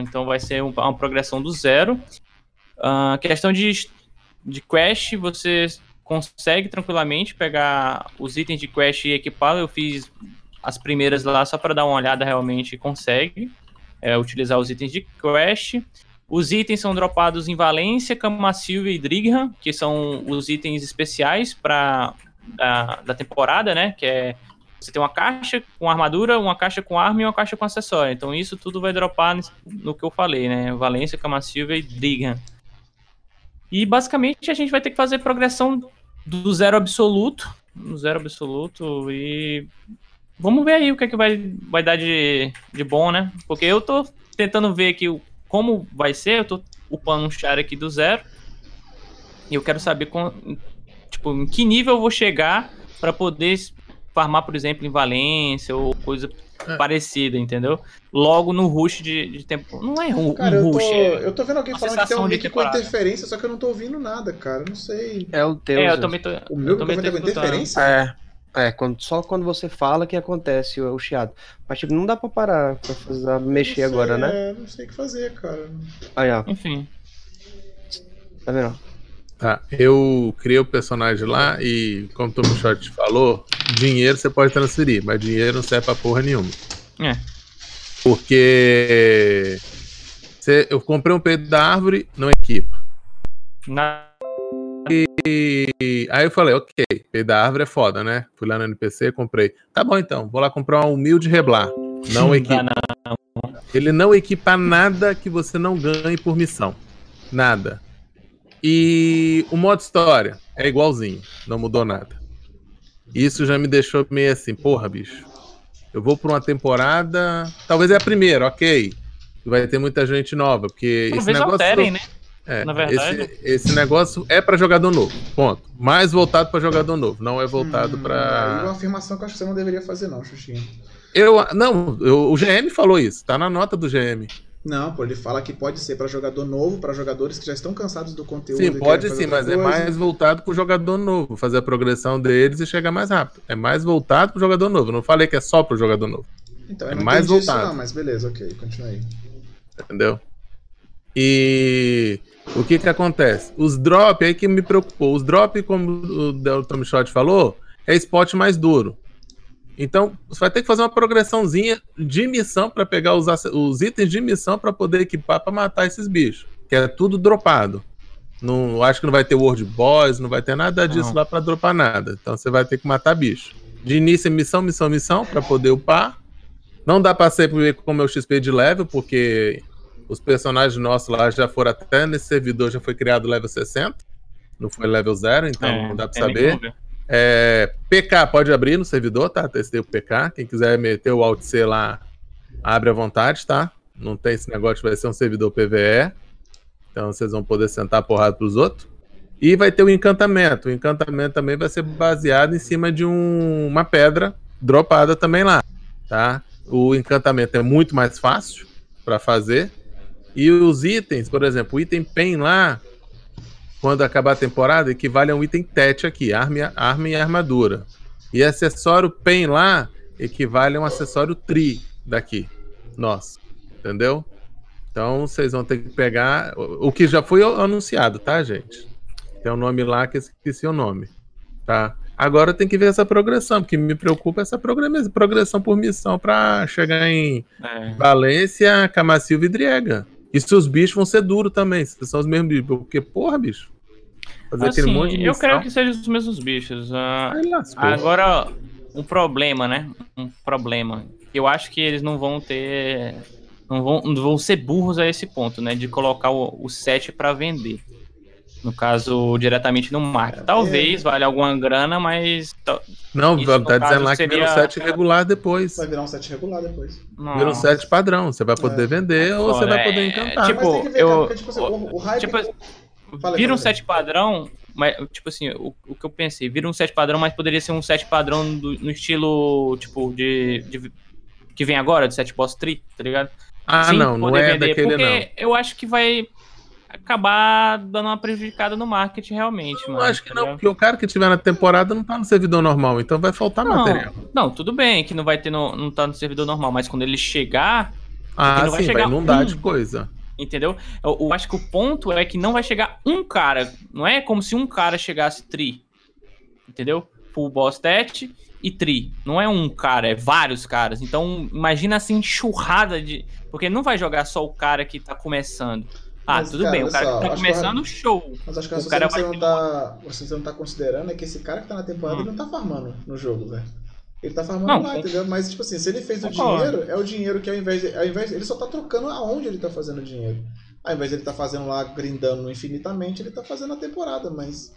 Então vai ser um- uma progressão do zero. Ah, questão de, de quest, você consegue tranquilamente pegar os itens de quest e equipá-los. Eu fiz as primeiras lá só para dar uma olhada realmente consegue é, utilizar os itens de quest. Os itens são dropados em Valência, Camasilva e Drigham, que são os itens especiais para da, da temporada, né? Que é você tem uma caixa com armadura, uma caixa com arma e uma caixa com acessório. Então isso tudo vai dropar no que eu falei, né? Valência, Camasilva e Drigham. E basicamente a gente vai ter que fazer progressão do zero absoluto, no zero absoluto e vamos ver aí o que é que vai, vai dar de, de bom, né? Porque eu tô tentando ver aqui como vai ser, eu tô upando um char aqui do zero e eu quero saber com, tipo, em que nível eu vou chegar para poder farmar, por exemplo, em Valência ou coisa
É.
parecida, entendeu? Logo no rush de, de tempo. Não é um,
Cara,
um
eu tô,
rush, é-
eu tô vendo alguém falando que tem um mic com
temporada.
interferência, só que eu não tô ouvindo nada, cara. Eu não sei.
É o teu.
É, eu
Zeus.
também tô.
O meu
eu também
tá
tô
com interferência?
É. É, quando, só quando você fala que acontece o, o chiado. Mas tipo, não dá pra parar pra fazer, mexer
sei,
agora, né?
É, não sei o que fazer, cara.
Aí, ó.
Enfim.
Tá vendo?
Tá, eu criei o personagem lá e, como o Tom Short falou, dinheiro você pode transferir, mas dinheiro não serve pra porra nenhuma.
É.
Porque eu comprei um peito da árvore, não equipa.
Na...
E aí eu falei, ok, peito da árvore é foda, né? Fui lá no NPC, comprei. Tá bom então, vou lá comprar um humilde reblar. Não equipa.
Dá
Ele não equipa nada que você não ganhe por missão. Nada. E o modo história é igualzinho, não mudou nada. Isso já me deixou meio assim, porra, bicho. Eu vou por uma temporada, talvez é a primeira, ok. Vai ter muita gente nova, porque esse
Talvez
negócio
alterem, né?
é,
na verdade.
Esse, esse negócio é pra jogador novo, ponto. Mais voltado pra jogador novo, não é voltado
Hum,
pra.
Aí uma afirmação que eu acho que você não deveria fazer, não, Xuxinha.
Eu, não, eu- o GM falou isso, tá na nota do GM.
Não, pô, ele fala que pode ser pra jogador novo, pra jogadores que já estão cansados do conteúdo.
Sim, pode sim, mas é
coisa.
mais voltado pro jogador novo, fazer a progressão deles e chegar mais rápido. É mais voltado pro jogador novo. Não falei que é só pro jogador novo,
Então,
é mais
entendi isso
voltado.
não, mas beleza, ok, continua aí.
entendeu? E o que que acontece? Os drop aí que me preocupou. Os drop, como o Tommy Shot falou, é spot mais duro. Então, você vai ter que fazer uma progressãozinha de missão para pegar os, os itens de missão para poder equipar para matar esses bichos, que é tudo dropado. Não, acho que não vai ter World Boss, não vai ter nada disso
Não.
lá para dropar nada. Então você vai ter que matar bicho. De início é missão, missão, missão para poder upar. Não dá pra sempre com o meu XP de level, porque os personagens nossos lá já foram até nesse servidor, já foi criado level 60. Não foi level 0, então
É,
não dá pra
tem nem
saber. É, PK pode abrir no servidor, tá? Testei o PK. Quem quiser meter o Alt C lá, abre à vontade, tá? Não tem esse negócio, vai ser um servidor PVE. Então vocês vão poder sentar porrada pros outros. E vai ter o encantamento. O encantamento também vai ser baseado em cima de um- uma pedra dropada também lá, tá? O encantamento é muito mais fácil para fazer. E os itens, por exemplo, o item PEN lá, quando acabar a temporada, equivale a um item TET aqui, arma, e- arma e armadura. E acessório PEN lá equivale a um acessório TRI daqui. Nossa, entendeu? Então vocês vão ter que pegar o que já foi anunciado, tá, gente? Tem um nome lá que esqueci o nome, tá? Agora tem que ver essa progressão, porque me preocupa essa progressão por missão pra chegar em
É.
Valência, Camacilva e Driega. E se os bichos vão ser duros também, se são os mesmos bichos. Porque, porra, bicho. Fazer aquele
Assim,
monte de
eu
missão.
creio que sejam os mesmos bichos. ah. Agora, um problema, né? Um problema. Eu acho que eles não vão ter. Não vão, não vão ser burros a esse ponto, né? De colocar o, o set pra vender. No caso, diretamente no market. Talvez valha alguma grana, mas.
Não,
isso,
tá dizendo lá que vira um
seria-
set regular depois.
Vai virar um set regular depois.
Não.
Vira um set padrão. Você vai poder
É.
vender ou você vai poder
é,
encantar.
tipo,
Mas tem que ver,
eu-
cara, porque, tipo assim, o, o hype...
Tipo,
Fala
vira um set padrão, mas, tipo assim, o, o que eu pensei, vira um set padrão, mas poderia ser um set padrão do- no estilo, tipo, de, de- que vem agora, do set boss tree, tá ligado?
Ah,
Sim,
não, não é
vender,
daquele
porque
não.
eu acho que vai acabar dando uma prejudicada no marketing realmente,
Eu
mano.
acho que
tá
não,
ligado?
porque o cara que tiver na temporada não tá no servidor normal, então vai faltar material.
Não, tudo bem que não vai ter no, não tá no servidor normal, mas quando ele chegar,
Ah,
não vai
sim, vai
chegar
inundar
um.
de coisa.
Entendeu? Eu, eu acho que o ponto é que não vai chegar um cara, não é como se um cara chegasse tri, entendeu? Full boss stat e tri. Não é um cara, é vários caras. Então, imagina assim, enxurrada de. Porque não vai jogar só o cara que tá começando. Ah,
Mas,
tudo
cara,
bem, o cara
só,
que tá
acho que
começando, show.
Mas acho que
O cara
você,
vai
não tá, você não tá considerando é que esse cara que tá na temporada
Hum.
não tá farmando no jogo, velho. Ele tá farmando
Não,
lá, entendeu? Mas, tipo assim, se ele fez o dinheiro, é o dinheiro que ao invés, de, ao invés ele só tá trocando aonde ele tá fazendo o dinheiro. Ao invés de ele tá fazendo lá, grindando infinitamente, ele tá fazendo a temporada, mas...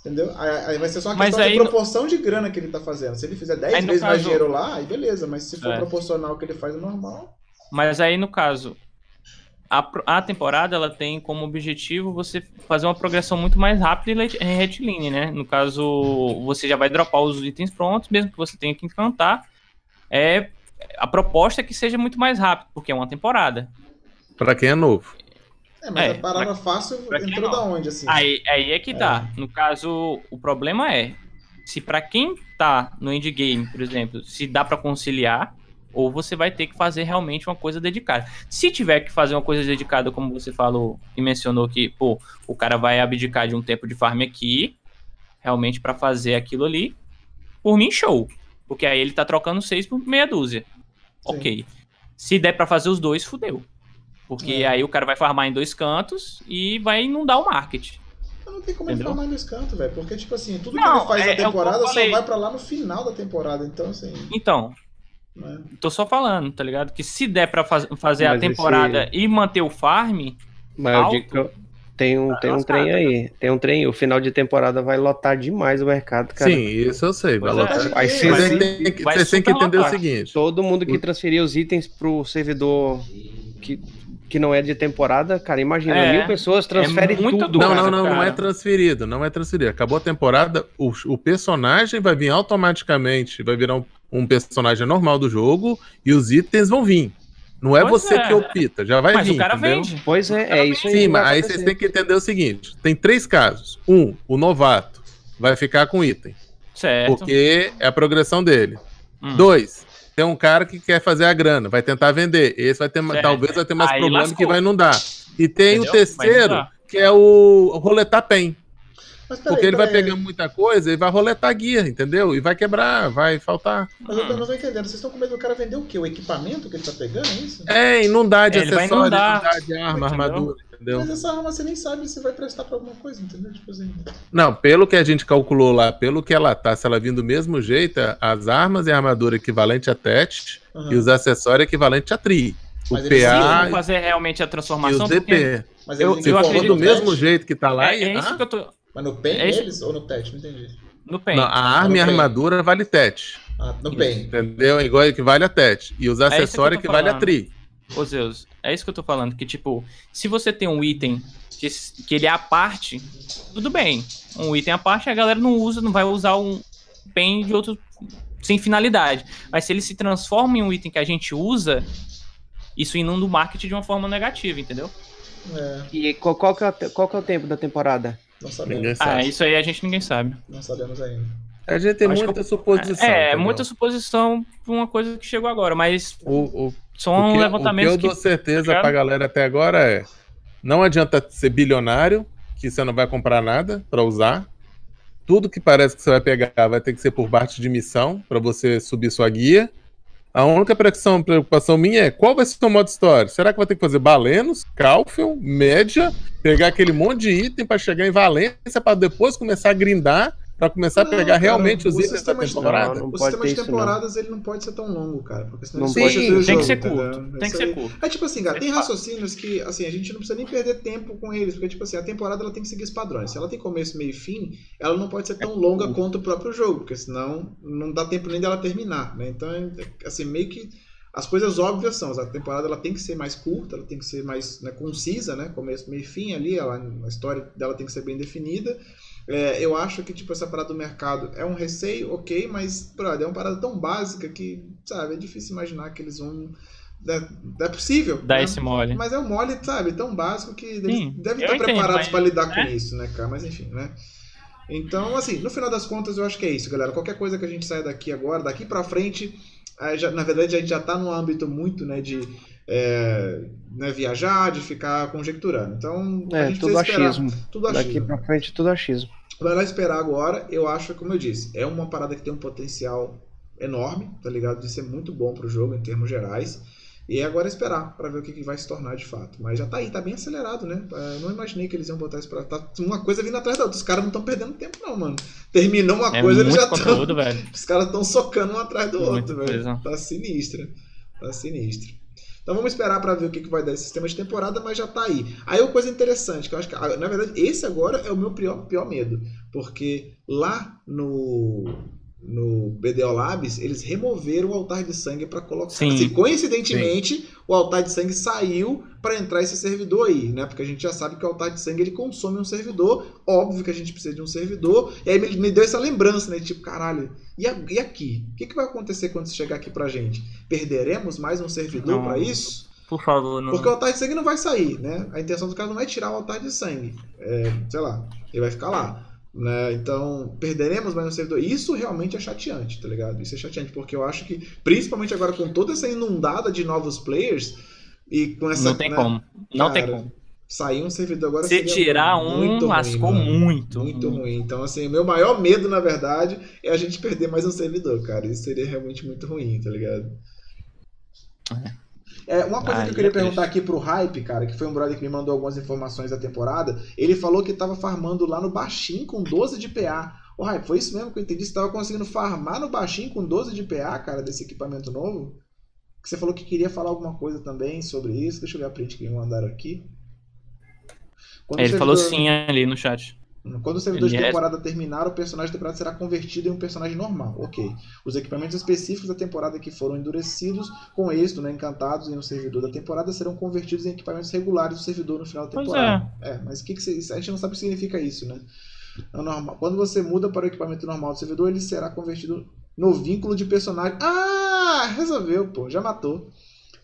Entendeu? Aí, vai ser só uma questão
aí
de
no-
proporção de grana que ele tá fazendo. Se ele fizer 10
Aí no
vezes mais
caso-
dinheiro lá, aí beleza. Mas se for
É.
proporcional ao que ele faz normal...
Mas aí, no caso, a, a temporada ela tem como objetivo você fazer uma progressão muito mais rápida e em retilínea, né? No caso, você já vai dropar os itens prontos, mesmo que você tenha que encantar. É, a proposta é que seja muito mais rápido, porque é uma temporada.
Pra quem é novo.
É, mas
É,
a parada fácil
pra
entrou
não.
da onde, assim?
Aí, aí é que tá. No caso, o problema é se pra quem tá no endgame, por exemplo, se dá pra conciliar, ou você vai ter que fazer realmente uma coisa dedicada. Se tiver que fazer uma coisa dedicada, como você falou e mencionou que, pô, o cara vai abdicar de um tempo de farm aqui, realmente pra fazer aquilo ali, por mim, show. Porque aí ele tá trocando seis por meia dúzia. Ok. Se der pra fazer os dois, fudeu. Porque
É.
aí o cara vai farmar em dois cantos e vai inundar o market.
Não tem como ele
Entendeu?
ficar mais nesse canto, velho. Porque, tipo assim, tudo que
Não,
ele faz
é-
na
é que
temporada só vai pra lá no final da temporada. Então, assim,
Então,
né?
tô só falando, tá ligado? Que se der pra faz- fazer a
Mas esse-
temporada e manter o farm,
Mas eu
Alto.
digo que eu- tem um, tem um
lascado.
trem aí. Tem um trem. O final de temporada vai lotar demais o mercado, cara.
Sim, isso eu sei. Vai
é.
lotar.
Vai ser
Vocês têm que-
vai
vocês têm que entender o
lotar.
seguinte.
Todo mundo que transferir os itens pro servidor que, que não é de temporada, cara, imagina,
É,
mil pessoas transferem
muito
tudo.
Não,
cara,
não, não, não
cara.
é transferido, não é transferido. Acabou a temporada, o, o personagem vai vir automaticamente, vai virar um, um personagem normal do jogo e os itens vão vir. Não é
Pois
você
é.
que opta, já vai
Mas
vir.
o cara
entendeu?
vende.
Pois é, é isso aí.
Sim,
que
mas aí vocês têm que entender o seguinte: tem três casos. Um, o novato vai ficar com item,
Certo.
porque é a progressão dele.
Hum.
Dois, tem um cara que quer fazer a grana, vai tentar vender. Esse vai ter,
Certo.
talvez vai ter mais
Aí
problema
lascou.
que vai não dar. E tem
Entendeu?
o terceiro, que é o roletar pen.
Mas peraí,
Porque ele vai
peraí.
pegar muita coisa e vai roletar guia, entendeu? E vai quebrar, vai faltar.
Mas eu tô- não tô entendendo. Vocês estão com medo do cara vender o quê? O equipamento que ele tá pegando, é isso?
É, inundar de
É, ele vai
acessório,
inundar.
inundar de arma,
Entendeu?
armadura, entendeu?
Mas essa arma você nem sabe se vai prestar pra alguma coisa, entendeu? Tipo assim.
Não, pelo que a gente calculou lá, pelo que ela tá, se ela vir do mesmo jeito, as armas e a armadura equivalente a TET
aham.
e os acessórios equivalentes a TRI. O
Mas
PA
for fazer realmente a
e
transformação,
o
porque
DP.
Mas
eu- eu
for
acredito
do mesmo jeito que tá lá,
é, é isso
ah,
que eu tô
Mas no PEN
É
eles ou no patch? Não entendi.
no pen.
não, a arma e a armadura vale TET.
Ah, no PEN.
Entendeu? Igual equivale a TET. E os
É isso que eu
acessórios
tô
equivale a. TRI.
Ô Zeus, é isso que eu tô falando, que tipo, se você tem um item que, que ele é a parte, tudo bem. Um item à parte, a galera não usa, não vai usar um pen de outro sem finalidade. Mas se ele se transforma em um item que a gente usa, isso inunda o marketing de uma forma negativa, entendeu?
É,
E qual, qual, que é, qual que é o tempo da temporada?
Não sabemos.
Ah,
sabe.
isso aí a gente ninguém sabe.
Não sabemos ainda.
A gente tem
Acho
muita
eu-
suposição.
É,
entendeu?
muita suposição pra uma coisa que chegou agora, mas
O, o,
são
o que, o que eu
que.
dou certeza
Tá
pra galera até agora é: não adianta ser bilionário, que você não vai comprar nada pra usar. Tudo que parece que você vai pegar vai ter que ser por parte de missão pra você subir sua guia. A única preocupação, minha é qual vai ser o modo história? Será que vai ter que fazer Balenos, Calfion, Média, pegar aquele monte de item pra chegar em Valência pra depois começar a grindar, pra começar a
Não,
pegar
cara,
realmente os itens da temporada?
Não, não
o sistema de
isso,
temporadas ele não pode ser tão longo, cara. Porque senão
Não
ele
pode.
o
Tem que
jogo,
ser
entendeu?
curto. Tem que
Isso
ser curto.
É tipo assim, cara, tem
Esse
raciocínios que, assim, a gente não precisa nem perder tempo com eles, porque, tipo assim, a temporada ela tem que seguir os padrões. Se ela tem começo, meio e fim, ela não pode ser tão longa quanto o próprio jogo, porque senão não dá tempo nem dela terminar, né? Então, assim, meio que as coisas óbvias são, a temporada ela tem que ser mais curta, ela tem que ser mais né, concisa, né? Começo, meio e fim ali, ela, a história dela tem que ser bem definida. É, eu acho que, tipo, essa parada do mercado é um receio, ok, mas, brother, é uma parada tão básica que, sabe, é difícil imaginar que eles vão. É, é possível.
Dá
né?
esse mole.
Mas é um mole, sabe, tão básico que eles
Sim,
devem
eu
estar
entendo,
preparados
mas-
para lidar com isso, né, cara? Mas enfim, né? Então, assim, no final das contas, eu acho que é isso, galera. Qualquer coisa que a gente saia daqui agora, daqui pra frente, aí já- na verdade, a gente já tá num âmbito muito, né, de é, né, viajar, de ficar conjecturando. Então, a
É,
gente
tudo
precisa esperar.
achismo.
Tudo
Daqui
achismo.
pra frente, tudo achismo.
Vai lá esperar agora. Eu acho, como eu disse, é uma parada que tem um potencial enorme, tá ligado? De ser muito bom pro jogo em termos gerais. E é agora esperar pra ver o que, que vai se tornar de fato. Mas já tá aí, tá bem acelerado, né? Eu não imaginei que eles iam botar isso pra. Tá uma coisa vindo atrás da outra. Os caras não estão perdendo tempo, não, mano. Terminou uma
É
coisa,
muito
eles já estão.
conteúdo, velho.
Os caras estão socando um atrás do outro, velho. Tá sinistro. Tá sinistro. Então vamos esperar pra ver o que, que vai dar esse sistema de temporada, mas já tá aí. Aí uma coisa interessante, que eu acho que, na verdade, esse agora é o meu pior, pior medo. Porque lá no, no BDO Labs, eles removeram o altar de sangue pra colocar.
Sim.
Assim, coincidentemente, o altar de sangue saiu pra entrar esse servidor aí, né? Porque a gente já sabe que o altar de sangue ele consome um servidor. Óbvio que a gente precisa de um servidor. E aí me, me deu essa lembrança, né? Tipo, caralho, e, a- e aqui? O que, que vai acontecer quando isso chegar aqui pra gente? Perderemos mais um servidor pra isso?
Por favor, não.
Porque o altar de sangue não vai sair, né? A intenção do cara não é tirar o altar de sangue. É, sei lá, ele vai ficar lá. Né? Então, perderemos mais um servidor. Isso realmente é chateante, tá ligado? Isso é chateante, porque eu acho que, principalmente agora com toda essa inundada de novos players, e com essa.
Não tem
né,
como. Não tem
cara,
como.
Sair um servidor agora
Se tirar um,
muito ruim,
lascou
mano.
muito.
Muito ruim. Então, assim, o meu maior medo, na verdade, é a gente perder mais um servidor, cara. Isso seria realmente muito ruim, tá ligado? É, uma coisa que eu queria
é triste.
perguntar aqui pro Hype, cara, que foi um brother que me mandou algumas informações da temporada, ele falou que tava farmando lá no baixinho com 12 de PA. Ô, Hype, foi isso mesmo que eu entendi? Você tava conseguindo farmar no baixinho com 12 de PA, cara, desse equipamento novo? Que você falou que queria falar alguma coisa também sobre isso. Deixa eu ver a print que me mandaram aqui. Quando
Ele
o
falou sim ali no chat.
Quando o servidor de
é-
temporada terminar, o personagem da temporada será convertido em um personagem normal. Ok. Os equipamentos específicos da temporada que foram endurecidos com êxito, né, encantados em um servidor da temporada, serão convertidos em equipamentos regulares do servidor no final da
Pois
temporada. É, mas o que, que você- a gente não sabe o que significa isso, né? É normal. Quando você muda para o equipamento normal do servidor, ele será convertido no vínculo de personagem. Ah, resolveu, pô, já matou.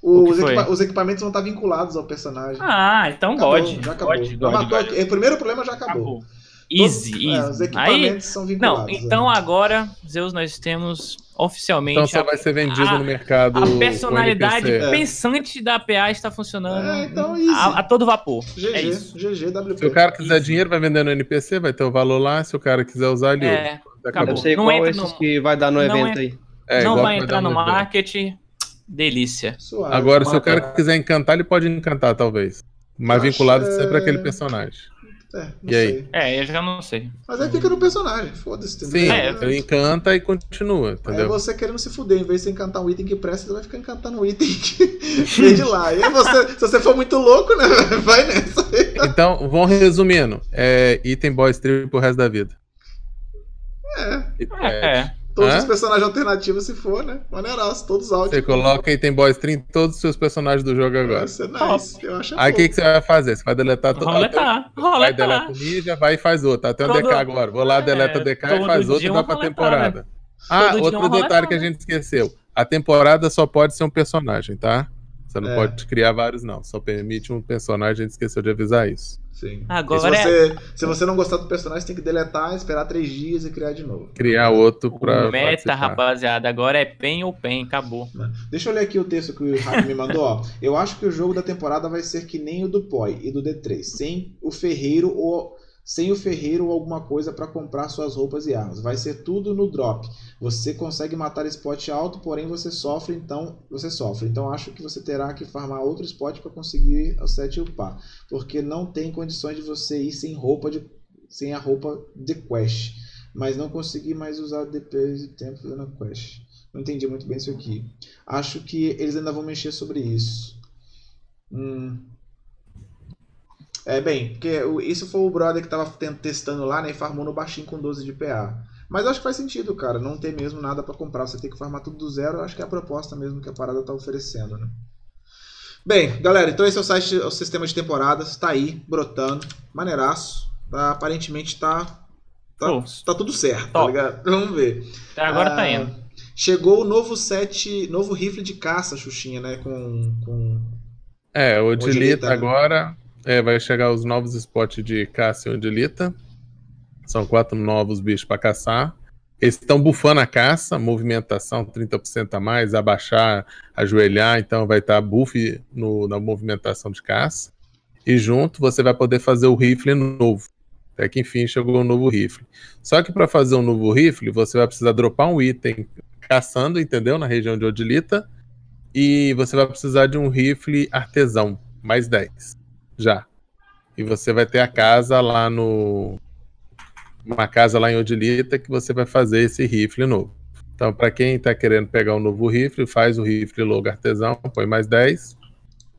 O
Os, equipa- os equipamentos vão estar vinculados ao personagem.
Ah, então
Acabou,
God.
já acabou.
God, God,
matou
God.
aqui. O primeiro problema já acabou.
Acabou. Easy,
Todos- é, os
easy. Aí,
equipamentos são vinculados.
não, então
é.
agora, Zeus, nós temos oficialmente
Então só
a,
vai ser vendido
a-
no mercado.
a
o
personalidade.
É.
pensante da APA está funcionando
É, então easy.
a, a todo vapor.
GG,
É isso.
GG, WP.
Se o cara quiser
Isso.
dinheiro, vai vender no NPC, vai ter o valor lá. Se o cara quiser usar, ele.
É,
Acabou.
Deve ser
Não entra
esses
no-
que vai dar no
não
evento
é-
aí.
É,
não vai
que
entrar no marketing. Delícia.
Suave.
Agora, se o cara quiser encantar, ele pode encantar, talvez. Mas
Eu acho,
vinculado
é,
sempre àquele personagem.
É, não
E aí?
sei.
É, eu já não sei.
Mas aí fica no personagem, foda-se, entendeu?
Sim,
É,
ele encanta e continua,
Aí é
entendeu?
você querendo se fuder, em vez de você encantar um item que presta, você vai ficar encantando um item que vem de lá. E aí você, se você for muito louco, né? Vai nessa.
Então, vamos resumindo. É item boy strip pro resto da vida.
É.
É,
É.
Todos
Hã?
os personagens alternativos, se for, né? Maneiraço, todos altos.
Você coloca item boy strip em todos os seus personagens do jogo agora.
Vai ser nice. Eu acho
Aí o que, que você vai fazer? Você vai deletar todo.
Roletar.
Vai, deleta
Roletar.
o ninja, vai e faz outro. Até o
Todo-
DK agora. Vou lá,
É,
deleta o DK e
todo
faz outro e vai pra
roletada.
temporada. Ah,
Todo dia
outro detalhe
roletada.
que a gente esqueceu. A temporada só pode ser um personagem, tá? Você não
É.
pode criar vários, não. Só permite um personagem, a gente esqueceu de avisar isso.
Sim.
Agora
E
é-
se, você, se você não gostar do personagem, tem que deletar, esperar três dias e criar de novo.
Criar outro pra.
O meta,
participar.
rapaziada, agora é pen ou pen, acabou.
Deixa eu ler aqui o texto que o Rafa me mandou. Ó. Eu acho que o jogo da temporada vai ser que nem o do POI e do D3, sem o ferreiro ou sem o ferreiro ou alguma coisa para comprar suas roupas e armas. Vai ser tudo no drop. Você consegue matar spot alto, porém você sofre, então você sofre. Então acho que você terá que farmar outro spot para conseguir o set e upar, porque não tem condições de você ir sem roupa de sem a roupa de quest, mas não consegui mais usar DPS de tempo fazendo a quest. Não entendi muito bem isso aqui. Acho que eles ainda vão mexer sobre isso. Hum. É, bem, porque isso foi o brother que tava testando lá, né? E farmou no baixinho com 12 de PA. Mas eu acho que faz sentido, cara. Não ter mesmo nada pra comprar. Você tem que farmar tudo do zero. Acho que é a proposta mesmo que a parada tá oferecendo, né? Bem, galera, então esse é o site, o sistema de temporadas. Tá aí, brotando. Maneiraço. Tá, aparentemente tá. Tá,
Pô.
tá tudo certo, tá
Top.
ligado? Vamos ver.
Até agora tá
Ah,
indo.
Chegou o novo set, novo rifle de caça, Xuxinha, né? Com. com...
É, o
Odilita,
Dilita
né?
agora é, vai chegar os novos spots de caça e Odilita. São quatro novos bichos para caçar. Eles estão bufando a caça, movimentação 30% a mais, abaixar, ajoelhar, então vai estar buff no- na movimentação de caça. E junto você vai poder fazer o rifle novo. Até que enfim chegou um novo rifle. Só que para fazer um novo rifle, você vai precisar dropar um item caçando, entendeu? Na região de Odilita. E você vai precisar de um rifle artesão, mais 10. Já. E você vai ter a casa lá no. Uma casa lá em Odilita que você vai fazer esse rifle novo. Então, para quem está querendo pegar um novo rifle, faz o rifle logo artesão, põe mais 10.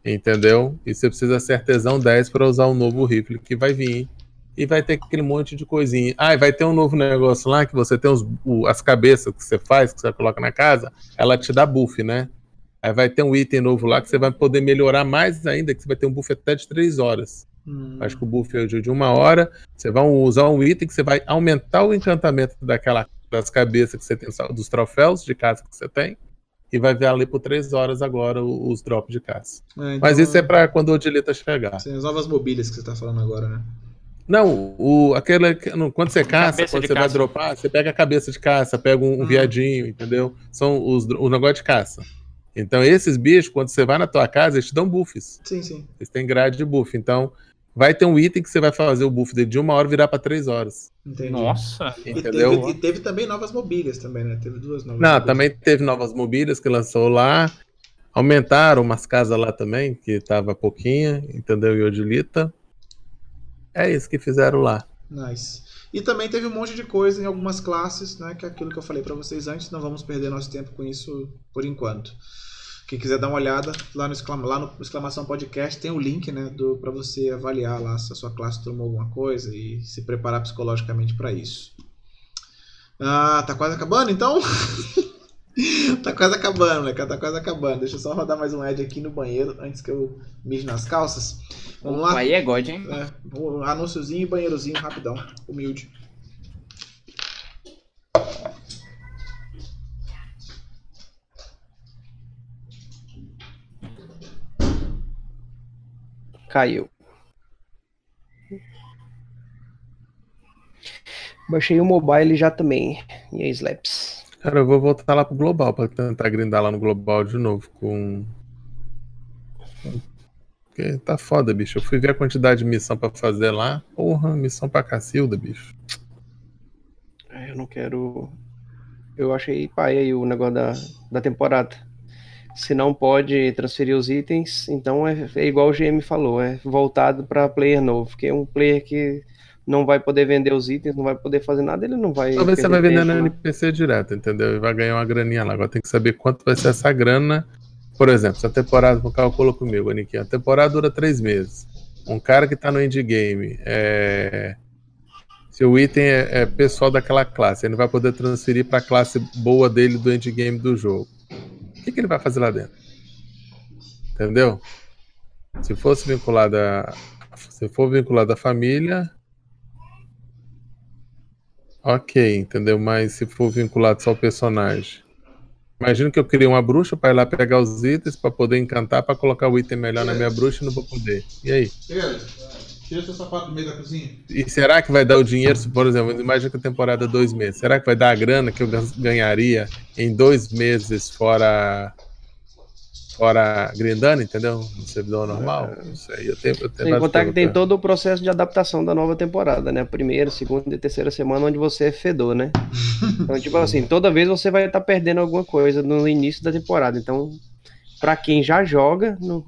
Entendeu? E você precisa ser artesão 10 para usar o novo rifle que vai vir. E vai ter aquele monte de coisinha. Ah, e vai ter um novo negócio lá que você tem os, as cabeças que você faz, que você coloca na casa, ela te dá buff, né? Aí vai ter um item novo lá que você vai poder melhorar mais ainda, que você vai ter um buff até de 3 horas.
Hum,
Acho que o buff é de uma hora. Você vai usar um item que você vai aumentar o encantamento daquela, das cabeças que você tem, dos troféus de caça que você tem. E vai ver ali por 3 horas agora os drops de caça.
é, então,
Mas isso é pra quando o Odilita chegar.
Sim, as novas mobílias que você tá falando agora, né?
Não, o, aquele, no- quando você caça,
Cabeça
quando você vai
caça.
dropar, você pega a cabeça de caça, pega um, um
Hum.
viadinho, entendeu? São os, o negócio de caça. Então, esses bichos, quando você vai na tua casa, eles te dão buffs.
Sim, sim.
Eles têm grade de buff. Então, vai ter um item que você vai fazer o buff dele de uma hora virar pra três horas.
Entendi.
Nossa.
E
Entendeu?
teve, e teve também novas mobílias também, né? Teve duas novas
Não,
mobílias.
também teve novas mobílias que lançou lá. Aumentaram umas casas lá também, que tava pouquinha, entendeu? E Odilita. É isso que fizeram lá.
Nice. E também teve um monte de coisa em algumas classes, né? Que é aquilo que eu falei pra vocês antes, não vamos perder nosso tempo com isso por enquanto. Quem quiser dar uma olhada lá no, exclama, lá no exclamação podcast tem o link, né, para você avaliar lá se a sua classe tomou alguma coisa e se preparar psicologicamente pra isso. Ah, tá quase acabando então? tá quase acabando, moleque. Tá quase acabando. Deixa eu só rodar mais um ad aqui no banheiro antes que eu mije nas calças. Vamos lá.
Aí é God, hein?
É, um anúnciozinho e banheirozinho rapidão. Humilde.
Caiu. Baixei o mobile já também. E aí, Slaps.
Cara, eu vou voltar lá pro Global pra tentar grindar lá no Global de novo com. Porque tá foda, bicho. Eu fui ver a quantidade de missão pra fazer lá. Porra, missão pra Cacilda, bicho.
É, Eu não quero. Eu achei pai aí o negócio da, da temporada. Se não pode transferir os itens, então é, é igual o GM falou, é voltado para player novo. Porque um player que não vai poder vender os itens, não vai poder fazer nada, ele não vai.
Talvez você vai vender na. NPC direto, entendeu? E vai ganhar uma graninha lá. Agora tem que saber quanto vai ser essa grana. Por exemplo, se a temporada, vou calculo comigo, Aniquinho. A temporada dura três meses. Um cara que tá no endgame, é... se o item é, é pessoal daquela classe, ele vai poder transferir para a classe boa dele do endgame do jogo. O que, que ele vai fazer lá dentro? Entendeu? Se fosse vinculado a. Se for vinculado à família, Ok, entendeu? Mas se for vinculado só ao personagem. Imagina que eu criei uma bruxa para ir lá pegar os itens para poder encantar para colocar o item melhor na minha bruxa e não vou poder. E aí?
Pedro, tira seu sapato no meio da cozinha.
E será que vai dar o dinheiro, se, por exemplo, imagina que a temporada é dois meses. Será que vai dar a grana que eu gan- ganharia em dois meses fora fora grindando, entendeu? No servidor normal? Não sei. Eu tenho, eu tenho
Sem contar que tem todo o processo de adaptação da nova temporada, né? Primeira, segunda e terceira semana, onde você é fedor, né? Então, tipo assim, toda vez você vai estar perdendo alguma coisa no início da temporada. Então, pra quem já joga, não,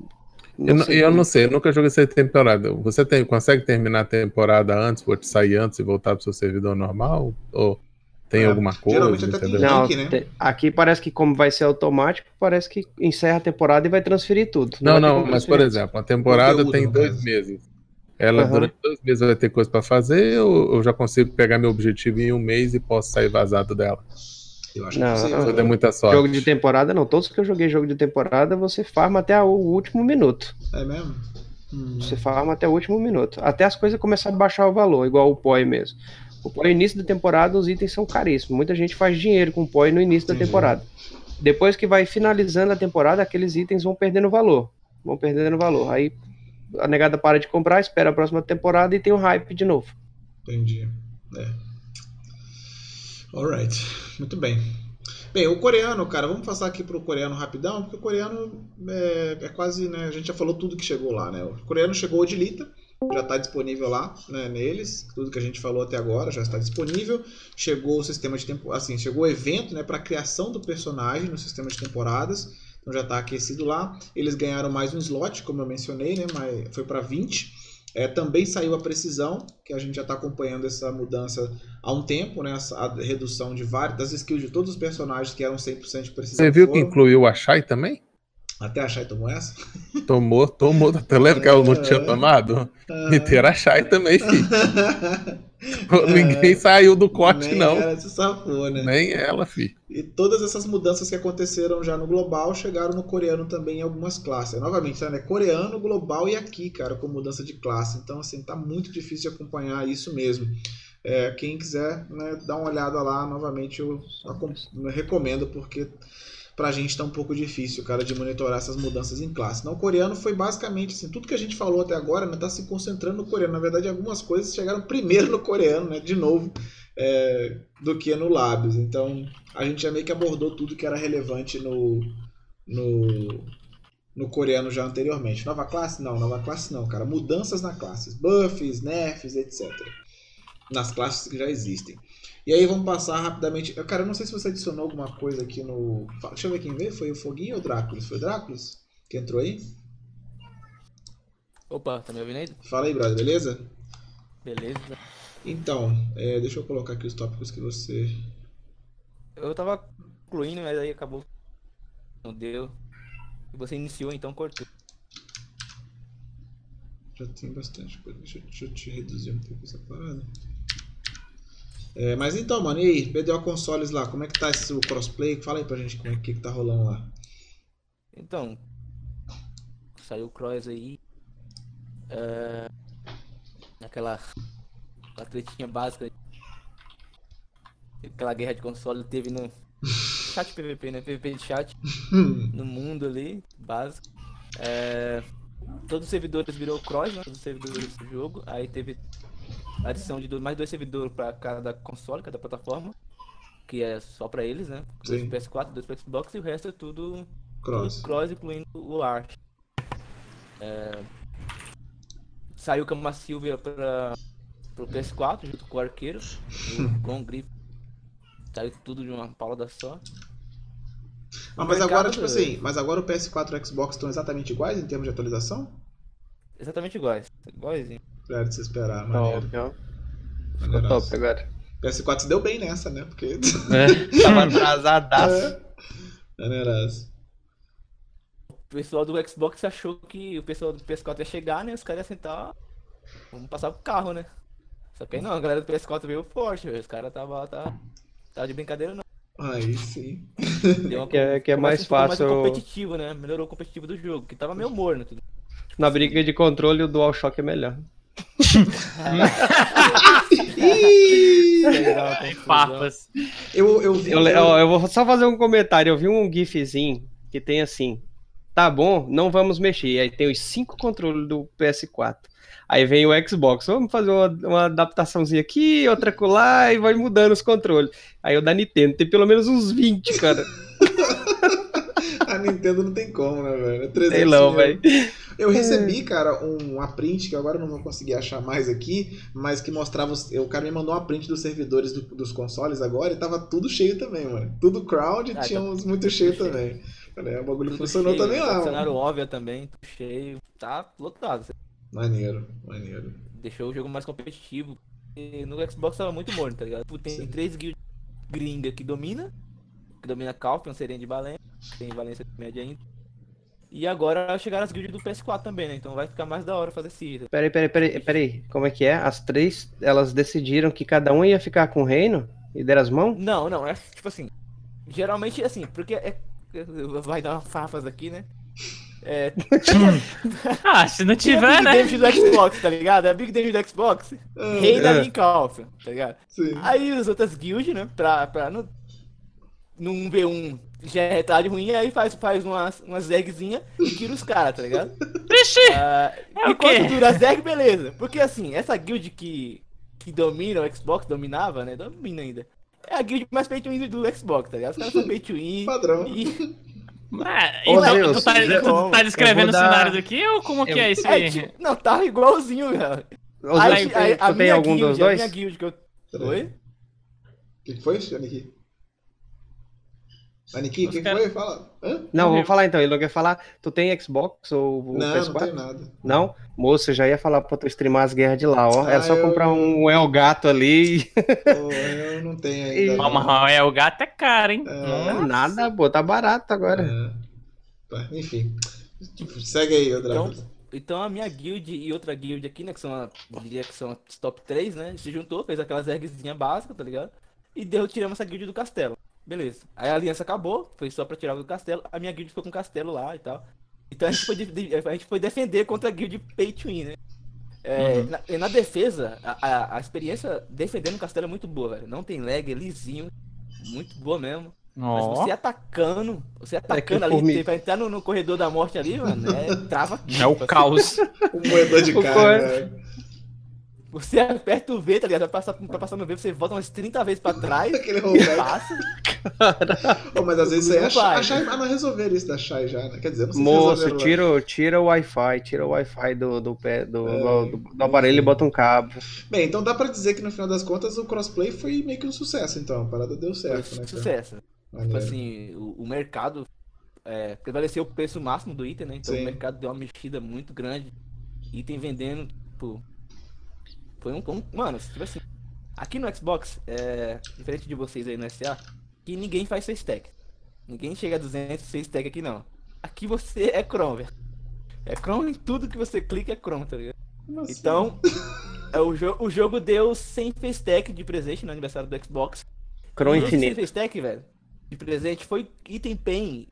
Eu, não-
sei
eu não sei, eu nunca joguei essa temporada. Você tem, consegue terminar a temporada antes, vou te sair antes e voltar pro seu servidor normal? Ou tem
É,
alguma coisa?
geralmente até tem?
Não,
link, né?
te- aqui parece que como vai ser automático, parece que encerra a temporada e vai transferir tudo.
Não, não,
como
mas por exemplo, a temporada
Conteúdo,
tem dois
caso.
meses. Ela
Aham.
durante dois meses vai ter coisa pra fazer ou eu já consigo pegar meu objetivo em um mês e posso sair vazado dela?
Eu acho
Não,
que
der muita sorte.
Jogo de temporada, não. Todos que eu joguei jogo de temporada, você farma até o último minuto.
É mesmo? Hum.
Você farma até o último minuto. Até as coisas começarem a baixar o valor, igual o POI mesmo. O POI, no início da temporada, os itens são caríssimos. Muita gente faz dinheiro com o POI no início da
Entendi.
temporada. Depois que vai finalizando a temporada, aqueles itens vão perdendo valor. Vão perdendo valor. Aí a negada para de comprar, espera a próxima temporada e tem o hype de novo.
Entendi. É. Alright. Muito bem. Bem, o coreano, cara, vamos passar aqui pro coreano rapidão, porque o coreano é, é quase, né? A gente já falou tudo que chegou lá, né? O coreano chegou o Dilita, já está disponível lá, né, neles. Tudo que a gente falou até agora já está disponível. Chegou o sistema de tempo, assim, chegou o evento, né, para criação do personagem no sistema de temporadas. Então já está aquecido lá. Eles ganharam mais um slot, como eu mencionei, né? Mas foi para 20. É, também saiu a precisão, que a gente já está acompanhando essa mudança há um tempo, né? A redução de várias das skills de todos os personagens que eram 100% de precisão.
Você viu que
foram.
incluiu a Shai também?
Até a Shai tomou essa?
Tomou, tomou. Tu lembra que ela não tinha tomado? Meteram a Shai também, filho. Ninguém saiu do corte,
Nem
não.
ela se safou, né?
Nem ela, filho.
E todas essas mudanças que aconteceram já no global chegaram no coreano também em algumas classes. Novamente, tá, né? Coreano, global e aqui, cara, com mudança de classe. Então, assim, tá muito difícil de acompanhar isso mesmo. É, quem quiser, né, dá uma olhada lá, novamente eu recomendo, porque pra gente tá um pouco difícil, cara, de monitorar essas mudanças em classe. Não, o coreano foi basicamente assim, tudo que a gente falou até agora, né, tá se concentrando no coreano. Na verdade, algumas coisas chegaram primeiro no coreano, né, de novo, é, do que no lábios. Então, a gente já meio que abordou tudo que era relevante no, no, no coreano já anteriormente. Nova classe? Não, nova classe não, cara. Mudanças na classes. Buffs, nerfs, etc. Nas classes que já existem. E aí vamos passar rapidamente. Eu, Cara, eu não sei se você adicionou alguma coisa aqui no. Deixa eu ver quem veio. Foi o Foguinho ou o Dráculas? Foi o Dráculas que entrou aí?
Opa, tá me ouvindo aí?
Fala aí, brother, beleza?
Beleza.
Então, é, deixa eu colocar aqui os tópicos que você.
Eu tava concluindo, mas aí acabou. Não deu. E você iniciou, então cortou.
Já tem bastante coisa. Deixa, deixa eu te reduzir um pouco essa parada. É, mas então, mano, e aí? BDO Consoles lá, como é que tá esse o crossplay? Fala aí pra gente como é que, que tá rolando lá.
Então, saiu o Cross aí. É, aquela aquela tretinha básica. Aquela guerra de console teve no chat PVP, né? PVP de chat no mundo ali, básico. É, todos os servidores virou cross, né? Todos os servidores do jogo. Aí teve adição de mais dois servidores pra cada console, cada plataforma. Que é só pra eles, né? Dois
Sim.
pro PS4, dois pro Xbox e o resto é tudo
Cross.
tudo cross, incluindo o Arch. É, Saiu o Cama Silvia pra, pro PS4 junto com o Arqueiro, o Gon Grip. Saiu tudo de uma paulada só.
Ah, mas
mercado
agora, tipo assim, mas agora o PS4 e o Xbox estão exatamente iguais em termos de atualização?
Exatamente iguais. Iguaizinho.
Era de se esperar, maneiro.
Ficou
maneiraço.
top agora.
PS4 se deu bem nessa, né? Porque.
Tava atrasadaço.
Maneiraço.
O pessoal do Xbox achou que o pessoal do PS4 ia chegar, né? Os caras iam sentar. Vamos passar pro carro, né? Só que aí não, a galera do PS4 veio forte. Os caras tava, tá, tava de brincadeira, não.
Aí sim.
Uma
Que é- que é mais fácil-
Mais competitivo, né? Melhorou o competitivo do jogo, que tava meio morno. Tudo.
Na briga de controle, o DualShock é melhor.
Papas.
Eu, eu vi.
Eu, ó, eu vou só fazer um comentário. Eu vi um gifzinho que tem assim: tá bom, não vamos mexer. Aí tem os cinco controles do PS4. Aí vem o Xbox. Vamos fazer uma, uma adaptaçãozinha aqui, outra colar e vai mudando os controles. Aí o da Nintendo tem pelo menos uns 20, cara.
Nintendo não tem como, né, velho? É 300
Sei não,
mil.
velho.
Eu recebi, cara, um, uma print que agora eu não vou conseguir achar mais aqui, mas que mostrava. os- O cara me mandou uma print dos servidores do- dos consoles agora e tava tudo cheio também, mano. Tudo crowd e
Ah,
tinha
tá
uns muito cheio
cheio.
também. Falei, o bagulho
Tudo
funcionou
cheio,
também lá,
Funcionário óbvio também, tudo cheio. Tá lotado.
Maneiro, maneiro.
Deixou o jogo mais competitivo. E no Xbox tava muito morno, tá ligado? Tipo, Tem três guilds gringa que domina. Que domina Calpion, Serena de Valência. Tem Valência média ainda. E agora chegaram as guilds do PS4 também, né? Então vai ficar mais da hora fazer Season.
Peraí, peraí, peraí, peraí. Como é que é? As três, elas decidiram que cada um ia ficar com o reino e deram as mãos?
Não, não, é tipo assim. Geralmente assim, porque é. Vai dar uma farpas aqui, né? É.
Ah, se não tiver,
Big
né?
Damage do Xbox, tá ligado? É Big Damage do Xbox.
Ah,
Rei da
é.
Link Alpha, tá ligado?
Sim.
Aí as outras guilds, né? Pra, pra não, num V1 já é tarde ruim, aí faz, faz umas, umas zegzinha e tira os caras, tá ligado?
Vixe!
Ah,
É o
enquanto
quê?
dura a zeg, beleza. Porque assim, essa guild que, que domina, o Xbox dominava, né? Domina ainda. É a guild mais pay to win do Xbox, tá ligado? Os caras são pay to win.
Padrão.
E,
Ah,
Ô,
então,
Deus,
tu tá, tu tá descrevendo
eu
o
dar-
cenário daqui ou como que
eu-
é isso
é,
aí?
tipo, não, tá igualzinho, cara.
Os
Aí, aí,
tu
a
tem
minha
algum
guild,
dos
a
dois?
minha guild que eu... Oi?
O que, que foi, Aniki? Aniki, o que,
cara-
foi? Fala. Hã?
Não, vou falar então. Ele não quer falar. Tu tem Xbox ou o
Não,
PS4?
não tem nada.
Não? Moço, eu já ia falar pra tu streamar as guerras de lá, ó. Era
Ah,
só
eu-
comprar um El Gato ali. e-
Pô, eu não tenho ainda.
Calma, é, o gato é caro, hein?
É.
Nossa.
Nada, pô, tá barato agora.
É. Tá, Enfim. Segue aí, André.
Então, então a minha guild e outra guild aqui, né, que são, a, diria que são as top 3, né, se juntou, fez aquelas ergzinhas básicas, tá ligado? E deu, tiramos essa guild do castelo. Beleza. Aí a aliança acabou, foi só pra tirar o do castelo, a minha guild ficou com o castelo lá e tal. Então a gente foi, de- a gente foi defender contra a guild pay to win, né? É,
Uhum.
na, e na defesa, a, a, a experiência defendendo o castelo é muito boa, velho. Não tem lag, é lisinho. Muito boa mesmo. Mas
Ó,
você atacando, você
que
atacando
o
ali,
formi-
pra entrar no, no corredor da morte ali, mano, é trava
é o caos.
O moedor de carne. Né?
Você aperta o V, tá ligado? Vai passar, pra passar no V, você volta umas 30 vezes pra trás,
Aquele rollback.
passa.
Ô, mas às vezes aí
Não
a Shai,
vai.
ah, não resolveram isso da Shai já, né? Quer dizer, não sei se
Moço,
lá.
tira, o- tira o Wi-Fi, tira o Wi-Fi do, do, pé, do,
É.
do, do aparelho e bota um cabo.
Bem, então dá pra dizer que no final das contas o crossplay foi meio que um sucesso, então. A parada deu
Foi
certo, né? cara?
sucesso. Tipo assim, o, o mercado é, prevaleceu o preço máximo do item, né? Então
Sim.
o mercado deu uma mexida muito grande. Item vendendo, tipo. Foi um. um- mano, tipo assim. Aqui no Xbox, é, diferente de vocês aí no SA, que ninguém faz seu stack. Ninguém chega a 200 seu stack aqui não. Aqui você é Chrome, velho. É Chrome em tudo que você clica é Chrome, tá ligado?
Nossa.
Então, é, o, jo o jogo deu 100 face stack de presente no aniversário do Xbox.
Cron
E esse
infinito.
face stack, velho, de presente foi item pen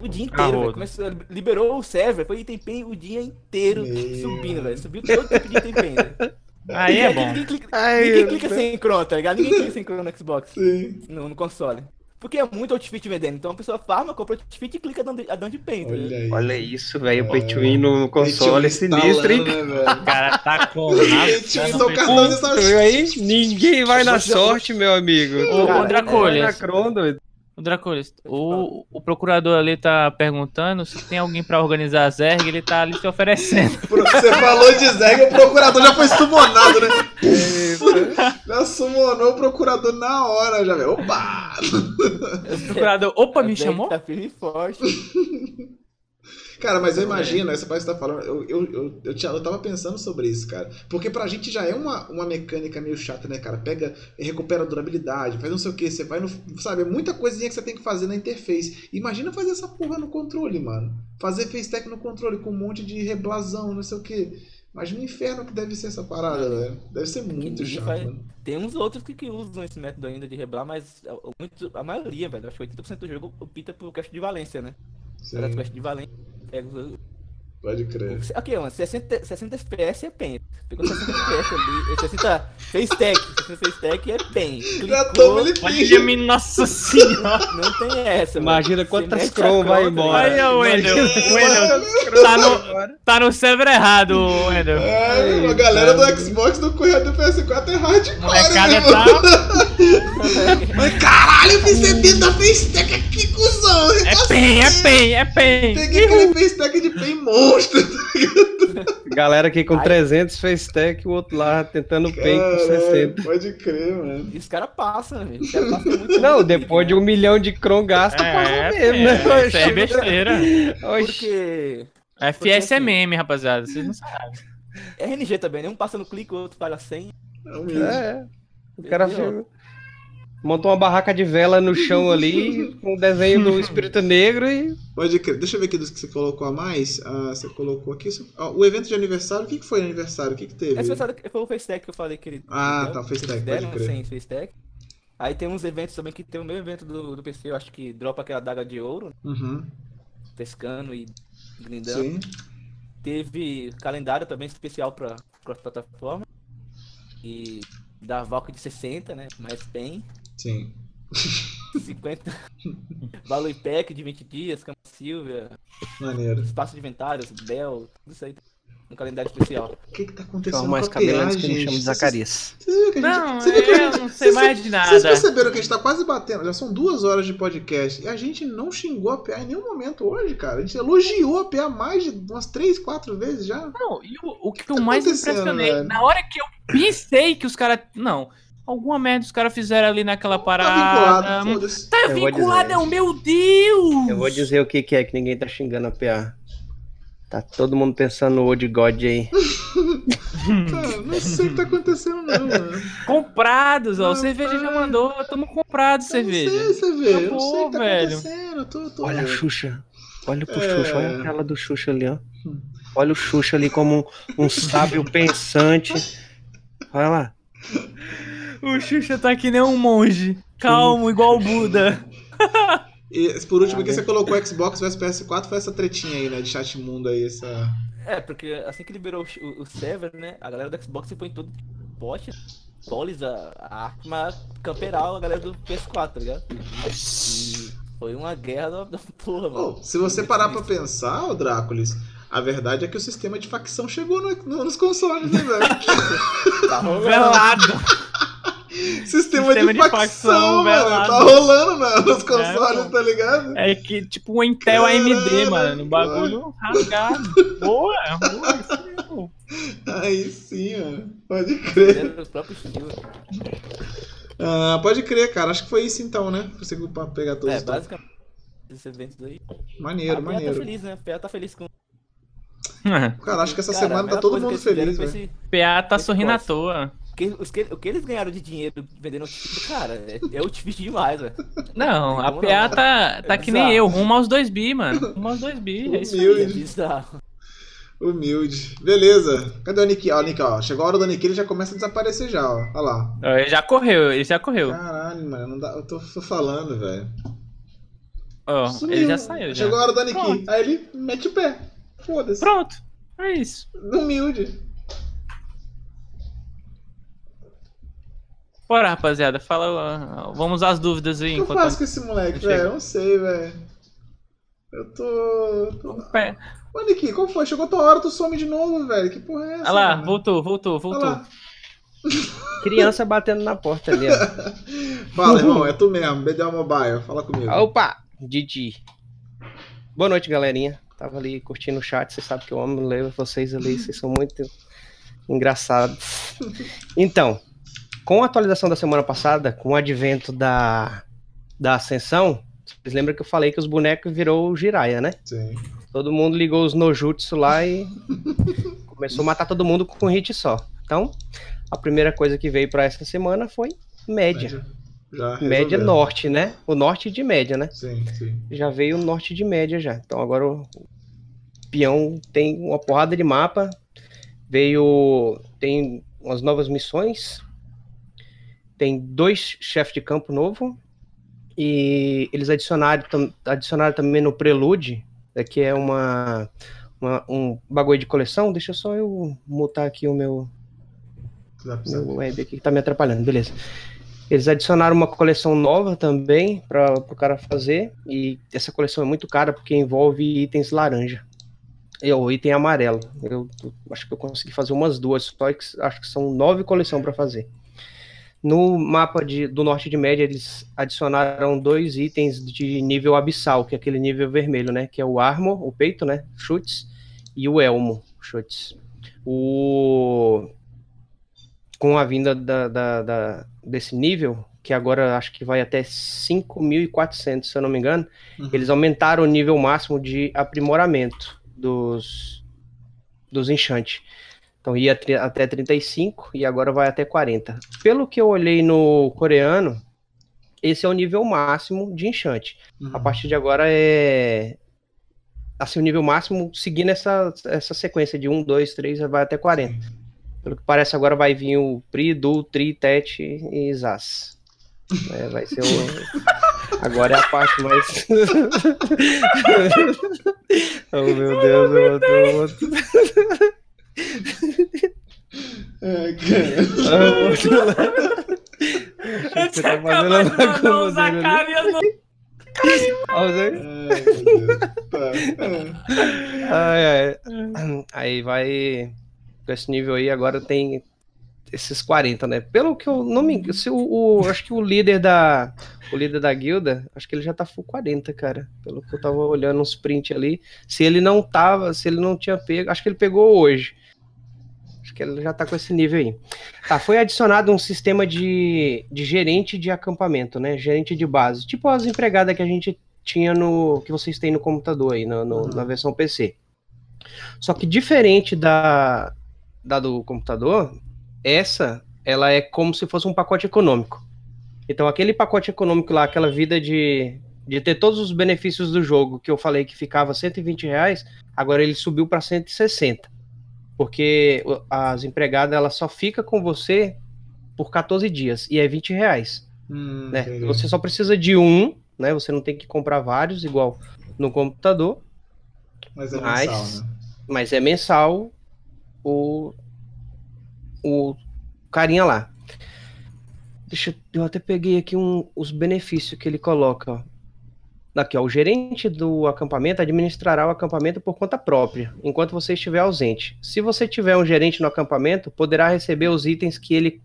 o dia inteiro,
Arrodo.
velho. Começou, liberou o server, foi item pen o dia inteiro
Meu.
subindo, velho. Subiu todo tipo de item pen, velho.
Aí é bom.
Ninguém clica,
Ai,
ninguém clica sem Chrome, tá ligado? Ninguém clica sem Chrome no Xbox,
Sim.
no, no console. Porque é muito outfit vendendo. Então a pessoa farma, compra outfit e clica a dando de paint.
Olha.
Olha isso, velho. O pay win no console é sinistro, hein?
Né,
O
velho?
cara tá com.
Tu viu aí? Ninguém vai na sorte, meu amigo.
Ô,
Cara,
O Dracolis, o, o procurador ali tá perguntando se tem alguém pra organizar a Zerg, ele tá ali se oferecendo.
Você falou de Zeg, o procurador já foi sumonado, né? Já sumonou o procurador na hora, já, velho. Opa!
O procurador, opa, me
Zerg
chamou?
Tá firme e forte.
Cara, mas eu imagino, essa parte que você tá falando, eu, eu, eu, eu, tinha- eu tava pensando sobre isso, cara. Porque pra gente já é uma, uma mecânica meio chata, né, cara? Pega, recupera a durabilidade, faz não sei o que, você vai no. Sabe, é muita coisinha que você tem que fazer na interface. Imagina fazer essa porra no controle, mano. Fazer FaceTech no controle com um monte de reblasão, não sei o que. Imagina o inferno que deve ser essa parada, velho. Deve ser muito chato,
faz-. Tem uns outros que, que usam esse método ainda de reblar, mas a, muito- a maioria, velho, acho que 80% do jogo opta por caixa de valência, né?
Sim,
de valência. Pega os,
pode crer.
Ok, mano, 60, 60 FPS é PEN. Pegou 60 FPS ali, eh, 60 fez tech, 60 fez tech é PEN.
Já
Clicou,
Olha, minha nossa senhora.
não tem essa,
Imagina
mano.
quantas
Você mete
Cron
a
vai embora.
tá?
Olha Wendel. Wendel tá no, tá no server errado, Wendel.
É, a galera do Xbox do Correio do PS4 é hardcore,
Molecada
mesmo.
tá.
Mas caralho, eu fiz 70 FaceTech aqui, cuzão.
É PEN, é PEN, é PEN.
Peguei aquele FaceTech de pen monstro.
Galera aqui com
Ai.
300 fez tech, o outro lá tentando pay com 60.
Pode crer, mano.
E os caras passam, velho. Os caras passam muito.
Não,
muito
depois de um milhão de Cron gasta, passa
É,
mesmo, né?
é, isso é besteira.
Oxi.
Porque
FS é
assim-
meme, rapaziada. Vocês não sabem.
RNG também, né? Um passa no clique, o outro para 100.
É humilde.
É. O cara fica- montou uma barraca de vela no chão ali, com o desenho do espírito negro e.
Pode crer. Deixa eu ver aqui dos que você colocou a mais. Ah, você colocou aqui. Ó, o evento de aniversário, o que, que foi aniversário? O que, que teve?
Essa foi foi o FaceTech que eu falei que ele.
Ah, tá, o FaceTech, pode crer.
sem FaceTech. Aí tem uns eventos também que tem o meu evento do, do PC, eu acho que dropa aquela daga de ouro,
Uhum.
pescando e grindando.
Sim.
Teve calendário também especial pra cross-plataforma. E da Valk de 60, né? Mais tem.
Sim.
50. Valor Pack de 20 dias, Cama Silvia,
Maneiro.
Espaço de Inventários, Bell, tudo isso aí no calendário especial.
O que, que tá acontecendo
São mais
com a PA,
cabelos que me
gente?
chamam de
Vocês-
Zacarias.
Vocês viram que a gente.
Não,
você viu que a gente-
eu não sei
vocês-
mais de
Vocês
nada.
perceberam que a gente tá quase batendo? Já são duas horas de podcast e a gente não xingou a PA em nenhum momento hoje, cara. A gente elogiou a PA mais de umas três, quatro vezes já.
Não, e o, o que
tá
eu mais
acontecendo,
impressionei,
velho?
na hora que eu pensei que os caras. Não, alguma merda os caras fizeram ali naquela
Tá
parada.
vinculado, foda-se.
Tá
Eu vou
vinculado, é o meu Deus!
Eu vou dizer o que, que é que ninguém tá xingando a PA. Tá todo mundo pensando no Old God aí.
Cara, não sei o que tá acontecendo, não, mano.
Comprados, ó. Cerveja já mandou. Tamo comprado
Eu Não
cerveja.
sei, cerveja. Eu não sei o que tá
velho.
acontecendo. Tô, tô...
Olha a Xuxa. Olha pro
É.
Xuxa, olha a tela do Xuxa ali, ó. Olha o Xuxa ali como um, um sábio pensante. Olha lá.
O Xuxa tá que nem um monge. Calmo, igual o Buda.
E por último,
Ah, né?
você colocou Xbox vs PS4, foi essa tretinha aí, né? De chat mundo aí, essa.
É, porque assim que liberou o, o, server, né? A galera do Xbox se põe todo bot, polis, a, arma camperal, a galera do PS4, tá ligado? E foi uma guerra da, porra, mano.
Pô, se você parar pra pensar, ô Dráculis, a verdade é que o sistema de facção chegou no- no- nos consoles, né, velho?
Tá rolando.
Velado.
Sistema,
Sistema
de,
de
facção,
facção,
velho. Tá rolando na- nos consoles,
pô.
tá ligado?
É que tipo um Intel AMD,
Caralho,
mano. Um bagulho rasgado. Boa, boa. isso mesmo.
Aí sim, ó. Pode crer.
Estilos.
Ah, pode crer, cara. Acho que foi isso então, né? Você pra pegar todos
É, basicamente. Esses eventos aí.
Maneiro,
a PA tá
maneiro.
feliz, né? A PA tá feliz com.
Cara, acho que essa
Cara,
semana tá todo mundo feliz, velho.
esse-
PA tá
Esse
sorrindo à toa.
Que- os que, o que eles ganharam de dinheiro vendendo outfit, cara, é, é outfit demais, velho.
Não, a PA
não?
tá, tá
É
que nem eu, rumo aos 2 bi, mano. Rumo aos 2 bi, é isso aí.
É
Humilde.
bizarro.
Humilde. Beleza. Cadê o Nick? Ó, Nick, ó. Chegou a hora do Nick, ele já começa a desaparecer já, ó. Olha lá.
Ele já correu, ele já correu.
Caralho, mano. Não dá... Eu tô, tô falando, velho. Sumiu.
ele já saiu, já.
Chegou a hora do Nick. Aí ele mete o pé. Foda-se.
Pronto, é isso.
Humilde.
Bora, rapaziada, fala. Vamos às dúvidas aí.
O que eu faço com esse moleque, velho? Eu não sei, velho. Eu tô. eu tô...
Pé.
Ô, Niki, qual foi? Chegou tua hora, tu some de novo, velho. Que porra é essa?
Olha lá,
mano?
voltou, voltou, voltou.
Criança batendo na porta ali, ó.
Fala, irmão, é tu mesmo. BDA Mobile, fala comigo.
Opa! Didi. Boa noite, galerinha. Tava ali curtindo o chat, vocês sabem que eu amo ler vocês ali, vocês são muito engraçados. Então, com a atualização da semana passada, com o advento da, da Ascensão, vocês lembram que eu falei que os bonecos virou o Jiraiya, né?
Sim.
Todo mundo ligou os Nojutsu lá e começou a matar todo mundo com um hit só. Então, a primeira coisa que veio pra essa semana foi média. Média
resolveu.
norte, né? O norte de média, né?
Sim, sim.
já veio o norte de média já. Então agora o peão tem uma porrada de mapa. Veio. Tem umas novas missões. Tem dois chefes de campo novo. E eles adicionaram, adicionaram também no Prelude, né, que é uma, uma- um bagulho de coleção. Deixa só eu mutar aqui o meu, meu web aqui que tá me atrapalhando, beleza. Eles adicionaram uma coleção nova também para o cara fazer, e essa coleção é muito cara porque envolve itens laranja. E o item amarelo. Eu, eu acho que eu consegui fazer umas duas, só que acho que são nove coleções para fazer. No mapa de- do norte de média, eles adicionaram dois itens de nível abissal, que é aquele nível vermelho, né? Que é o armor, o peito, né? Chutes, e o elmo, chutes. O com a vinda da, da- da- desse nível, que agora acho que vai até 5.400, se eu não me engano,
Uhum.
eles aumentaram o nível máximo de aprimoramento dos, dos enchantes. Então ia até 35 e agora vai até 40. Pelo que eu olhei no coreano, esse é o nível máximo de enchante.
Uhum.
A partir de agora é assim o nível máximo seguindo essa, essa sequência de 1, 2, 3, vai até 40. Pelo que parece, agora vai vir o Pri, Du, Tri, Tet e Zaz. É, vai ser o. Agora é a parte mais. oh meu Deus, eu outro, eu.
É, cara.
Outro. Você fazendo a bagunça dele ali. Ó, você-
Ai, meu Deus. Tá. É.
Ai, ai. Aí vai. Com esse nível aí, agora tem esses 40, né? Pelo que eu não me engano, se o, o- acho que o líder da o líder da guilda, acho que ele já tá full 40, cara. Pelo que eu tava olhando uns print ali, se ele não tava, se ele não tinha pego, acho que ele pegou hoje. Que ele já tá com esse nível aí. Tá, foi adicionado um sistema de, de gerente de acampamento, né? Gerente de base, tipo as empregadas que a gente tinha no que vocês têm no computador aí, no- no- na versão PC. Só que diferente da, da do computador, essa ela é como se fosse um pacote econômico. Então aquele pacote econômico lá, aquela vida de, de ter todos os benefícios do jogo que eu falei que ficava 120 reais, agora ele subiu para 160. Porque as empregadas ela só fica com você por 14 dias e é 20 reais
Hum,
né?
entendi.
Você só precisa de um, né? Você não tem que comprar vários, igual no computador,
Mas é
mas-
mensal, né?
mas é mensal o, o carinha lá. Deixa eu, eu até peguei aqui um, os benefícios que ele coloca. Ó. Aqui, ó, o gerente do acampamento administrará o acampamento por conta própria, enquanto você estiver ausente. Se você tiver um gerente no acampamento, poderá receber os itens que, ele,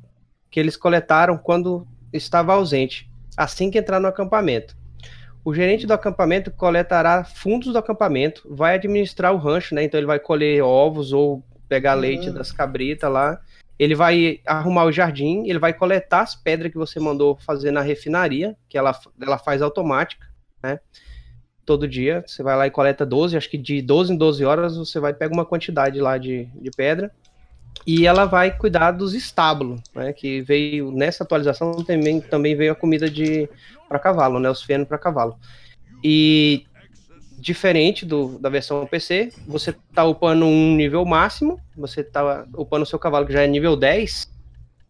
que eles coletaram quando estava ausente, assim que entrar no acampamento. O gerente do acampamento coletará fundos do acampamento, vai administrar o rancho, né? Então ele vai colher ovos ou pegar leite
Uhum.
das cabritas lá. Ele vai arrumar o jardim, ele vai coletar as pedras que você mandou fazer na refinaria, que ela, ela faz automática, né? Todo dia, você vai lá e coleta 12, acho que de 12 em 12 horas você vai pegar uma quantidade lá de, de pedra. E ela vai cuidar dos estábulos, né? Que veio nessa atualização também, também veio a comida de para cavalo, né? Os fenos para cavalo. E diferente do, da versão PC, você tá upando um nível máximo, você tá upando o seu cavalo que já é nível 10,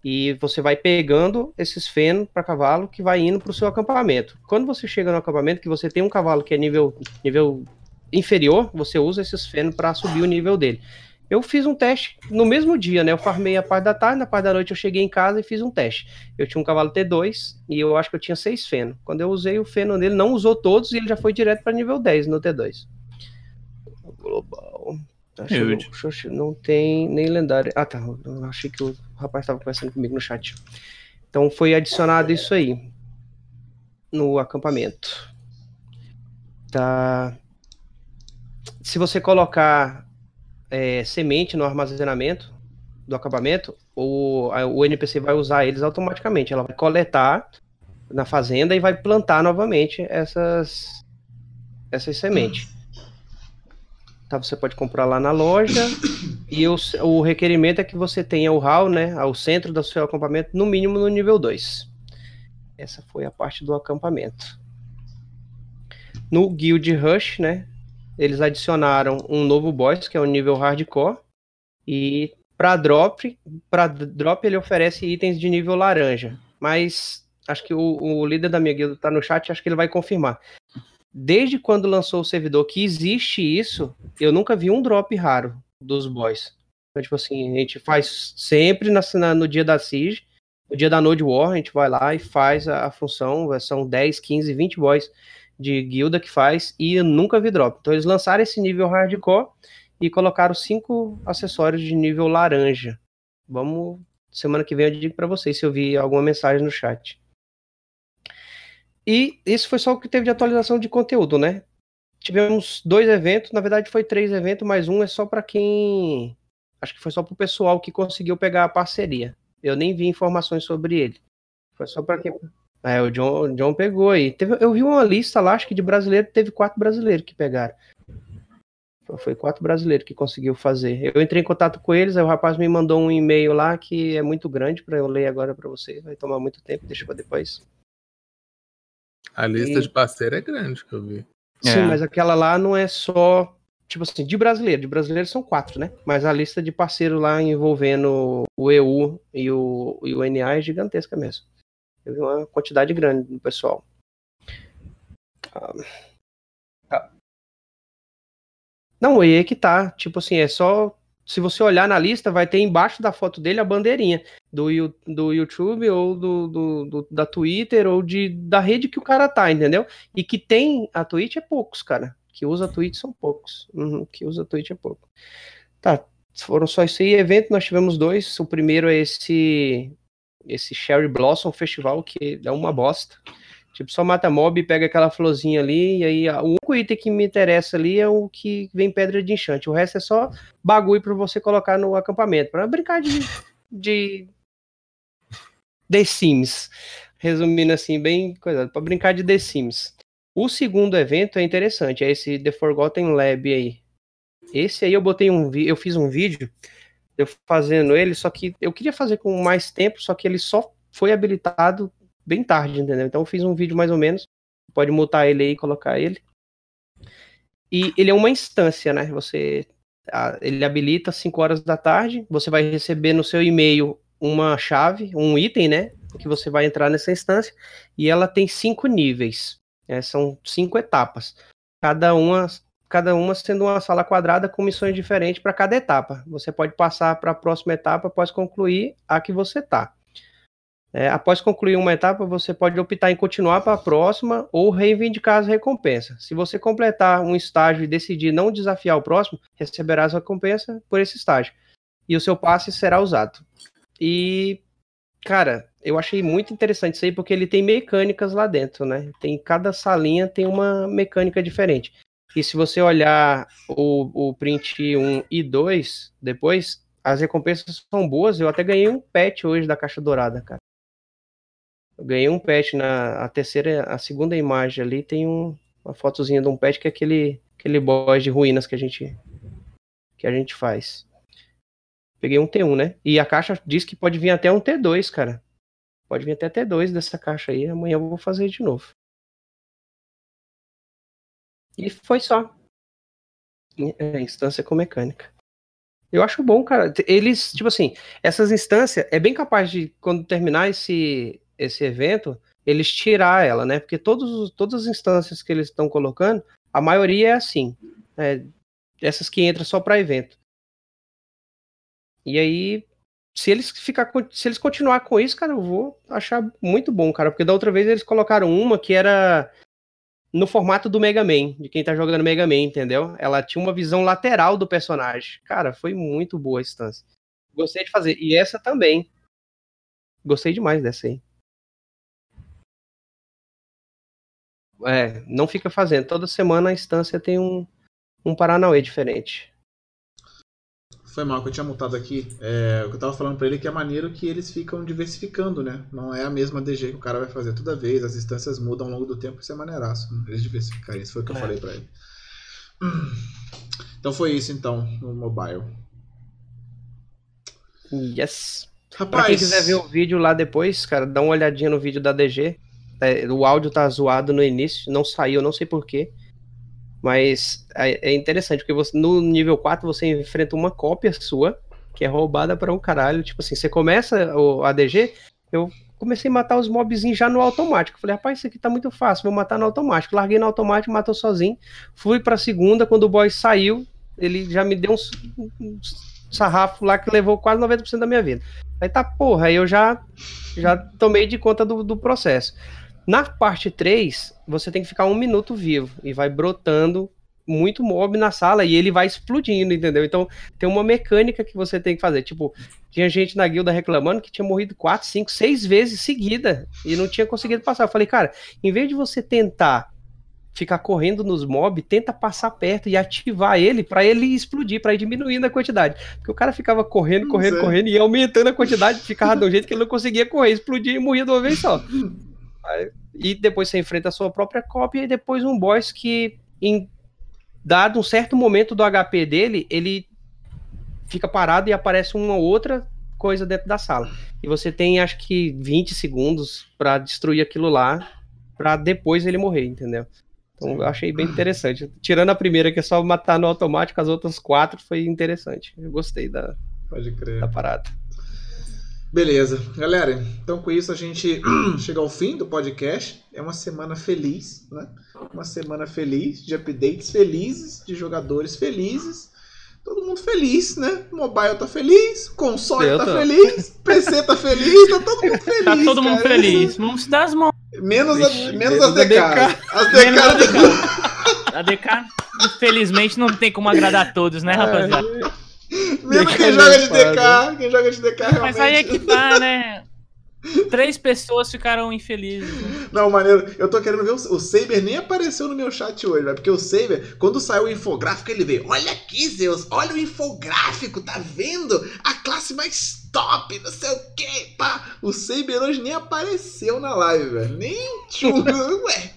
e você vai pegando esses fenos para cavalo que vai indo para o seu acampamento. Quando você chega no acampamento que você tem um cavalo que é nível, nível inferior, você usa esses fenos para subir o nível dele. Eu fiz um teste no mesmo dia, né? Eu farmei a parte da tarde, na parte da noite eu cheguei em casa e fiz um teste. Eu tinha um cavalo T2 e eu acho que eu tinha seis feno. Quando eu usei o feno nele, não usou todos e ele já foi direto para nível 10 no T2. Global. Acho não tem nem lendário. Ah, tá. Eu achei que o rapaz estava conversando comigo no chat. Então foi adicionado isso aí no acampamento. Tá. Se você colocar é, semente no armazenamento do acampamento, o, o NPC vai usar eles automaticamente. Ela vai coletar na fazenda e vai plantar novamente essas, essas sementes. Tá, você pode comprar lá na loja. E o, o requerimento é que você tenha o hall, né? Ao centro do seu acampamento, no mínimo no nível 2. Essa foi a parte do acampamento. No Guild Rush, né? Eles adicionaram um novo boss, que é o nível hardcore. E para drop, para drop ele oferece itens de nível laranja. Mas acho que o, o líder da minha guilda está no chat, acho que ele vai confirmar desde quando lançou o servidor que existe isso, eu nunca vi um drop raro dos boys. Então, tipo assim, a gente faz sempre na, na, no dia da Siege, no dia da Node War, a gente vai lá e faz a, a, função, são 10, 15, 20 boys de guilda que faz, e eu nunca vi drop. Então eles lançaram esse nível hardcore e colocaram cinco acessórios de nível laranja. Vamos, semana que vem eu digo para vocês se eu vi alguma mensagem no chat. E isso foi só o que teve de atualização de conteúdo, né? Tivemos dois eventos, na verdade foi três eventos, mas um é só para quem. Acho que foi só para o pessoal que conseguiu pegar a parceria. Eu nem vi informações sobre ele. Foi só para quem. É, o John, o John pegou aí. Teve, eu vi uma lista lá, acho que de brasileiro, teve quatro brasileiros que pegaram. Foi quatro brasileiros que conseguiu fazer. Eu entrei em contato com eles, aí o rapaz me mandou um e-mail lá que é muito grande para eu ler agora para você. Vai tomar muito tempo, deixa para depois.
A lista e... de parceiro é grande que eu vi.
Sim, é. mas aquela lá não é só. Tipo assim, de brasileiro. De brasileiro são quatro, né? Mas a lista de parceiro lá envolvendo o EU e o, e o NA é gigantesca mesmo. Eu vi uma quantidade grande do pessoal. Ah, tá. Não, e aí que tá. Tipo assim, é só se você olhar na lista, vai ter embaixo da foto dele a bandeirinha do, do YouTube ou do, do, do, da Twitter ou de, da rede que o cara tá, entendeu? E que tem a Twitch é poucos, cara. Que usa a Twitch são poucos. Uhum, que usa a Twitch é pouco. Tá, foram só esse evento, nós tivemos dois. O primeiro é esse esse Cherry Blossom Festival, que é uma bosta. Tipo, só mata mob, pega aquela florzinha ali, e aí o único item que me interessa ali é o que vem pedra de enchante. O resto é só bagulho para você colocar no acampamento, para brincar de, de The Sims. Resumindo assim, bem coisa, para brincar de The Sims. O segundo evento é interessante, é esse The Forgotten Lab aí. Esse aí eu botei um eu fiz um vídeo eu fazendo ele, só que eu queria fazer com mais tempo, só que ele só foi habilitado bem tarde, entendeu? Então eu fiz um vídeo mais ou menos. Pode mutar ele aí e colocar ele. E ele é uma instância, né? Você ele habilita às 5 horas da tarde, você vai receber no seu e-mail uma chave, um item, né? Que você vai entrar nessa instância, e ela tem cinco níveis. Né, são cinco etapas. Cada uma, cada uma sendo uma sala quadrada com missões diferentes para cada etapa. Você pode passar para a próxima etapa após concluir a que você está. É, após concluir uma etapa, você pode optar em continuar para a próxima ou reivindicar as recompensas. Se você completar um estágio e decidir não desafiar o próximo, receberá as recompensas por esse estágio. E o seu passe será usado. E, cara, eu achei muito interessante isso aí, porque ele tem mecânicas lá dentro, né? Tem cada salinha tem uma mecânica diferente. E se você olhar o, o print 1 e 2 depois, as recompensas são boas. Eu até ganhei um pet hoje da caixa dourada, cara. Ganhei um pet na a terceira, a segunda imagem ali tem um, uma fotozinha de um pet que é aquele aquele boss de ruínas que a gente que a gente faz. Peguei um T1, né? E a caixa diz que pode vir até um T2, cara. Pode vir até T2 dessa caixa aí. Amanhã eu vou fazer de novo. E foi só. É, instância com mecânica. Eu acho bom, cara. Eles, tipo assim, essas instâncias, é bem capaz de, quando terminar esse, esse evento, eles tirar ela, né? Porque todos, todas as instâncias que eles estão colocando, a maioria é assim. É, essas que entram só para evento. E aí, se eles ficar, se eles continuar com isso, cara, eu vou achar muito bom, cara, porque da outra vez eles colocaram uma que era no formato do Mega Man, de quem tá jogando Mega Man, entendeu? Ela tinha uma visão lateral do personagem. Cara, foi muito boa a instância. Gostei de fazer. E essa também. Gostei demais dessa aí. É, não fica fazendo. Toda semana a instância tem um, um Paranauê diferente.
Foi mal que eu tinha mutado aqui. É, o que eu tava falando pra ele é que é maneiro que eles ficam diversificando, né? Não é a mesma DG que o cara vai fazer toda vez, as instâncias mudam ao longo do tempo, isso é maneiraço. né? Eles diversificarem, isso foi o que eu
É.
falei pra ele. Então foi isso então, no mobile.
Yes. Pra
Rapaz,
quem quiser ver o vídeo lá depois, cara, dá uma olhadinha no vídeo da DG. É, o áudio tá zoado no início, não saiu, não sei porquê. Mas é, é interessante, porque você, no nível 4 você enfrenta uma cópia sua, que é roubada pra um caralho. Tipo assim, você começa o ADG, eu comecei a matar os mobzinhos já no automático. Falei, rapaz, isso aqui tá muito fácil, vou matar no automático. Larguei no automático, matou sozinho. Fui pra segunda, quando o boy saiu, ele já me deu uns, uns sarrafo lá que levou quase 90% da minha vida. Aí tá, porra, aí eu já, já tomei de conta do, do processo. Na parte 3, você tem que ficar um minuto vivo e vai brotando muito mob na sala e ele vai explodindo, entendeu? Então tem uma mecânica que você tem que fazer. Tipo, tinha gente na guilda reclamando que tinha morrido 4, 5, 6 vezes seguida e não tinha conseguido passar. Eu falei, cara, em vez de você tentar ficar correndo nos mob, tenta passar perto e ativar ele pra ele explodir, pra ir diminuindo a quantidade. Porque o cara ficava correndo, correndo,
Sei.
correndo e aumentando a quantidade, ficava de um jeito que ele não conseguia correr, explodia e morria de uma vez só. E depois você enfrenta a sua própria cópia e depois um boss que, em dado um certo momento do HP dele, ele fica parado e aparece uma outra coisa dentro da sala. E você tem acho que 20 segundos pra destruir aquilo lá, pra depois ele morrer, entendeu? Então eu achei bem interessante. Tirando a primeira, que é só matar no automático, as outras quatro foi interessante. Eu gostei da,
Pode crer.
da parada.
Beleza. Galera, então com isso a gente chega ao fim do podcast. É uma semana feliz, né? Uma semana feliz, de updates felizes, de jogadores felizes. Todo mundo feliz, né? Mobile tá feliz, console
Eu
tá
tô.
feliz, PC tá feliz, tá todo mundo feliz.
Tá todo mundo
cara.
feliz. Vamos se dar as mãos.
Menos, a-
Vixe,
menos
menos
as
a
DK. As
a
DK.
A DK, infelizmente, não tem como agradar todos, né, rapaziada?
Menos
DK
quem joga de. DK. Quem joga de DK realmente.
Mas aí é que tá, né? Três pessoas ficaram infelizes. né?
Não, maneiro. Eu tô querendo ver o, o Saber nem apareceu no meu chat hoje, velho. Porque o Saber, quando saiu o infográfico, ele veio. Olha aqui, Zeus, olha o infográfico, tá vendo? A classe mais top, não sei o que, pá. O Saber hoje nem apareceu na live, velho. Nem tchum, ué.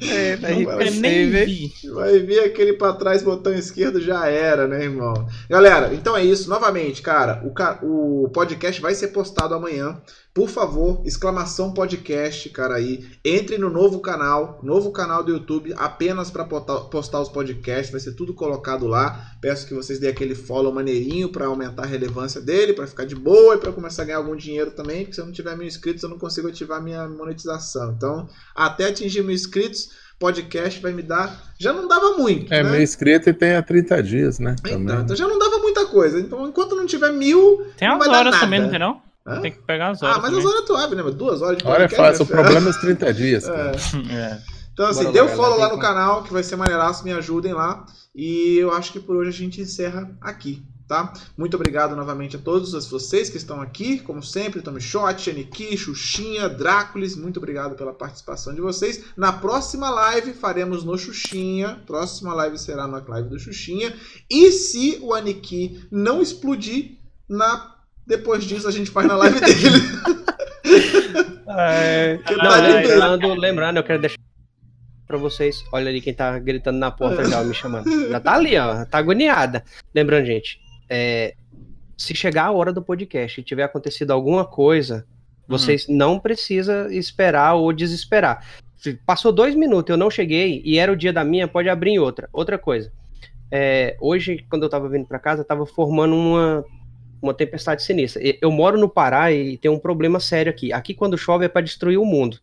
É, tá
Não, vai
nem vi.
Vai ver aquele pra trás, botão esquerdo, já era, né, irmão? Galera, então é isso. Novamente, cara, o, o podcast vai ser postado amanhã. Por favor, exclamação podcast, cara, aí. Entre no novo canal, novo canal do YouTube, apenas pra postar, os podcasts. Vai ser tudo colocado lá. Peço que vocês dêem aquele follow maneirinho pra aumentar a relevância dele, pra ficar de boa e pra começar a ganhar algum dinheiro também. Porque se eu não tiver mil inscritos, eu não consigo ativar minha monetização. Então, até atingir mil inscritos podcast vai me dar. Já não dava muito.
É,
né?
meu inscrito e tem há 30 dias, né?
Então,
Também.
então já não dava muita coisa. Então, enquanto não tiver mil.
Tem
Não
as
vai dar
horas
nada.
também, não tem não?
Hã?
Tem que pegar as horas
Ah, mas
também.
as horas tu abre, né? Duas horas de
Agora é fácil, o
né?
problema é os 30 dias. cara.
É.
É.
Então, assim,
Bora
dê
lá,
o follow
galera,
lá no canal, que vai ser maneiraço, me ajudem lá. E eu acho que por hoje a gente encerra aqui, tá? Muito obrigado novamente a todos vocês que estão aqui, como sempre, Tommy Shot, Aniki, Xuxinha, Dráculis, muito obrigado pela participação de vocês. Na próxima live faremos no Xuxinha, próxima live será na live do Xuxinha. E se o Aniki não explodir, na... depois disso a gente faz na live dele.
É,
Não,
lembrando, lembrando, eu quero deixar pra vocês. Olha ali quem tá gritando na porta já, me chamando. Já tá ali, ó. Tá agoniada. Lembrando, gente, é, se chegar a hora do podcast e tiver acontecido alguma coisa, vocês não precisa esperar ou desesperar. Se passou dois minutos, eu não cheguei e era o dia da minha, pode abrir em outra. Outra coisa. é, hoje, quando eu tava vindo pra casa, tava formando uma, uma tempestade sinistra. Eu moro no Pará e tem um problema sério aqui. Aqui, quando chove, é pra destruir o mundo.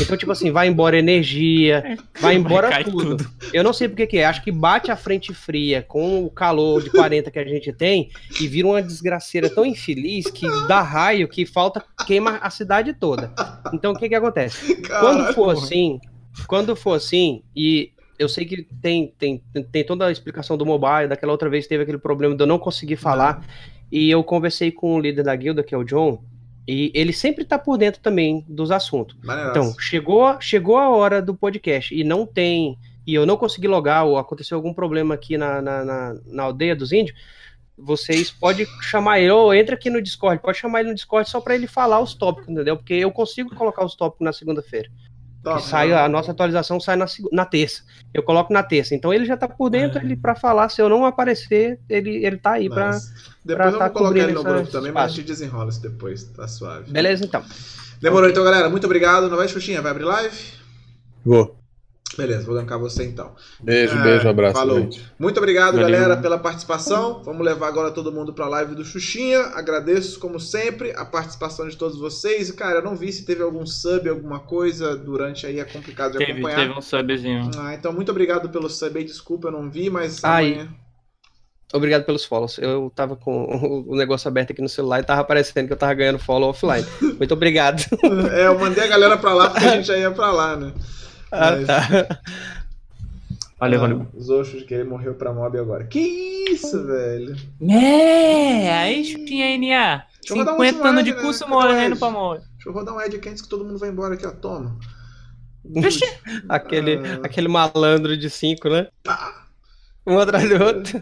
Então, tipo assim, vai embora energia, vai embora
Cai
tudo. Eu não sei porque que é. Acho que bate a frente fria com o calor de 40 que a gente tem e vira uma desgraceira tão infeliz que dá raio que falta, queima a cidade toda. Então, o que que acontece? Quando for assim, quando for assim, e eu sei que tem, tem, tem toda a explicação do mobile, daquela outra vez teve aquele problema de eu não conseguir falar, e eu conversei com o líder da guilda, que é o John, e ele sempre tá por dentro também dos assuntos.
Maneiraço.
Então, chegou, chegou a hora do podcast e não tem. E eu não consegui logar, ou aconteceu algum problema aqui na, na, na, na aldeia dos índios. Vocês podem chamar ele, ou entra aqui no Discord, pode chamar ele no Discord só para ele falar os tópicos, entendeu? Porque eu consigo colocar os tópicos na segunda-feira.
Top,
sai,
né?
a nossa atualização sai na, na terça. Eu coloco na terça. Então ele já tá por dentro,
É.
ele para falar, se eu não aparecer, ele, ele tá aí pra.
Nice. Depois eu
tá
vou colocar ele no grupo também, mas a
espaço.
gente desenrola isso depois, tá suave.
Beleza, então.
Demorou então, galera. Muito obrigado. Não vai, Xuxinha? Vai abrir live?
Vou.
Beleza, vou gankar você então.
Beijo,
Ah,
beijo, abraço.
falou.
gente.
Muito obrigado,
Valeu.
galera, pela participação. Vamos levar agora todo mundo pra live do Xuxinha. Agradeço, como sempre, a participação de todos vocês. E, Cara, eu não vi se teve algum sub, alguma coisa durante aí, é complicado de
Teve,
acompanhar.
teve um subzinho.
Ah, então muito obrigado pelo sub aí, desculpa, eu não vi, mas
Ai.
amanhã...
Obrigado pelos follows. Eu tava com o negócio aberto aqui no celular e tava aparecendo que eu tava ganhando follow offline. Muito obrigado.
É, eu mandei a galera pra lá porque a gente já ia pra lá, né?
Ah,
Mas-
tá.
Valeu,
Ah,
valeu.
Os Oxos que ele morreu pra mob agora. Que isso, velho?
É, aí tinha NA.
Deixa eu rodar um
50 anos de
né?
curso
o
morrendo pra morrer.
Deixa eu rodar um Ed aqui antes que todo mundo vai embora aqui, ó. Toma.
Vixe.
Aquele,
Ah.
aquele malandro de cinco, né?
Pá.
Um atrás do outro.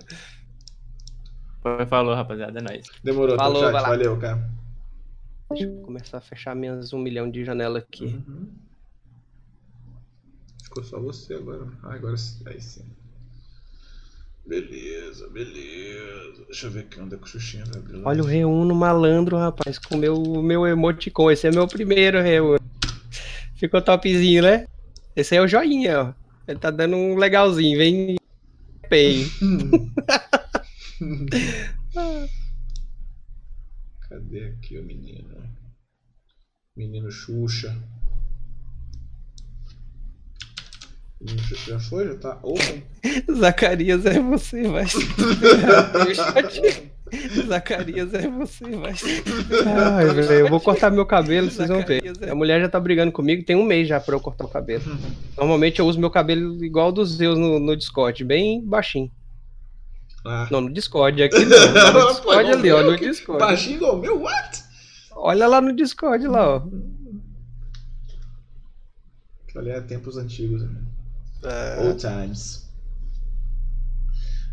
Foi, Falou, rapaziada, é nóis.
Demorou,
Falou,
Falou, chat. Valeu, cara.
Deixa eu começar a fechar minhas um milhão de janela aqui.
Uhum. Ficou só você agora. Ah, agora sim. Aí sim. Beleza, beleza. Deixa eu ver aqui onde é que o Xuxinha vai abrir. lá.
Olha o Reuno malandro, rapaz, com o meu, meu emoticon. Esse é meu primeiro Reuno. Ficou topzinho, né? Esse é o joinha, ó. Ele tá dando um legalzinho, vem bem.
Cadê aqui o menino? Menino Xuxa. Menino Xuxa já foi? Já tá open?
Zacarias é você, vai. Zacarias é você, vai. Ai, velho, eu vou cortar meu cabelo, vocês vão ver. A mulher já tá brigando comigo, tem um mês já pra eu cortar o cabelo. Normalmente eu uso meu cabelo igual dos Zeus no, no Discord, bem baixinho.
Ah.
Não, no Discord aqui não. No
Pô,
Discord ali, ó, no Discord.
Baixinho igual o meu? What?
Olha lá no Discord lá, ó.
Olha, é tempos antigos. Né?
É.
Old times.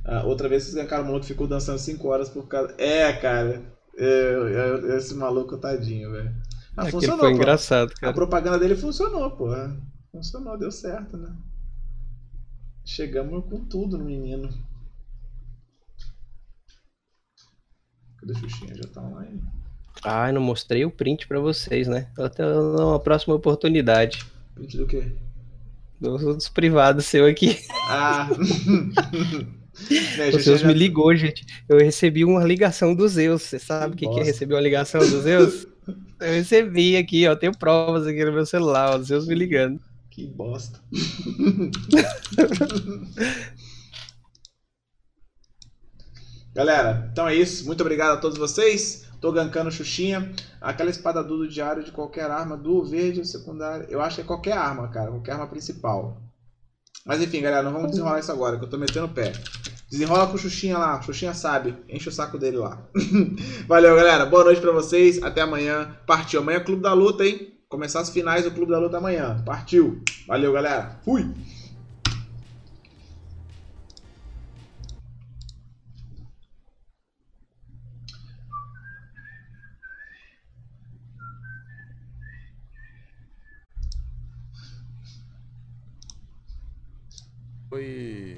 Ah, outra vez vocês ganharam o maluco ficou dançando 5 horas por causa. É, cara. É, é, esse maluco tadinho, velho. Ah,
Aquele
funcionou.
foi
pô.
engraçado,
A
cara.
propaganda dele funcionou, pô. Funcionou, deu certo, né? Chegamos com tudo no menino. Cadê a Xuxinha? Já tá online?
Ai, não mostrei o print pra vocês, né? Até uma próxima oportunidade.
Print do quê?
Dos, dos privados seu aqui.
Ah! Né,
O Zeus
já-
me ligou, gente. Eu recebi uma ligação do Zeus. Você sabe o que, que é receber uma ligação do Zeus? Eu recebi aqui, ó. Tenho provas aqui no meu celular, ó. Zeus me ligando.
Que bosta. Galera, então é isso. Muito obrigado a todos vocês. Tô gankando Xuxinha. Aquela espada do diário de qualquer arma, do verde secundário. Eu acho que é qualquer arma, cara. Qualquer arma principal. Mas enfim, galera, não vamos desenrolar isso agora, que eu tô metendo o pé. Desenrola com o Xuxinha lá. Xuxinha sabe. Enche o saco dele lá. Valeu, galera. Boa noite pra vocês. Até amanhã. Partiu. Amanhã é Clube da Luta, hein? Começar as finais do Clube da Luta amanhã. Partiu. Valeu, galera. Fui.
所以